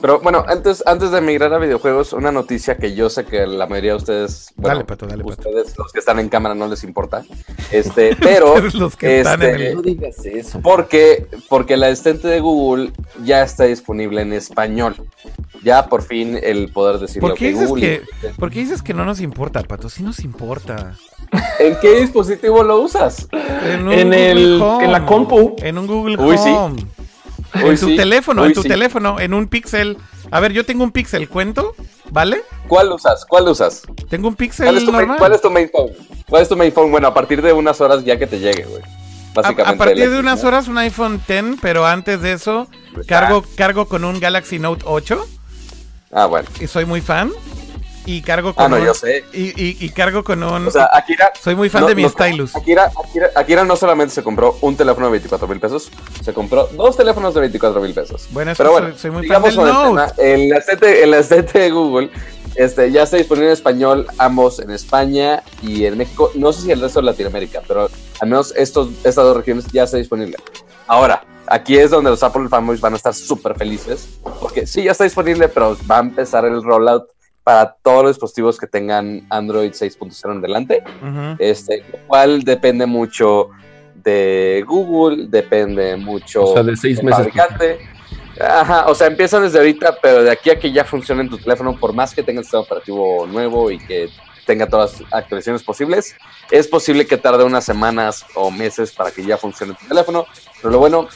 Pero bueno, antes, antes de migrar a videojuegos, una noticia que yo sé que la mayoría de ustedes, bueno, Dale, Pato, dale, Pato. ustedes, los que están en cámara, no les importa. Este, <laughs> pero los que están en este, el- No digas eso. porque, porque la asistente de Google ya está disponible en español. Ya por fin el poder decir ¿Por lo qué, que dices Google. que, ¿Por qué dices que no nos importa, Pato? Sí nos importa. <laughs> ¿En qué dispositivo lo usas? En, un En el- Google en la compu. En un Google Uy, sí. <laughs> En tu sí, teléfono, en tu sí. teléfono, en un Pixel. A ver, yo tengo un Pixel, ¿cuento? ¿Vale? ¿Cuál usas? ¿Cuál usas? Tengo un Pixel ¿Cuál es, tu main, normal. cuál es tu main phone? ¿Cuál es tu main phone? Bueno, a partir de unas horas ya que te llegue, güey. Básicamente. A, a partir de unas horas un iPhone X, pero antes de eso cargo, cargo con un Galaxy Note 8 Ah, bueno. y soy muy fan. Y cargo con Ah, no, un- yo sé. Y, y- y cargo con un... O sea, Akira. soy muy fan no- de mi no- stylus. Akira, Akira, Akira no solamente se compró un teléfono de 24 mil pesos, se compró dos teléfonos de 24 mil pesos. Bueno, Pero bueno, soy- soy muy fan del Note. tema. Asistente, el asistente de Google este, ya está disponible en español, ambos en España y en México. No sé si el resto de Latinoamérica, pero al menos estos, estas dos regiones ya está disponible. Ahora, aquí es donde los Apple fanboys van a estar súper felices, porque sí, ya está disponible, pero va a empezar el rollout para todos los dispositivos que tengan Android 6.0 en delante. Ujú. Este, lo cual depende mucho de Google, depende mucho O sea, de seis del meses. fabricante. Ajá, o sea, empiezan desde ahorita, pero de aquí a que ya funcione en tu teléfono, por más que tenga el sistema operativo nuevo y que tenga todas las actualizaciones posibles, es posible que tarde unas semanas o meses para que ya funcione tu teléfono, pero lo bueno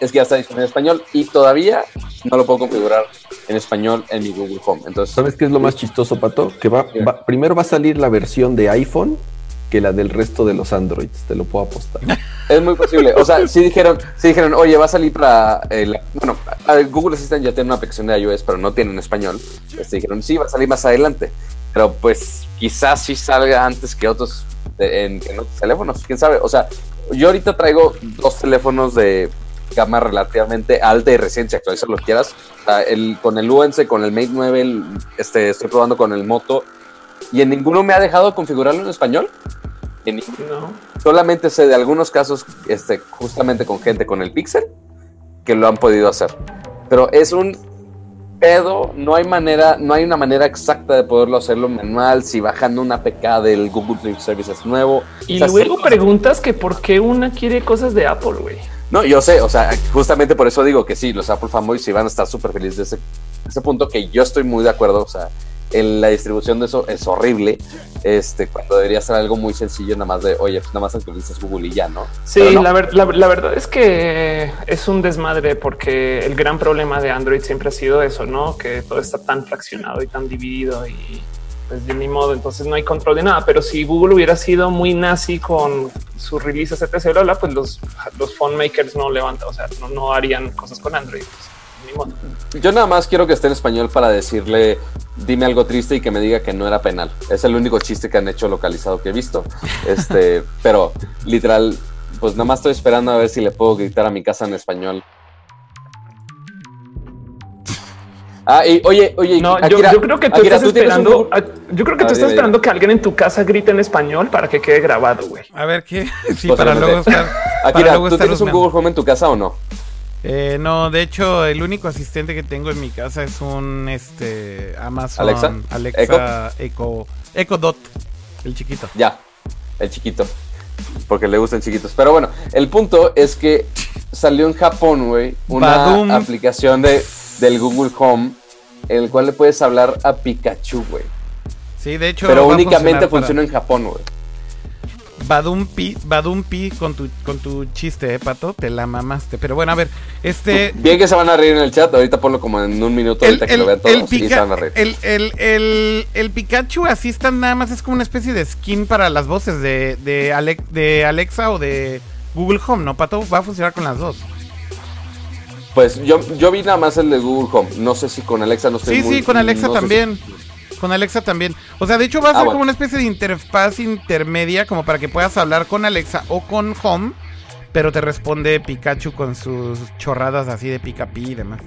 es que ya está disponible en español y todavía no lo puedo configurar en español en mi Google Home. Entonces, ¿Sabes qué es lo más chistoso, Pato? Que va, va- primero va a salir la versión de iPhone que la del resto de los Androids, te lo puedo apostar. <laughs> Es muy posible. O sea, sí dijeron, sí dijeron, oye, va a salir para el, bueno, Google Assistant ya tiene una aplicación de iOS, pero no tiene en español. Este, dijeron, sí, va a salir más adelante. Pero pues quizás sí salga antes que otros de- en, en otros teléfonos. Quién sabe. O sea, yo ahorita traigo dos teléfonos de gama relativamente alta y recién, si actualizar lo que quieras. El, con el Nuance, con el Mate 9, el- este, estoy probando con el Moto. Y en ninguno me ha dejado configurarlo en español. En No. solamente sé de algunos casos, este, justamente con gente con el Pixel, que lo han podido hacer. Pero es un pedo, no hay manera, no hay una manera exacta de poderlo hacerlo manual, si bajando una APK del Google Play Services nuevo. Y O sea, luego preguntas que por qué una quiere cosas de Apple, güey. No, yo sé, o sea, justamente por eso digo que sí, los Apple fanboys sí van a estar súper felices de ese, ese punto que yo estoy muy de acuerdo, o sea, en la distribución de eso es horrible, este, cuando debería ser algo muy sencillo, nada más de, oye, pues nada más actualizas Google y ya, ¿no? Sí, no. la, ver- la- la verdad es que es un desmadre porque el gran problema de Android siempre ha sido eso, ¿no? Que todo está tan fraccionado y tan dividido y pues de ni modo, entonces no hay control de nada. Pero si Google hubiera sido muy nazi con sus releases, etc., bla, bla, pues los, los phone makers no levantan, o sea, no, no harían cosas con Android. pues, modo. Yo nada más quiero que esté en español para decirle, dime algo triste y que me diga que no era penal. Es el único chiste que han hecho localizado que he visto. Este, <laughs> pero literal, pues nada más estoy esperando a ver si le puedo gritar a mi casa en español. Ah, y oye, oye, No, yo, Akira, yo creo que tú Akira, estás esperando. Yo creo que Ah, tú estás esperando que alguien en tu casa grite en español para que quede grabado, güey. A ver qué. <laughs> Sí, Pues, para luego estar. Akira, luego ¿tú estar tienes un. Google Home en tu casa o no? Eh, no, de hecho, el único asistente que tengo en mi casa es un este Amazon ¿Alexa? Alexa Echo Echo Dot, el chiquito. Ya, el chiquito. Porque le gustan chiquitos. Pero bueno, el punto es que salió en Japón, güey, una Badum. aplicación de, del Google Home en el cual le puedes hablar a Pikachu, güey. Sí, de hecho. Pero únicamente para- funciona en Japón, güey. Badumpi, Badumpi con tu con tu chiste, eh, pato, te la mamaste. Pero bueno, a ver, este Bien que se van a reír en el chat, ahorita ponlo como en un minuto, el, ahorita que el- lo vean todos el y se van a reír. el- el Pikachu Assistant nada más es como una especie de skin para las voces de, de, Ale- de Alexa o de Google Home, ¿no, Pato? Va a funcionar con las dos. Pues yo, yo vi nada más el de Google Home. No sé si con Alexa no estoy Sí, muy- sí, con Alexa no sé si- también. Con Alexa también. O sea, de hecho va a Ah, ser bueno. como una especie de interfaz intermedia, como para que puedas hablar con Alexa o con Home, pero te responde Pikachu con sus chorradas así de pica pi y demás.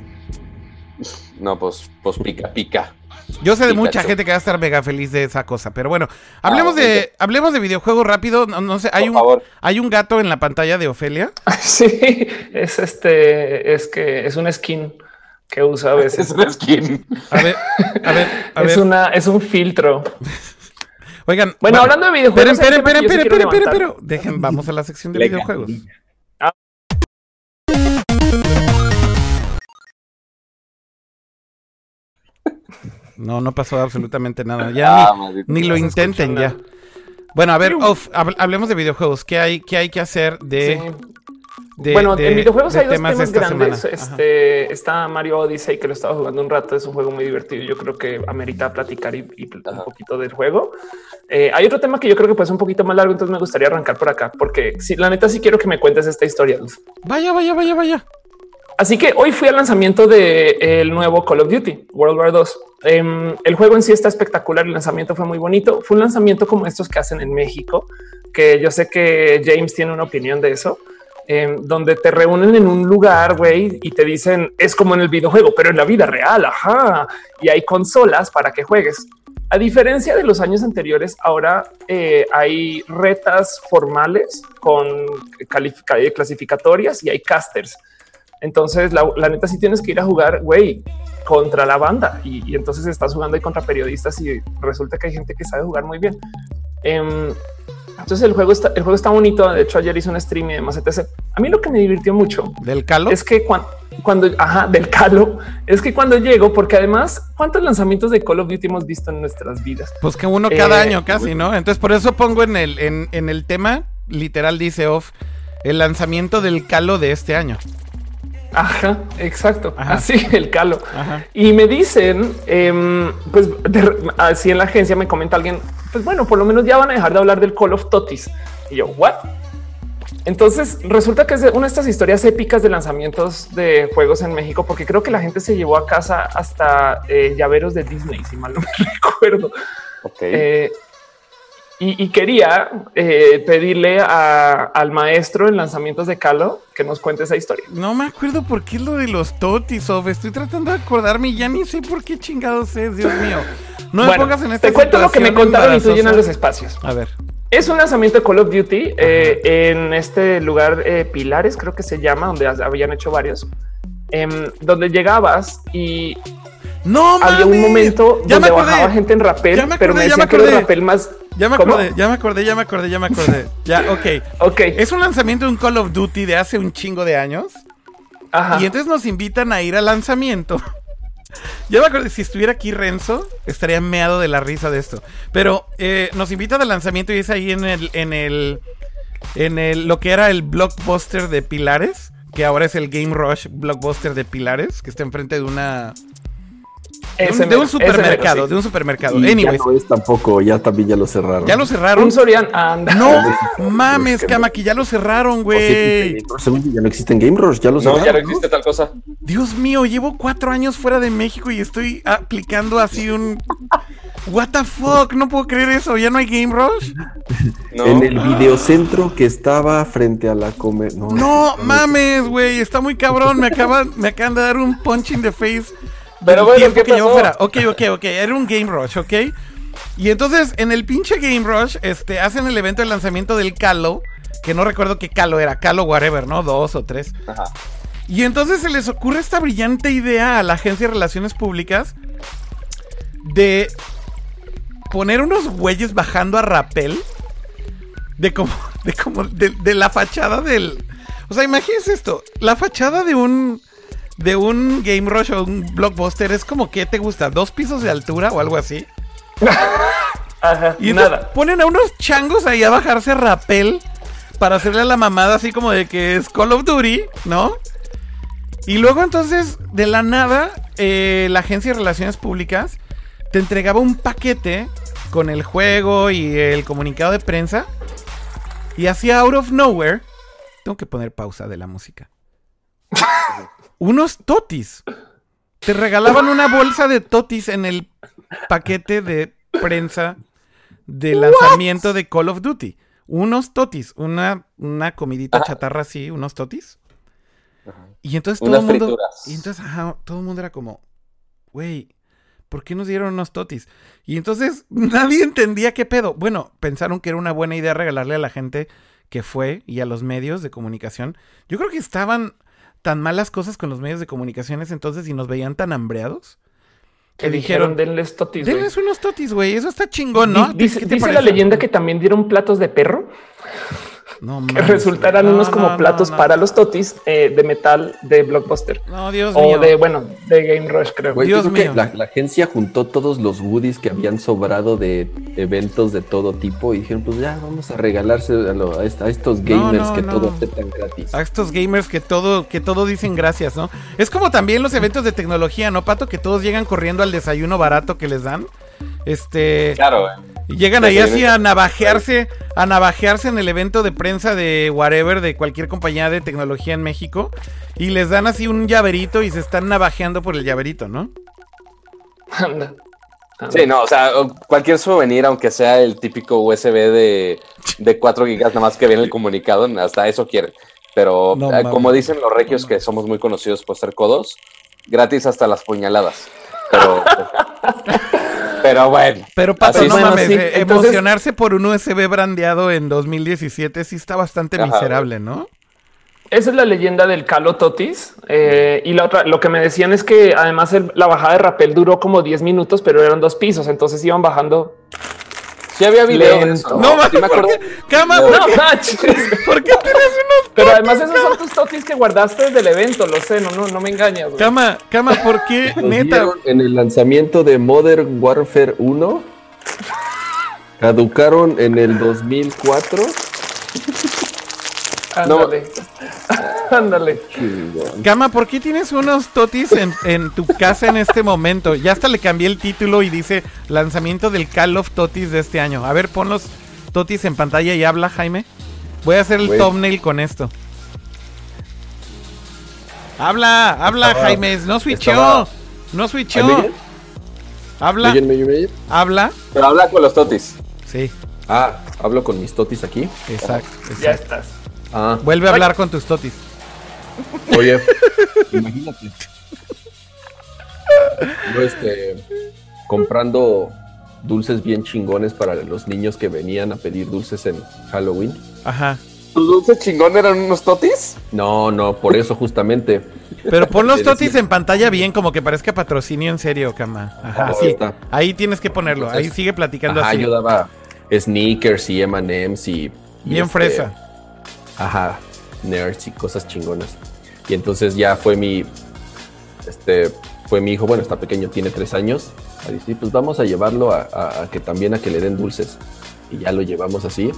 No, pues, pues pica, pica. Yo sé de Pikachu. mucha gente que va a estar mega feliz de esa cosa, pero bueno, hablemos Ah, de hablemos de videojuegos rápido. No, no sé, hay Por un favor. hay un gato en la pantalla de Ofelia. <laughs> Sí, es este, es que es un skin que usa a veces. Es una skin. A ver, a ver, a <laughs> es ver. una, es un filtro. Oigan, Bueno, hablando de videojuegos, Esperen, esperen, un esperen, esperen, esperen. Dejen, vamos a la sección de videojuegos. No, no pasó absolutamente nada. Ya Ah, ni, lo intenten ya. Bueno, a ver, Off, hablemos de videojuegos. ¿Qué hay, qué hay que hacer de, Sí. de- bueno, de- en videojuegos de hay dos temas grandes. Este está Mario Odyssey, que lo estaba jugando un rato. Es un juego muy divertido. Yo creo que amerita platicar y, y un poquito del juego. Eh, hay otro tema que yo creo que puede ser un poquito más largo, entonces me gustaría arrancar por acá, porque si la neta sí quiero que me cuentes esta historia. Vaya, vaya, vaya, vaya. Así que hoy fui al lanzamiento del nuevo Call of Duty World War 2. Em, el juego en sí está espectacular. El lanzamiento fue muy bonito. Fue un lanzamiento como estos que hacen en México, que yo sé que James tiene una opinión de eso, em, donde te reúnen en un lugar güey, y te dicen es como en el videojuego, pero en la vida real. Ajá. Y hay consolas para que juegues. A diferencia de los años anteriores, ahora eh, hay retas formales con clasificatorias y hay casters. Entonces, la, neta, sí tienes que ir a jugar, güey, contra la banda y, entonces estás jugando ahí contra periodistas y resulta que hay gente que sabe jugar muy bien. Em, entonces el juego está, el juego está bonito. De hecho, ayer hice un stream y demás, etc. A mí lo que me divirtió mucho del calo es que cuando, cuando ajá, del calo es que cuando llego, porque además, cuántos lanzamientos de Call of Duty hemos visto en nuestras vidas? Pues que uno cada eh, año casi, no? Entonces, por eso pongo en el, en, en el tema literal, dice off el lanzamiento del calo de este año. Ajá, exacto. Así <laughs> el calo. Y me dicen, em, pues así en la agencia me comenta alguien, pues bueno, por lo menos ya van a dejar de hablar del Call of Totis. Y yo, what? Entonces resulta que es una de estas historias épicas de lanzamientos de juegos en México, porque creo que la gente se llevó a casa hasta eh, llaveros de Disney, si mal no me <laughs> recuerdo. Okay. Eh, y, quería eh, pedirle al maestro en lanzamientos de Calo que nos cuente esa historia. No me acuerdo por qué es lo de los totis, of. Estoy tratando de acordarme y ya ni sé por qué chingados es, Dios mío. No me pongas en esta Te cuento lo que me contaron y tú llenas los espacios. A ver. Es un lanzamiento de Call of Duty eh, en este lugar eh, Pilares, creo que se llama, donde habían hecho varios, em, donde llegabas y no, había un momento donde bajaba gente en rapel, pero me decían que era el rapel más ya me acordé, ya me acordé, ya me acordé, ya me acordé. Ya, ok. <laughs> Ok. Es un lanzamiento de un Call of Duty de hace un chingo de años. Ajá. Y entonces nos invitan a ir al lanzamiento. <laughs> Ya me acuerdo, si estuviera aquí Renzo, estaría meado de la risa de esto. Pero eh, nos invitan al lanzamiento y es ahí en el, en el, en el, lo que era el blockbuster de Pilares, que ahora es el Game Rush blockbuster de Pilares, que está enfrente de una, de un, supermercado, de un supermercado. Anyways. Ya no es tampoco, ya también ya lo cerraron. Ya lo cerraron. Un Sorian anda. No <laughs> mames, Kama, que ya lo cerraron, güey. ya no existen Game Rush, ya lo cerraron. No, ya no existe tal cosa. Dios mío, llevo cuatro años fuera de México y estoy aplicando así un. What the fuck, no puedo creer eso, ya no hay Game Rush. En el videocentro que estaba frente a la comer. No, no mames, güey, está muy cabrón. Me acaban, me acaban de dar un punch in the face pero bueno, ¿qué que fuera. Ok, ok, ok. Era un Game Rush, ok. Y entonces en el pinche Game Rush, este, hacen el evento de lanzamiento del Calo, que no recuerdo qué Calo era, Calo whatever, ¿no? Dos o tres. Ajá. Y entonces se les ocurre esta brillante idea a la agencia de relaciones públicas de poner unos güeyes bajando a rapel de como, de como, de, de la fachada del... O sea, imagínense esto, la fachada de un de un Game Rush o un blockbuster es como que te gusta, dos pisos de altura o algo así. <laughs> Ajá, y nada. Ponen a unos changos ahí a bajarse rapel para hacerle a la mamada así como de que es Call of Duty, ¿no? Y luego entonces, de la nada, eh, la agencia de relaciones públicas te entregaba un paquete con el juego y el comunicado de prensa. Y hacía out of nowhere. Tengo que poner pausa de la música. <laughs> unos totis. Te regalaban una bolsa de totis en el paquete de prensa de lanzamiento de Call of Duty. Unos totis, una, una comidita chatarra así, unos totis. Y entonces todo el mundo. Y entonces, todo el mundo era como, güey, ¿por qué nos dieron unos totis? Y entonces <laughs> nadie entendía qué pedo. Bueno, pensaron que era una buena idea regalarle a la gente que fue y a los medios de comunicación. Yo creo que estaban tan malas cosas con los medios de comunicaciones entonces y nos veían tan hambreados. Que dijeron, denles totis. Denles unos totis, güey. Eso está chingón, ¿no? Dice, dice la leyenda que también dieron platos de perro. No, que resultaran unos como platos para los totis eh, de metal de Blockbuster. No, Dios o de, bueno, de Game Rush, creo. Dios mío. La, agencia juntó todos los goodies que habían sobrado de eventos de todo tipo y dijeron, pues ya vamos a regalarse a, estos gamers que todo aceptan gratis. A estos gamers que todo, que todo dicen gracias, ¿no? Es como también los eventos de tecnología, ¿no, Pato? Que todos llegan corriendo al desayuno barato que les dan. Este. Claro, Y llegan ahí así a navajearse, a navajearse en el evento de prensa de whatever, de cualquier compañía de tecnología en México. Y les dan así un llaverito y se están navajeando por el llaverito, ¿no? Anda. anda. Sí, no, o sea, cualquier souvenir, aunque sea el típico USB de, de 4 gigas, nada más que viene el comunicado, hasta eso quieren. Pero No eh, como dicen los regios, que somos muy conocidos por ser codos, gratis hasta las puñaladas. Pero, <laughs> pero bueno. Pero Pato, no. Bueno, mames, sí, eh, entonces- emocionarse por un USB brandeado en 2017 sí está bastante Ajá, miserable, ¿no? Esa es la leyenda del Calo Totis. eh, y la otra, lo que me decían es que además el- la bajada de rappel duró como 10 minutos, pero eran dos pisos. Entonces iban bajando. Sí había video de Lento. eso, No, Sí me acuerdo. Cama, No. ¿por No, qué, <laughs> por qué tienes unos Pero además esos son tus totis que guardaste desde el evento. Lo sé, no, no, no me engañas. güey. Cama, Cama, ¿por qué? <laughs> Neta, en el lanzamiento de Modern Warfare 1. Caducaron en el 2004. <laughs> Ándale. <laughs> Ándale. Chingón. Cama, ¿por qué tienes unos totis en, en tu casa en este momento? Ya hasta le cambié el título y dice lanzamiento del Call of Totis de este año. A ver, pon los totis en pantalla y habla, Jaime. Voy a hacer el thumbnail con esto. Habla, habla, Estaba- Jaime. No switchó. estaba- No ¿Ahí switchó. Habla, ¿Me oyen, me oyen, me oyen? habla. Pero habla con los totis. Sí, Ah, hablo con mis totis aquí. exacto. Ya exacto. estás. Ah, Vuelve a hablar con tus totis. Oye, <laughs> imagínate. Yo este comprando dulces bien chingones para los niños que venían a pedir dulces en Halloween. Ajá. ¿Tus dulces chingón eran unos totis? No, no, por eso justamente. Pero pon los <laughs> totis en pantalla bien, como que parezca patrocinio en serio, Cama. Ajá, Ahí sí. está. Ahí tienes que ponerlo. Ahí sigue platicando Ajá, así. yo daba sneakers y M&M's y, y Bien este, fresa. Ajá, nerds y cosas chingonas. Y entonces ya fue mi, este, fue mi hijo, bueno, está pequeño, tiene tres años. A decir, pues vamos a llevarlo a, a- a que también a que le den dulces. Y ya lo llevamos así.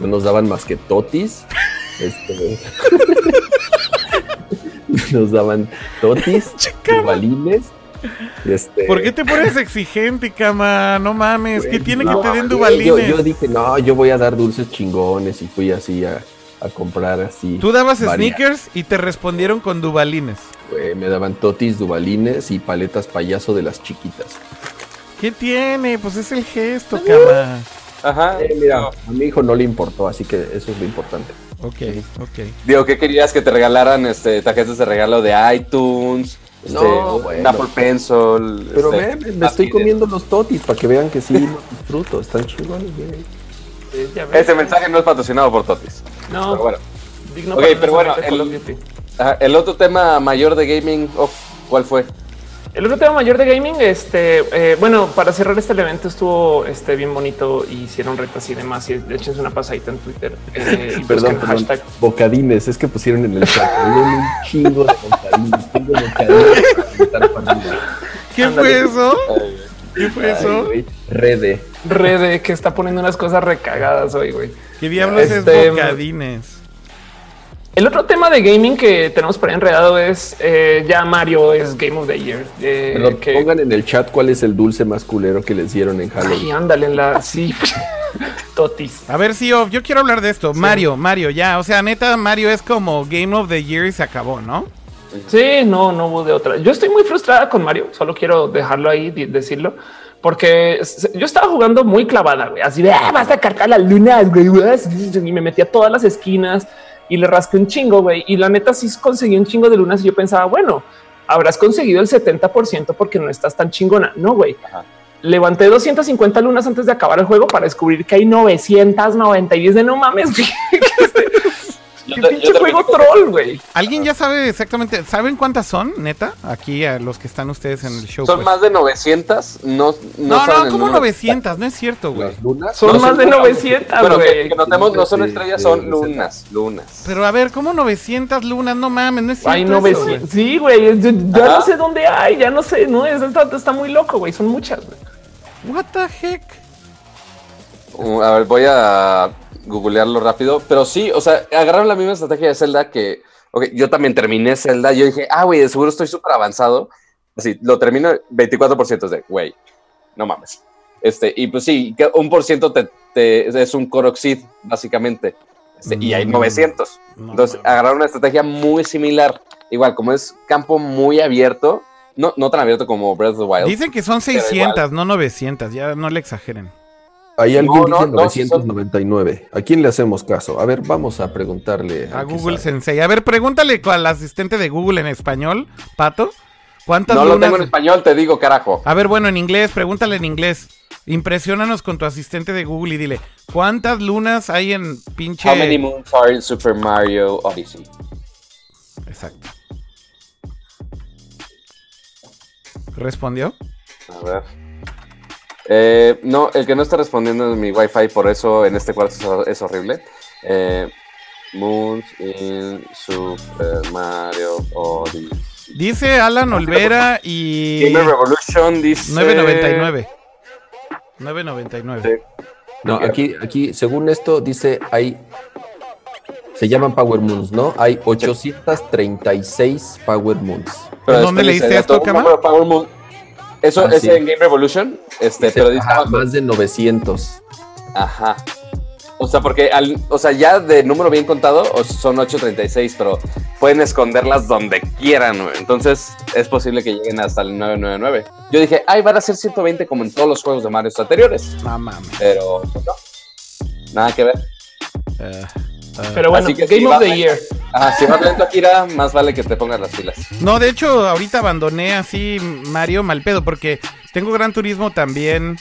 No nos daban más que totis. <laughs> este, <laughs> nos daban totis, <laughs> dubalines. Este, ¿Por qué te pones exigente, Cama? No mames, ¿qué Güey, tiene no, que te den yo- dubalines? Yo, dije, no, yo voy a dar dulces chingones y fui así a, a comprar así. Tú dabas varias. sneakers y te respondieron con dubalines. Me daban totis, dubalines y paletas payaso de las chiquitas. ¿Qué tiene? Pues es el gesto, Cama. Ajá. Eh, mira, a mi hijo no le importó, así que eso es lo importante. Ok, ok. Digo, ¿qué querías que te regalaran este, tarjetas de regalo de iTunes? Este, No, bueno. Apple Pencil. Pero este, me, estoy comiendo los totis para que vean que sí los disfruto. Están chingones, güey. Este mensaje no es patrocinado por Totis. No, Pero bueno. digno Ok, para pero bueno, el-. Ajá, otro tema mayor de gaming, uf, ¿cuál fue? El otro tema mayor de gaming, este, eh, bueno, para cerrar este evento estuvo este, bien bonito y hicieron retas y demás. Y de hecho es una pasadita en Twitter. Eh, y <laughs> Perdón, perdón. hashtag. Bocadines, es que pusieron en el chat. Un chingo de bocadines, chingo de bocadines. <laughs> ¿Qué Ándale. fue eso? ¿Qué fue Ay, eso? Rede. Rede que está poniendo unas cosas recagadas hoy, güey. ¿Qué diablos Este, es bocadines? El otro tema de gaming que tenemos por ahí enredado es eh, ya Mario es Game of the Year. eh, que- pongan en el chat cuál es el dulce más culero que les dieron en Ay, Halloween. ándale en la. Sí. <laughs> Totis. A ver, sí, oh, yo quiero hablar de esto. Mario, Mario, ya. O sea, neta, Mario es como Game of the Year y se acabó, ¿no? Sí, no, no hubo de otra. Yo estoy muy frustrada con Mario, solo quiero dejarlo ahí, decirlo, porque yo estaba jugando muy clavada, güey, así de "Ah, vas a cargar las lunas, güey, vas", y me metí a todas las esquinas y le rasqué un chingo, güey, y la neta sí conseguí un chingo de lunas y yo pensaba, bueno, habrás conseguido el 70% porque no estás tan chingona. No, güey. Levanté 250 lunas antes de acabar el juego para descubrir que hay 990 y de no mames, <laughs> Qué te- pinche juego troll, güey. ¿Alguien ya sabe exactamente? ¿Saben cuántas son, neta? Aquí a los que están ustedes en el show. Son pues. más de 900, no No, No, como número. 900, no es cierto, güey. Son No, más son de lunas. 900, Bueno, que, güey. que notemos, no son Sí, estrellas, sí, son sí. lunas, lunas. Pero a ver, ¿cómo 900 lunas? No mames, no es cierto. Hay eso, 900. güey. Sí, güey. Ya Ajá. no sé dónde hay. Ya no sé. No, es- está, está muy loco, güey. Son muchas. güey. What the heck? Uh, a ver, voy a googlearlo rápido. Pero sí, o sea, agarraron la misma estrategia de Zelda que. Ok, yo también terminé Zelda. Yo dije, ah, güey, de seguro estoy súper avanzado. Así, lo termino 24% de, güey, no mames. Este, y pues sí, un por ciento te, te- es un Coroxid, básicamente. Este, Y hay Mm. 900. No, Entonces, agarraron una estrategia muy similar. Igual, como es campo muy abierto, no, no tan abierto como Breath of the Wild. Dicen que son Pero 600, no 900, ya no le exageren. Ahí alguien No, no, dice no, sí son- 999. ¿A quién le hacemos caso? A ver, vamos a preguntarle. A que Google. Sensei. A ver, pregúntale al asistente de Google en español, Pato. ¿Cuántas No lo lunas? tengo en español, te digo, carajo. A ver, bueno, en inglés, pregúntale en inglés. Impresionanos con tu asistente de Google y dile, ¿cuántas lunas hay en pinche... How many moons are in Super Mario Odyssey? Exacto. ¿Respondió? A ver. Eh, no, el que no está respondiendo es mi Wi-Fi, por eso en este cuarto es, horrible. Eh, moons in Super Mario Odyssey. Dice Alan Olvera y... Gamer Revolution dice. 9.99. 9.99. Sí. No, aquí, aquí, según esto, dice hay. Se llaman Power Moons, ¿no? Hay 836 Power Moons. Pero ¿Dónde leíste dice, esto, Cama? Power Moon. Eso Ah, es sí. en Game Revolution, este, pero dice Ajá, más de 900. Ajá. O sea, porque al, o sea, ya de número bien contado son 836, pero pueden esconderlas donde quieran, güey. Entonces es posible que lleguen hasta el 999. Yo dije, ay, van a ser 120 como en todos los juegos de Mario anteriores. No mames. Pero pues, no. Nada que ver. Eh. Pero bueno, Así que Game sí, of the Year. Ajá, si vas lento, Akira, más vale que te pongas las pilas. No, de hecho, ahorita abandoné así Mario mal pedo porque tengo Gran Turismo también.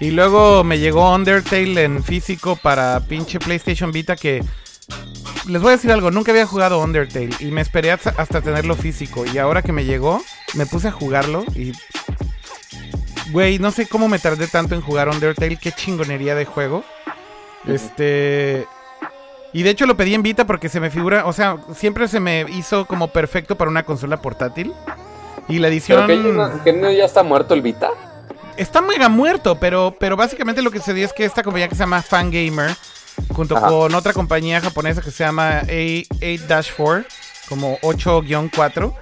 Y luego me llegó Undertale en físico para pinche PlayStation Vita que... Les voy a decir algo, nunca había jugado Undertale y me esperé hasta, hasta tenerlo físico. Y ahora que me llegó, me puse a jugarlo y... Güey, no sé cómo me tardé tanto en jugar Undertale, qué chingonería de juego. Este... Y de hecho lo pedí en Vita porque se me figura, o sea, siempre se me hizo como perfecto para una consola portátil. Y la Pero edición que, ya no- que no ya está muerto el Vita. está mega muerto, pero, pero básicamente lo que se dio es que esta compañía que se llama Fangamer, junto Ajá. con otra compañía japonesa que se llama A- 8-4, como 8-4,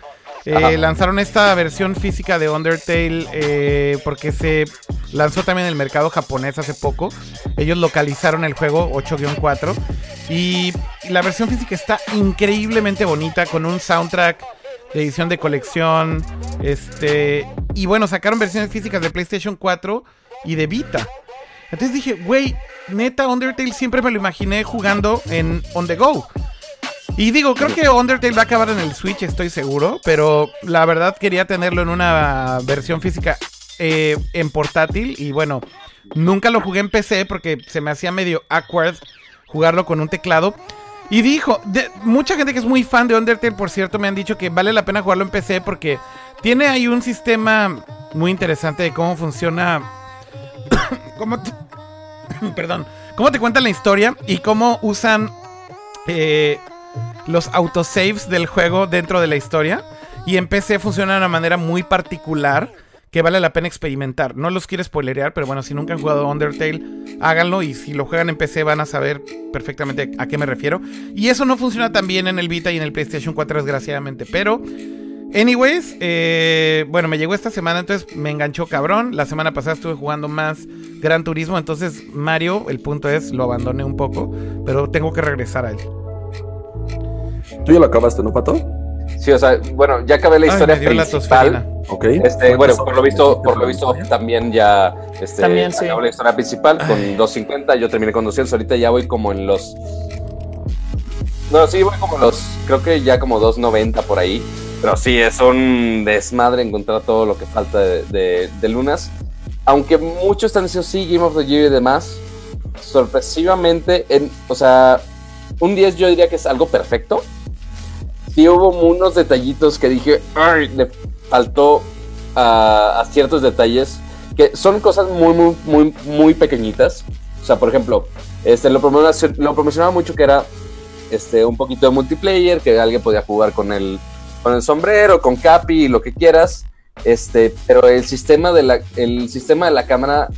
eh, lanzaron esta versión física de Undertale eh, porque se lanzó también en el mercado japonés hace poco. Ellos localizaron el juego 8-4 y la versión física está increíblemente bonita con un soundtrack de edición de colección. Este. Y bueno, sacaron versiones físicas de PlayStation 4 y de Vita. Entonces dije, güey, neta, Undertale siempre me lo imaginé jugando en On the Go. Y digo, creo que Undertale va a acabar en el Switch, estoy seguro. Pero la verdad quería tenerlo en una versión física eh, en portátil. Y bueno, nunca lo jugué en PC porque se me hacía medio awkward jugarlo con un teclado. Y dijo, mucha gente que es muy fan de Undertale, por cierto, me han dicho que vale la pena jugarlo en PC porque tiene ahí un sistema muy interesante de cómo funciona. <coughs> cómo te- <coughs> perdón. Cómo te cuentan la historia y cómo usan eh, los autosaves del juego dentro de la historia. Y en PC funciona de una manera muy particular que vale la pena experimentar. No los quiero spoilerear, pero bueno, si nunca han jugado Undertale, háganlo y si lo juegan en PC van a saber perfectamente a qué me refiero. Y eso no funciona tan bien en el Vita y en el PlayStation 4 desgraciadamente, pero... Anyways, eh, bueno, me llegó esta semana, entonces me enganchó cabrón. La semana pasada estuve jugando más Gran Turismo, entonces Mario, el punto es, lo abandoné un poco, pero tengo que regresar a él. Tú ya lo acabaste, ¿no, Pato? Sí, o sea, bueno, ya acabé la Ay, historia la principal. tosferina. Ok. Este, bueno, por lo visto, por lo visto también ya este, También, sí. acabó la historia principal con 250, yo terminé con 200, ahorita ya voy como en los No, sí, voy como los creo que ya como 290 por ahí, pero sí es un desmadre encontrar todo lo que falta de, de- de lunas. Aunque muchos están diciendo sí, Game of the Year y demás, sorpresivamente en, o sea, un 10 yo diría que es algo perfecto. Sí hubo unos detallitos que dije, "Ay, le faltó a, ciertos detalles que son cosas muy, muy, muy, muy pequeñitas. O sea, por ejemplo, este, lo, promocionaba, mucho que era este, un poquito de multiplayer, que alguien podía jugar con el, con el sombrero, con Capi lo que quieras. Este, pero el sistema de la, el sistema de la cámara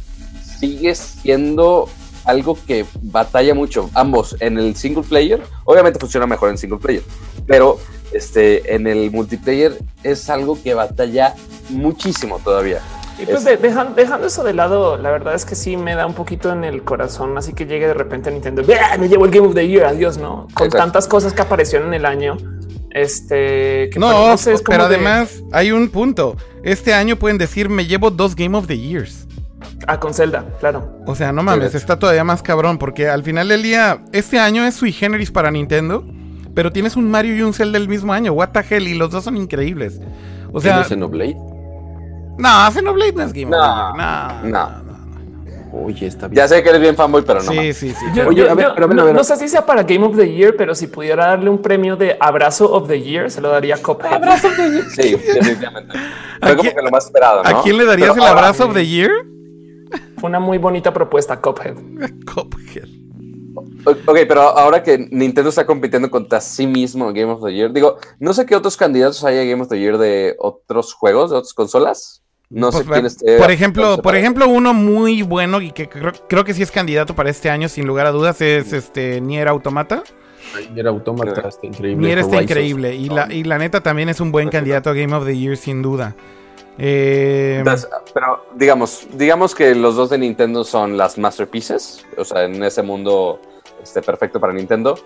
sigue siendo algo que batalla mucho. Ambos en el single player, obviamente funciona mejor en single player, pero este, en el multiplayer es algo que batalla muchísimo todavía. Y pues de, dejan, dejando eso de lado, la verdad es que sí me da un poquito en el corazón, así que llegue de repente a Nintendo, me llevo el Game of the Year, adiós, ¿no? Con Exacto. tantas cosas que aparecieron en el año. Este, que No, para- sé, es como pero de- además hay un punto. Este año pueden decir, me llevo dos Game of the Years. Ah, con Zelda, claro. O sea, no mames, está todavía más cabrón porque al final del día, este año es sui generis para Nintendo, pero tienes un Mario y un Zelda el mismo año. What the hell, y los dos son increíbles. O sea, ¿Tiene Xenoblade? no, Xenoblade no es Game No, of the Year. No, no. Oye, está bien. Ya sé que eres bien fanboy, pero no. Sí, mames. sí, sí. Yo, Oye, yo- a ver, yo pero a ver, no, no sé si sea para Game of the Year, pero si pudiera darle un premio de abrazo of the year, se lo daría a Cuphead. Sí, definitivamente. ¿A Fue como que lo más esperado, ¿no? ¿A quién le darías Pero el ahora, abrazo of the year? Fue una muy bonita propuesta, Cuphead. <laughs> Cuphead. O- Ok, pero ahora que Nintendo está compitiendo contra sí mismo en Game of the Year, digo, no sé qué otros candidatos hay a Game of the Year de otros juegos, de otras consolas. No Pues, sé quién esté. por ejemplo, por ejemplo, uno muy bueno y que creo, creo que sí es candidato para este año, sin lugar a dudas, es este Nier Automata. Nier Automata está increíble. Nier está increíble. Y la, y la neta también es un buen candidato a Game of the Year, sin duda. Eh, pero digamos, digamos que los dos de Nintendo son las masterpieces, o sea, en ese mundo este, perfecto para Nintendo.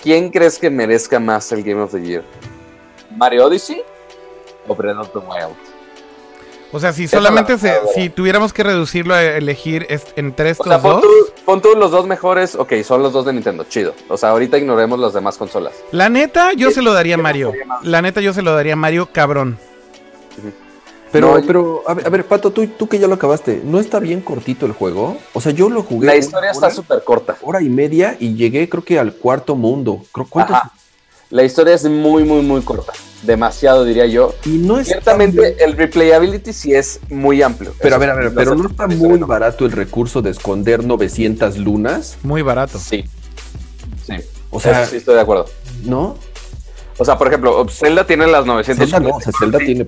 ¿Quién crees que merezca más el Game of the Year? ¿Mario Odyssey o Breath of the Wild? o sea, si solamente la se- si tuviéramos que reducirlo a elegir entre O estos sea, pon dos, tú, pon tú los dos mejores, ok, son los dos de Nintendo, chido. O sea, ahorita ignoremos las demás consolas. la neta yo ¿Qué- se lo daría a Mario. La neta yo se lo daría a Mario cabrón. Pero, No, pero, a ver, a ver, Pato, tú, tú que ya lo acabaste, ¿no está bien cortito el juego? O sea, yo lo jugué. La historia está súper corta. hora y media y llegué, creo que al cuarto mundo. Ajá. La historia es muy, muy, muy corta. Demasiado, diría yo. Y no bien. Ciertamente, el replayability sí es muy amplio. Pero a ver, a ver, pero no está muy no. barato el recurso de esconder 900 lunas. Muy barato. Sí. Sí. O sea, sí estoy de acuerdo. ¿no? O sea, por ejemplo, Zelda tiene las 900. Zelda no, o sea, Zelda tiene.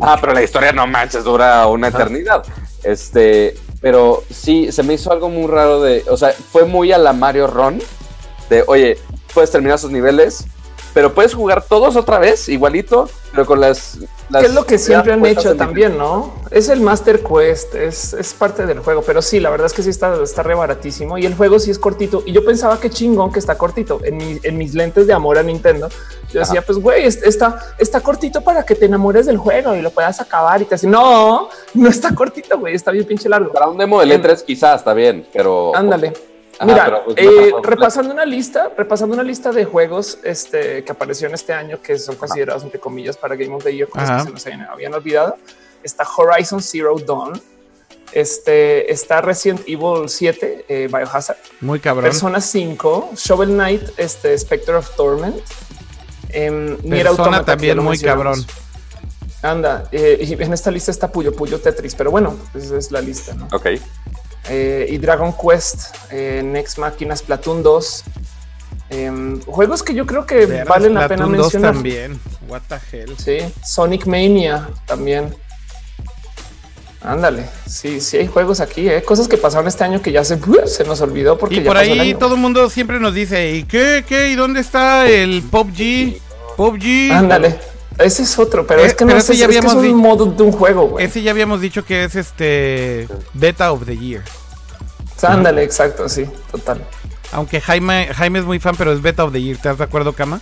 Ah, pero la historia no manches, dura una eternidad. Este, pero sí, se me hizo algo muy raro de, o sea, fue muy a la Mario Run, de, oye, puedes terminar sus niveles, pero puedes jugar todos otra vez, igualito, pero con las... las Que es lo que siempre han hecho también, ¿no? Es el Master Quest, es, es parte del juego, pero sí, la verdad es que sí está, está re baratísimo y el juego sí es cortito. Y yo pensaba que chingón que está cortito. En, mi- en mis lentes de amor a Nintendo, yo decía, pues güey, es- está, está cortito para que te enamores del juego y lo puedas acabar y te hace, no, no está cortito, güey, está bien pinche largo. Para un demo de E3 quizás está bien, pero... Ándale. Ajá, Mira, pero, pues, eh, repasando una lista, repasando una lista de juegos este, que apareció en este año que son considerados entre comillas para Game of the Year, cosas que se nos habían, habían olvidado. Está Horizon Zero Dawn, este, está Resident Evil 7, eh, Biohazard, Muy cabrón. Persona 5, Shovel Knight, este, Spectre of Torment, Nier Persona Automata, también muy cabrón. Anda, eh, y en esta lista está Puyo Puyo Tetris, pero bueno, esa es la lista, ¿no? Ok. Eh, y Dragon Quest, eh, Next Machina, Splatoon 2. em, juegos que yo creo que valen la pena Splatoon 2 mencionar. también. What the hell. Sí, Sonic Mania también. Ándale, sí, sí hay juegos aquí, eh, cosas que pasaron este año que ya se, se nos olvidó porque Y ya por pasó el ahí año. todo el mundo siempre nos dice, ¿y qué? ¿Qué? ¿Y dónde está el PUBG? PUBG. Ándale, ese es otro, pero Eh, es que pero no ese sé, ya es, que es habíamos un modo de un juego, güey. Ese ya habíamos dicho que es este Beta of the Year. Ándale, exacto, sí, total. Aunque Jaime, Jaime es muy fan, pero es Beta of the Year. ¿Estás de acuerdo, Kama?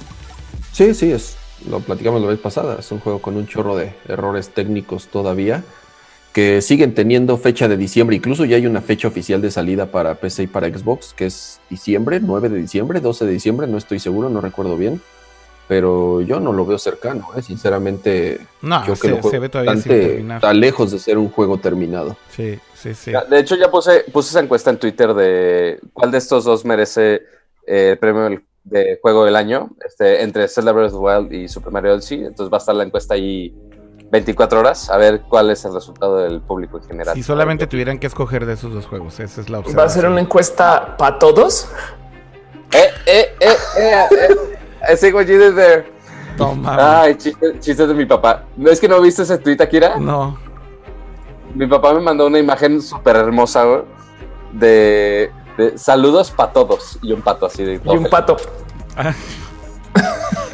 Sí, sí, es. Lo platicamos la vez pasada. Es un juego con un chorro de errores técnicos todavía. Que siguen teniendo fecha de diciembre. Incluso ya hay una fecha oficial de salida para PC y para Xbox, que es diciembre, 9 de diciembre, 12 de diciembre, no estoy seguro, no recuerdo bien. Pero yo no lo veo cercano, ¿eh? sinceramente. No, yo que se, se ve todavía sin bastante- terminar. está lejos de ser un juego terminado. Sí, sí, sí. Ya, De hecho, ya puse, puse esa encuesta en Twitter de cuál de estos dos merece eh, el premio del- de juego del año, este, entre Zelda Breath of the Wild y Super Mario Odyssey. Entonces va a estar la encuesta ahí 24 horas, a ver cuál es el resultado del público en general. Si solamente tuvieran que escoger de esos dos juegos, esa es la opción. Va a ser una encuesta para todos. Eh, eh, eh, eh, eh. I see what you did there. Mames. Ay, chistes, de mi papá. ¿No es que no viste ese tweet, Akira? No. Mi papá me mandó una imagen súper hermosa, güey, de, de saludos para todos. Y un pato así de Y un pato. <laughs>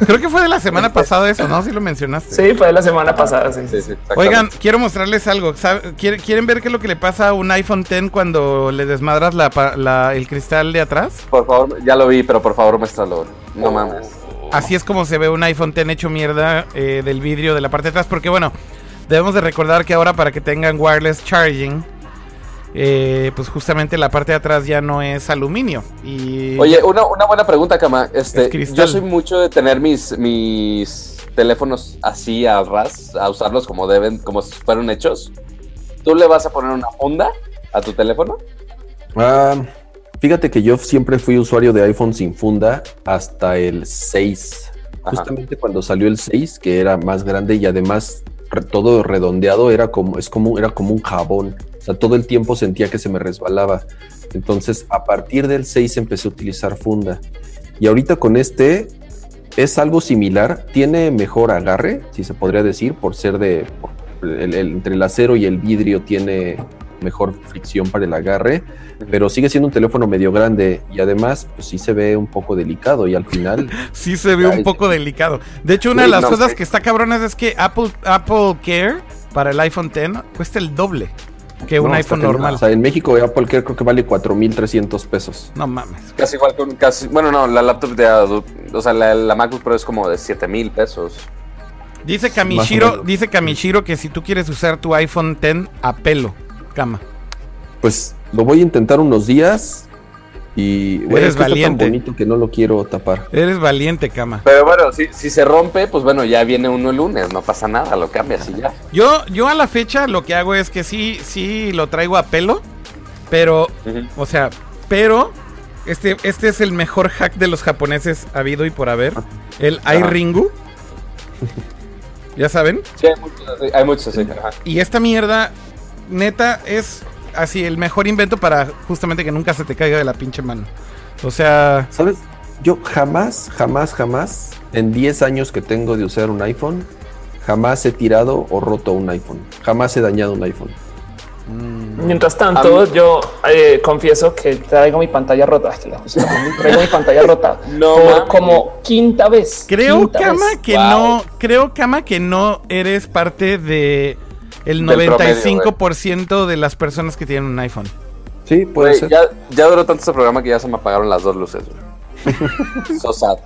Creo que fue de la semana pasada eso, ¿no? Si lo mencionaste. Sí, fue de la semana pasada, sí. Sí, sí. Oigan, quiero mostrarles algo. ¿Sabe- quiere- ¿Quieren ver qué es lo que le pasa a un iPhone X cuando le desmadras la, pa- la- el cristal de atrás? Por favor, ya lo vi, pero por favor muéstralo. No mames. Así es como se ve un iPhone X hecho mierda eh, del vidrio de la parte de atrás. Porque bueno, debemos de recordar que ahora para que tengan wireless charging, eh, pues justamente la parte de atrás ya no es aluminio. Y Oye, una, una buena pregunta, Kama. Este, Es yo soy mucho de tener mis, mis teléfonos así a ras, a usarlos como deben, como si fueron hechos. ¿Tú le vas a poner una funda a tu teléfono? Ah, fíjate que yo siempre fui usuario de iPhone sin funda hasta el 6. Ajá. Justamente cuando salió el 6, que era más grande y además todo redondeado, era como, es como, era como un jabón. O sea, todo el tiempo sentía que se me resbalaba. Entonces, a partir del 6 empecé a utilizar funda. Y ahorita con este es algo similar. Tiene mejor agarre, si se podría decir, por ser de... por- el- el- entre el acero y el vidrio tiene mejor fricción para el agarre, pero sigue siendo un teléfono medio grande y además pues sí se ve un poco delicado y al final <laughs> sí se ve un poco delicado. De hecho, una de las no cosas que está cabronas es que Apple, Apple Care para el iPhone X cuesta el doble que un no, iPhone normal. O sea, en México Apple Care creo que vale 4.300 pesos. No mames. Casi igual con casi. Bueno, no, la laptop de. O sea, la, la MacBook Pro es como de 7 mil pesos. Dice Kamishiro, dice Kamishiro que si tú quieres usar tu iPhone X a pelo, cama. Pues lo voy a intentar unos días y güey, Eres es que está valiente. tan bonito que no lo quiero tapar. Eres valiente, cama. Pero bueno, si, si se rompe, pues bueno, ya viene uno el lunes, no pasa nada, lo cambias y ya. Yo, yo a la fecha lo que hago es que sí, sí lo traigo a pelo, pero, o sea, pero este, este es el mejor hack de los japoneses habido y por haber. El Ajá. iRingu. <laughs> Ya saben. Sí, hay muchos así. Hay muchos ajá. Y esta mierda, neta, es así el mejor invento para justamente que nunca se te caiga de la pinche mano. O sea, ¿Sabes? Yo jamás, jamás, jamás, en 10 años que tengo de usar un iPhone, jamás he tirado o roto un iPhone. Jamás he dañado un iPhone. Mientras tanto, yo eh, confieso que traigo mi pantalla rota. <laughs> Traigo mi pantalla rota No por como quinta vez. creo, Quinta Kama, vez. que Wow. no, creo, Kama, que no eres parte de el Del 95% de las personas que tienen un iPhone. Sí, puede ser. ya, ya duró tanto este programa que ya se me apagaron las dos luces. güey. <laughs> so sad.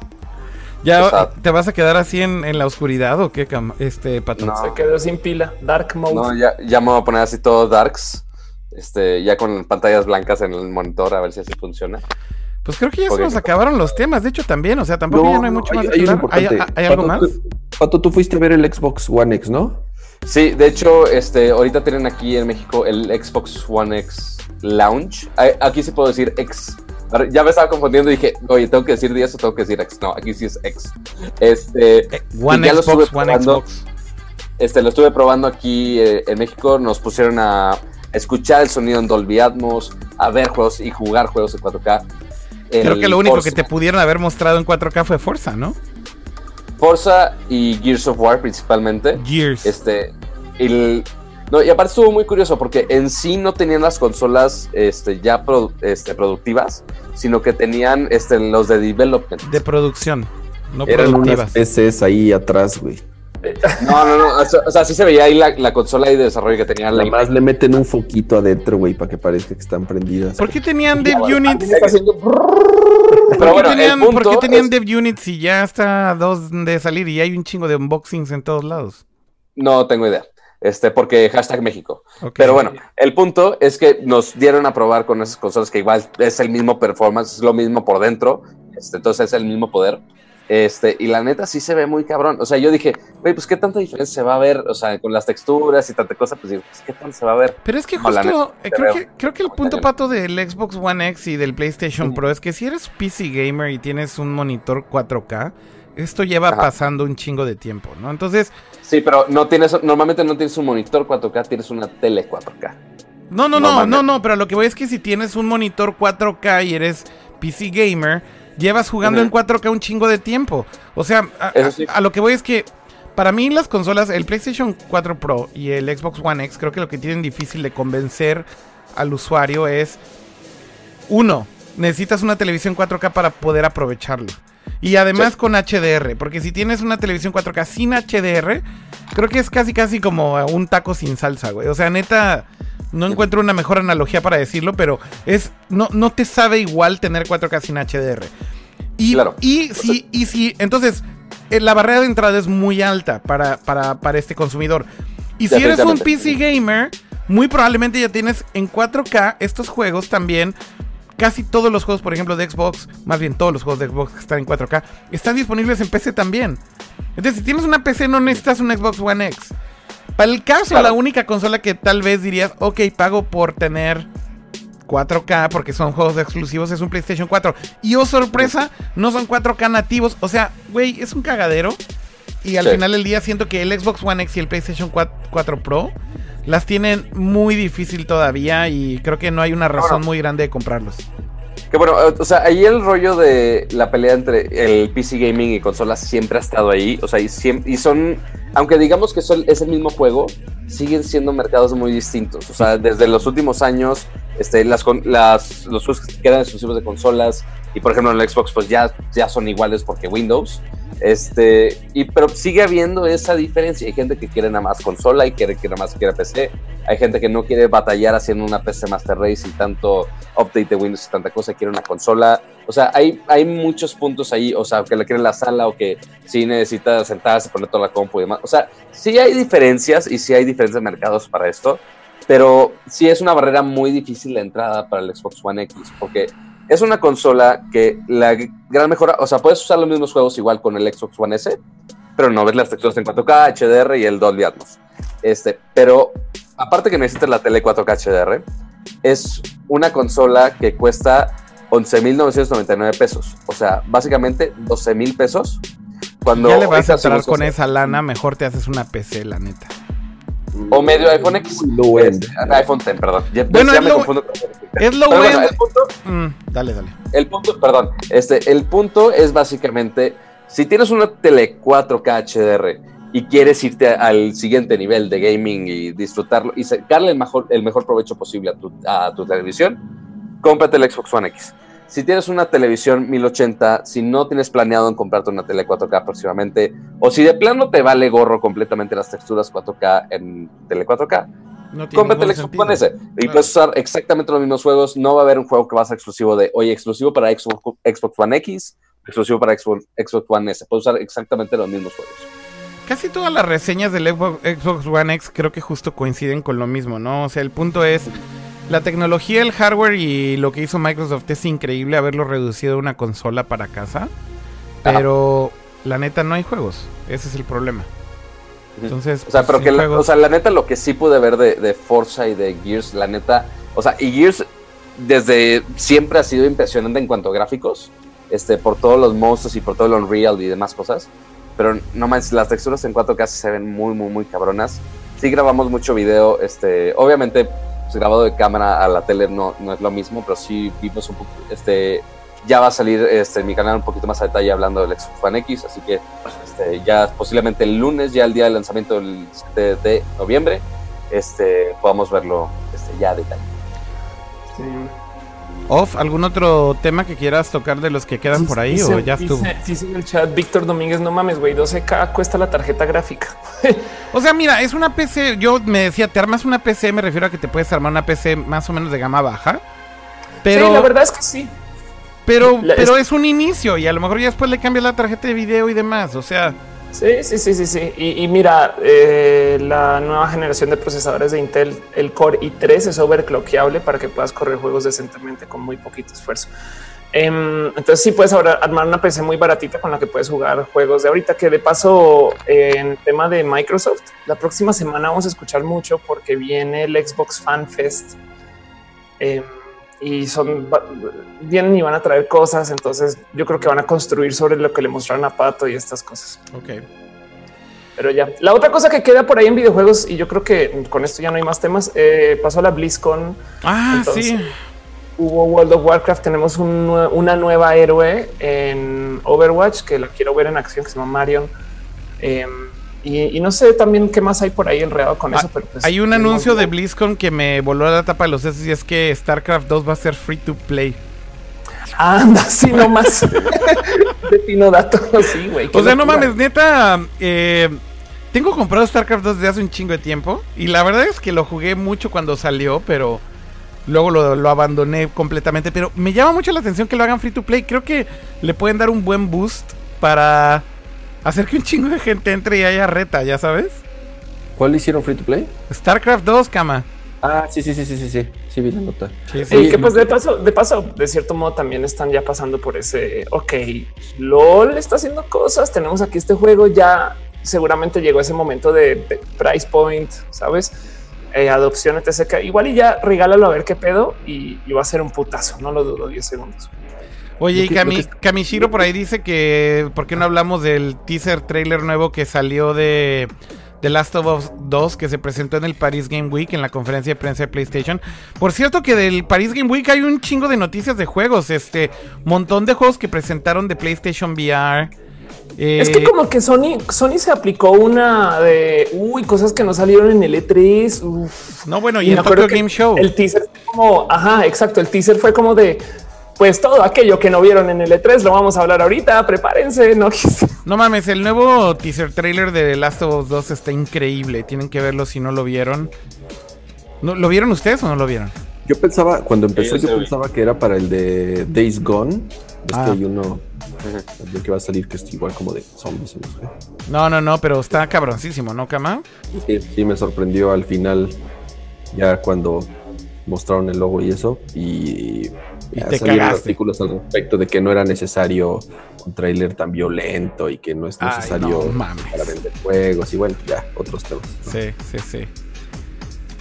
¿Ya te vas a quedar así en, en la oscuridad o qué? Este, pato. No. Se quedó sin pila. Dark mode. No, ya, ya me voy a poner así todo darks. Este, ya con pantallas blancas en el monitor, a ver si así funciona. Pues creo que ya se nos acabaron los temas. De hecho, también. O sea, tampoco ya no hay mucho más de hay. ¿Hay, importante. hay algo Pato, más? Pato, tú fuiste a ver el Xbox One X, ¿no? Sí, de hecho, este, ahorita tienen aquí en México el Xbox One X Lounge. Ay, Aquí sí puedo decir X. Ya me estaba confundiendo y dije, oye, tengo que decir 10 o tengo que decir X. No, aquí sí es X. Este, Eh, One lo Xbox, One probando. Xbox. este, lo estuve probando aquí eh, en México. Nos pusieron a escuchar el sonido en Dolby Atmos, a ver juegos y jugar juegos en 4K. Creo que lo único Forza- que te pudieron haber mostrado en 4K fue Forza, ¿no? Forza y Gears of War principalmente. Gears. Este, el, no, y aparte estuvo muy curioso porque en sí no tenían las consolas este, ya este, productivas, sino que tenían este, los de development. De producción, no Eran unas productivas. PCs ahí atrás, güey. No, no, no. O sea, sí se veía ahí la, la consola ahí de desarrollo que tenían. La Nada más le meten un foquito adentro, güey, para que parezca que están prendidas. ¿Por qué tenían Dev Units? Está haciendo ¿Por qué tenían, el punto por qué tenían es- Dev Units si ya está a dos de salir y hay un chingo de unboxings en todos lados? No tengo idea. Este, porque hashtag México. Pero bueno, el punto es que nos dieron a probar con esas consolas que igual es el mismo performance, es lo mismo por dentro, este, entonces es el mismo poder. Este, y la neta sí se ve muy cabrón. O sea, yo dije, güey, pues qué tanta diferencia se va a ver, o sea, con las texturas y tanta cosa, pues digo, pues qué tanto se va a ver. Pero es que justo, neta, eh, creo, que, creo que el punto pato del Xbox One X y del PlayStation Pro es que si eres PC gamer y tienes un monitor 4K, esto lleva Ajá. pasando un chingo de tiempo, ¿no? Entonces, Sí, pero no tienes, normalmente no tienes un monitor 4K, tienes una tele 4K. no, no, No no, no, pero lo que voy es que si tienes un monitor 4K y eres PC gamer, llevas jugando en 4K un chingo de tiempo. O sea, a, Eso sí. a- a lo que voy es que para mí las consolas, el PlayStation 4 Pro y el Xbox One X, creo que lo que tienen difícil de convencer al usuario es, uno, necesitas una televisión 4K para poder aprovecharlo. Y además con HDR, porque si tienes una televisión 4K sin HDR, creo que es casi casi como un taco sin salsa, güey. O sea, neta, no encuentro una mejor analogía para decirlo, pero es no, no te sabe igual tener 4K sin HDR. Y, Claro. y si, y si, entonces, eh, la barrera de entrada es muy alta para, para, para este consumidor. Y si eres un PC gamer, muy probablemente ya tienes en 4K estos juegos también. Casi todos los juegos, por ejemplo, de Xbox, más bien todos los juegos de Xbox que están en 4K, están disponibles en PC también. Entonces, si tienes una PC, no necesitas un Xbox One X. Para el caso, Claro. la única consola que tal vez dirías, ok, pago por tener 4K porque son juegos exclusivos, es un PlayStation 4. Y oh sorpresa, no son 4K nativos. O sea, güey, es un cagadero. Y al Sí. final del día siento que el Xbox One X y el PlayStation 4, 4 Pro las tienen muy difícil todavía y creo que no hay una razón muy grande de comprarlos. Que bueno, o sea, ahí el rollo de la pelea entre el PC gaming y consolas siempre ha estado ahí. O sea, y son, aunque digamos que es el mismo juego, siguen siendo mercados muy distintos. O sea, desde los últimos años, este, las, los que eran exclusivos de consolas y por ejemplo en el Xbox pues ya, ya son iguales porque Windows. Este, y, pero sigue habiendo esa diferencia. Hay gente que quiere nada más consola y quiere que nada más quiere PC. Hay gente que no quiere batallar haciendo una PC Master Race y tanto update de Windows y tanta cosa, quiere una consola. O sea, hay, hay muchos puntos ahí. O sea, que la quiere la sala o que sí necesita sentarse, poner toda la compu y demás. O sea, sí hay diferencias y sí hay diferentes mercados para esto. Pero sí es una barrera muy difícil la entrada para el Xbox One X. Porque es una consola que la gran mejora, o sea, puedes usar los mismos juegos igual con el Xbox One S, pero no ves las texturas en 4K, HDR y el Dolby Atmos. Este, pero aparte que necesitas la tele 4K HDR, es una consola que cuesta 11.999 pesos. O sea, básicamente 12.000 pesos. Cuando ya le vas a entrar con esa lana, mejor te haces una PC, la neta. O medio iPhone X. Low end. Este, iPhone X, perdón. Ya, Bueno, ya es me low- confundo con el X. es low bueno, end. el punto, Mm, dale, dale. El punto, perdón, este, el punto es básicamente, si tienes una tele 4K HDR y quieres irte al siguiente nivel de gaming y disfrutarlo y sacarle el mejor, el mejor provecho posible a tu, a tu televisión, cómprate el Xbox One X. Si tienes una televisión 1080, si no tienes planeado en comprarte una tele 4K próximamente, o si de plano te vale gorro completamente las texturas 4K en tele 4K, No cómprate el Xbox. One S. Y Claro. puedes usar exactamente los mismos juegos. No va a haber un juego que va a ser exclusivo de, oye, exclusivo para Xbox, Xbox One X, exclusivo para Xbox, Xbox One S. Puedes usar exactamente los mismos juegos. Casi todas las reseñas del Xbox One X creo que justo coinciden con lo mismo, ¿no? O sea, el punto es, la tecnología, el hardware y lo que hizo Microsoft es increíble haberlo reducido a una consola para casa, pero la neta no hay juegos, ese es el problema. Entonces, O sea, pues, pero sin que la, o sea, la neta, lo que sí pude ver de, de Forza y de Gears, la neta, o sea, y Gears desde siempre ha sido impresionante en cuanto a gráficos, este, por todos los monstruos y por todo el Unreal y demás cosas. Pero no más, las texturas en 4K se ven muy, muy, muy cabronas. Sí grabamos mucho video, este, obviamente, pues, grabado de cámara a la tele no, no es lo mismo, pero sí vimos un poco, este, ya va a salir este, en mi canal un poquito más a detalle hablando del Xbox One X, así que este, ya posiblemente el lunes, ya el día del lanzamiento del 7 de noviembre, este, podamos verlo este, ya a detalle. Sí. Off, ¿algún otro tema que quieras tocar de los que quedan por ahí Dice- o ya estuvo? Dice, dice en el chat Víctor Domínguez, no mames, güey, 12K cuesta la tarjeta gráfica. <laughs> O sea, mira, es una PC, yo me decía, te armas una PC, me refiero a que te puedes armar una PC más o menos de gama baja. Pero, sí, la verdad es que sí. pero, la- pero es un inicio y a lo mejor ya después le cambias la tarjeta de video y demás. O sea, Sí, sí, sí, sí, sí. Y, mira, eh, la nueva generación de procesadores de Intel, el Core i3 es overclockeable para que puedas correr juegos decentemente con muy poquito esfuerzo. Em, entonces sí puedes ahora armar una PC muy baratita con la que puedes jugar juegos de ahorita, que de paso en tema de Microsoft, la próxima semana vamos a escuchar mucho porque viene el Xbox Fan Fest. Em, y son vienen y van a traer cosas. Entonces yo creo que van a construir sobre lo que le mostraron a Pato y estas cosas. ok. Pero ya, la otra cosa que queda por ahí en videojuegos, y yo creo que con esto ya no hay más temas, eh, pasó la BlizzCon, Ah, Entonces, sí. hubo World of Warcraft, tenemos un una nueva héroe en Overwatch que la quiero ver en acción, que se llama Marion. Eh, y, y no sé también qué más hay por ahí enredado con Ah, eso, pero pues, Hay un no- anuncio de BlizzCon que me voló la tapa de los sesos y es que StarCraft 2 va a ser free to play. Anda, <laughs> sí, nomás. <laughs> de Pino Dato, sí, güey. O sea, no mames, neta. Eh, tengo comprado StarCraft 2 desde hace un chingo de tiempo. Y la verdad es que lo jugué mucho cuando salió, pero luego lo, lo, abandoné completamente. Pero me llama mucho la atención que lo hagan free to play. Creo que le pueden dar un buen boost para hacer que un chingo de gente entre y haya reta, ¿ya sabes? ¿Cuál hicieron free to play? StarCraft 2, cama. Ah, sí, sí, sí, sí, sí, sí, sí vi la nota. Sí, sí. que pues de paso, de paso, de cierto modo también están ya pasando por ese, ok, LOL está haciendo cosas, tenemos aquí este juego, ya seguramente llegó ese momento de, price point, ¿sabes? Eh, adopción, etc. Igual y ya regálalo a ver qué pedo y, va a ser un putazo, no lo dudo 10 segundos. Oye, y Kami, Kamishiro por ahí dice que, ¿por qué no hablamos del teaser trailer nuevo que salió de The Last of Us 2 que se presentó en el Paris Game Week en la conferencia de prensa de PlayStation. Por cierto que del Paris Game Week hay un chingo de noticias de juegos, este montón de juegos que presentaron de PlayStation VR. es que eh, como que Sony, Sony se aplicó una de uy, cosas que no salieron en el E3. No, bueno, y, el Tokyo Game Show. El teaser como, ajá, exacto. El teaser fue como de pues todo aquello que no vieron en el E3 lo vamos a hablar ahorita. Prepárense, no <laughs> No mames, el nuevo teaser trailer de The Last of Us 2 está increíble. Tienen que verlo si no lo vieron. ¿No, ¿Lo vieron ustedes o no lo vieron? Yo pensaba, cuando empezó, yo pensaba que era para el de Days Gone. Es que ah. hay uno que va a salir que es igual como de zombies. No, no, no, pero está cabroncísimo, ¿no, Kama? Sí, sí, me sorprendió al final, ya cuando mostraron el logo y eso. Y y te cagaste. artículos al respecto de que no era necesario un tráiler tan violento y que no es necesario para vender juegos y bueno, ya, otros temas. Sí, sí, sí.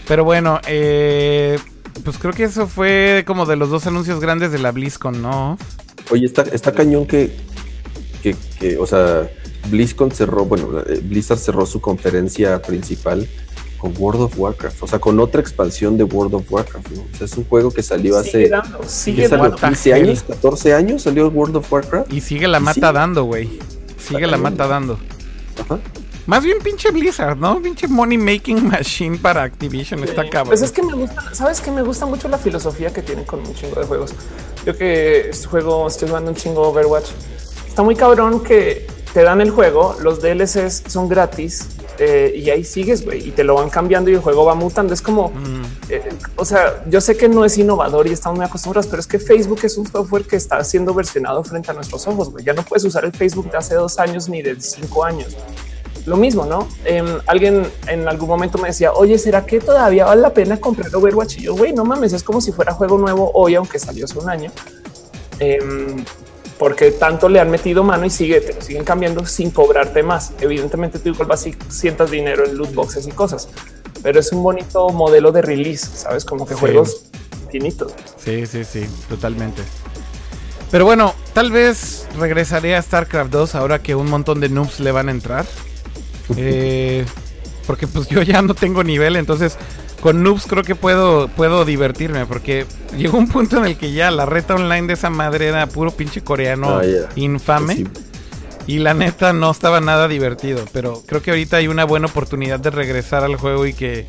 Pero bueno, eh, pues creo que eso fue como de los dos anuncios grandes de la BlizzCon, ¿no? Oye, está, está cañón que, que, que, o sea, BlizzCon cerró, bueno, eh, Blizzard cerró su conferencia principal con World of Warcraft, o sea, con otra expansión de World of Warcraft, ¿no? O sea, es un juego que salió hace sigue salió 15 años, 14 años salió World of Warcraft. Y sigue la mata dando, güey. Sigue la mata dando. Ajá. Más bien pinche Blizzard, ¿no? Pinche money making machine para Activision, está cabrón. Pues es que me gusta, sabes que me gusta mucho la filosofía que tienen con un chingo de juegos. Yo que este juego estoy jugando un chingo Overwatch. Está muy cabrón que te dan el juego, los DLCs son gratis eh, y ahí sigues, güey, y te lo van cambiando y el juego va mutando. Es como, mm. eh, o sea, yo sé que no es innovador y estamos muy acostumbrados, pero es que Facebook es un software que está siendo versionado frente a nuestros ojos. Güey. Ya no puedes usar el Facebook de hace dos años ni de cinco años. Lo mismo, ¿no? Em, alguien en algún momento me decía, oye, ¿será que todavía vale la pena comprar Overwatch? Y yo, güey, no mames, es como si fuera juego nuevo hoy, aunque salió hace un año. Porque tanto le han metido mano y sigue, te lo siguen cambiando sin cobrarte más. Evidentemente tú igual vas y sientas dinero en loot boxes y cosas, pero es un bonito modelo de release, sabes, como que juegos infinitos. Sí, sí, sí, totalmente. Pero bueno, tal vez regresaré a StarCraft 2 ahora que un montón de noobs le van a entrar. <laughs> eh, porque pues yo ya no tengo nivel, entonces con noobs creo que puedo, puedo divertirme porque llegó un punto en el que ya la reta online de esa madre era puro pinche coreano ah, infame. Y la neta no estaba nada divertido, pero creo que ahorita hay una buena oportunidad de regresar al juego y que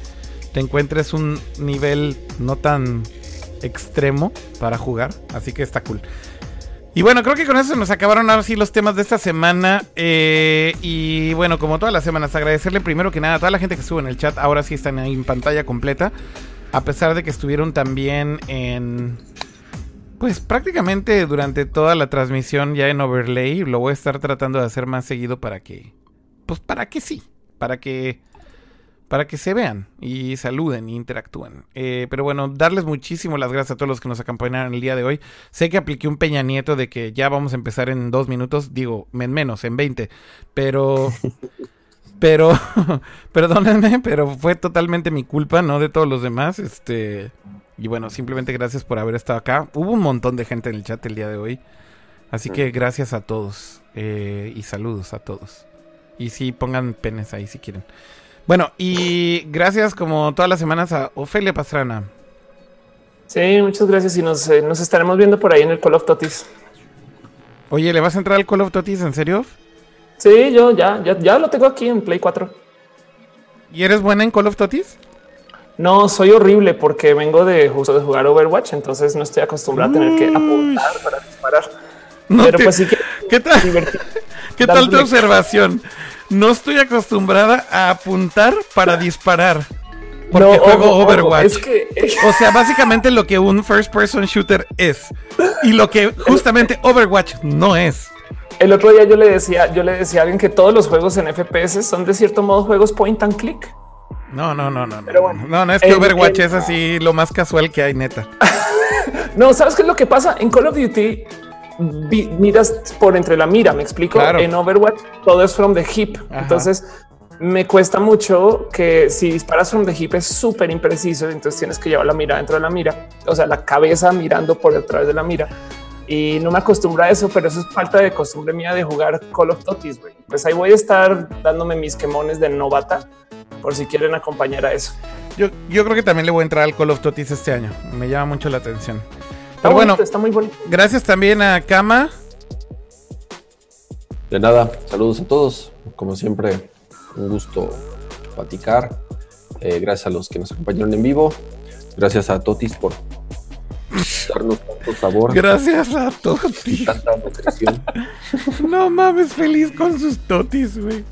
te encuentres un nivel no tan extremo para jugar, así que está cool. Y bueno, creo que con eso nos acabaron ahora sí los temas de esta semana. Eh, y bueno, como todas las semanas, agradecerle primero que nada a toda la gente que estuvo en el chat. Ahora sí están en pantalla completa. A pesar de que estuvieron también en. Pues prácticamente durante toda la transmisión ya en overlay. Lo voy a estar tratando de hacer más seguido para que. Pues para que sí. Para que para que se vean y saluden y interactúen. Eh, pero bueno, darles muchísimo las gracias a todos los que nos acompañaron el día de hoy. Sé que apliqué un Peña Nieto de que ya vamos a empezar en dos minutos, digo, en menos, en 20, pero... <laughs> pero, <laughs> perdónenme, pero fue totalmente mi culpa, no de todos los demás. Este, y bueno, simplemente gracias por haber estado acá. Hubo un montón de gente en el chat el día de hoy. Así que gracias a todos eh, y saludos a todos. Y sí, pongan penes ahí si quieren. Bueno, y gracias como todas las semanas a Ofelia Pastrana. Sí, muchas gracias y nos, eh, nos estaremos viendo por ahí en el Call of Totis. Oye, ¿le vas a entrar al Call of Totis en serio? Sí, yo ya, ya, ya lo tengo aquí en Play 4. ¿Y eres buena en Call of Totis? No, soy horrible porque vengo de justo de jugar Overwatch, entonces no estoy acostumbrado a tener que apuntar para disparar. Pero pues sí que ¿Qué tal? ¿Qué tal tu observación? No estoy acostumbrada a apuntar para disparar. Porque juego Overwatch. O sea, básicamente lo que un first person shooter es. Y lo que <laughs> justamente Overwatch no es. El otro día yo le decía, yo le decía a alguien que todos los juegos en FPS son de cierto modo juegos point and click. No, no, no, no. no, no, no es que Overwatch es así lo más casual que hay, neta. <laughs> no, ¿sabes qué es lo que pasa? En Call of Duty miras por entre la mira, me explico. En Overwatch todo es from the hip. Entonces me cuesta mucho que si disparas from the hip es súper impreciso. Entonces tienes que llevar la mira dentro de la mira, o sea, la cabeza mirando por detrás de la mira. Y no me acostumbro a eso, pero eso es falta de costumbre mía de jugar Call of Duty. Pues ahí voy a estar dándome mis quemones de novata por si quieren acompañar a eso. Yo, yo creo que también le voy a entrar al Call of Duty este año. Me llama mucho la atención. Pero bueno, está muy bonito. Gracias también a Kama. De nada, saludos a todos. Como siempre, un gusto platicar. Eh, gracias a los que nos acompañaron en vivo. Gracias a Totis por darnos tanto sabor. Gracias a Totis. Tanta nutrición. <laughs> no mames, feliz con sus Totis, güey.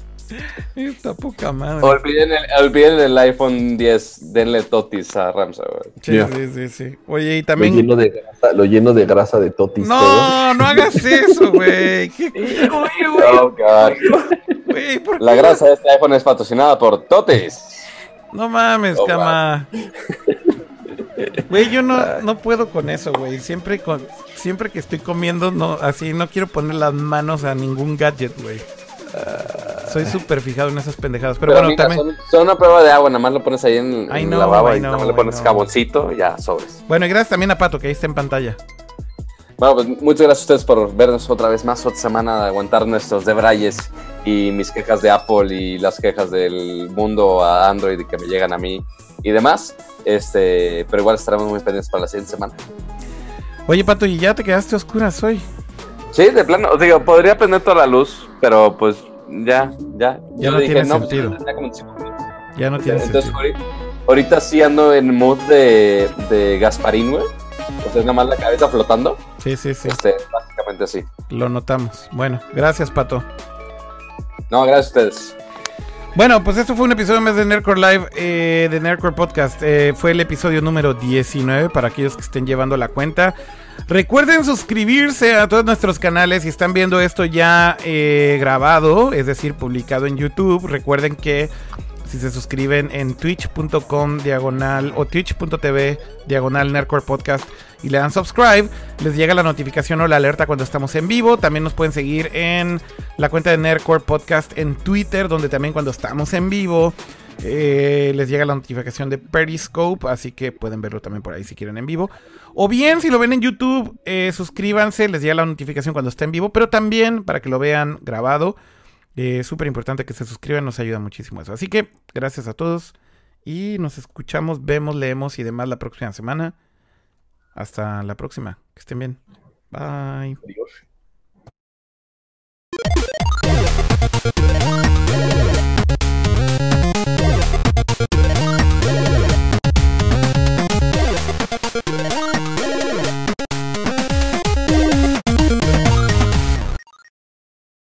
Está poca madre. Olviden el, olviden el iPhone 10. Denle totis a Ramsa, Sí, sí, sí, sí. Oye, y también. Lo lleno de grasa, lo lleno de, grasa de totis. No, no hagas eso, güey. <laughs> oh, God. La grasa de este iPhone es patrocinada por Totis. No mames, oh, cama. Güey, yo no, no puedo con eso, güey. Siempre, con, siempre que estoy comiendo, no, así no quiero poner las manos a ningún gadget, güey. Soy súper fijado en esas pendejadas. Pero, bueno, también. Son, una prueba de agua, nada más lo pones ahí en, la baba y nada más le pones jaboncito, ya sobres. Bueno, y gracias también a Pato, que ahí está en pantalla. Bueno, pues muchas gracias a ustedes por vernos otra vez más, otra semana, de aguantar nuestros debrayes y mis quejas de Apple y las quejas del mundo a Android que me llegan a mí y demás. Este, pero igual estaremos muy pendientes para la siguiente semana. Oye, Pato, ¿y ya te quedaste oscuras hoy? Sí, de plano, digo, podría prender toda la luz, pero pues ya, ya. Ya no tiene pues, sentido. ya no tiene Entonces, sentido. Ahorita, sí ando en mood de, de Gasparín, güey. O sea, es nada más la cabeza flotando. Sí, sí, sí. Este, básicamente así. Lo notamos. Bueno, gracias, Pato. No, gracias a ustedes. Bueno, pues esto fue un episodio más de Nerdcore Live, eh, de Nerdcore Podcast. Eh, fue el episodio número 19 para aquellos que estén llevando la cuenta. Recuerden suscribirse a todos nuestros canales si están viendo esto ya eh, grabado, es decir, publicado en YouTube. Recuerden que si se suscriben en twitch.com diagonal o twitch.tv diagonal Nerdcore Podcast y le dan subscribe, les llega la notificación o la alerta cuando estamos en vivo. También nos pueden seguir en la cuenta de Nerdcore Podcast en Twitter, donde también cuando estamos en vivo eh, les llega la notificación de Periscope, así que pueden verlo también por ahí si quieren en vivo. O bien, si lo ven en YouTube, eh, suscríbanse, les llega la notificación cuando está en vivo, pero también para que lo vean grabado. Es eh, súper importante que se suscriban, nos ayuda muchísimo eso. Así que gracias a todos y nos escuchamos, vemos, leemos y demás la próxima semana. Hasta la próxima. Que estén bien. Bye. Adiós.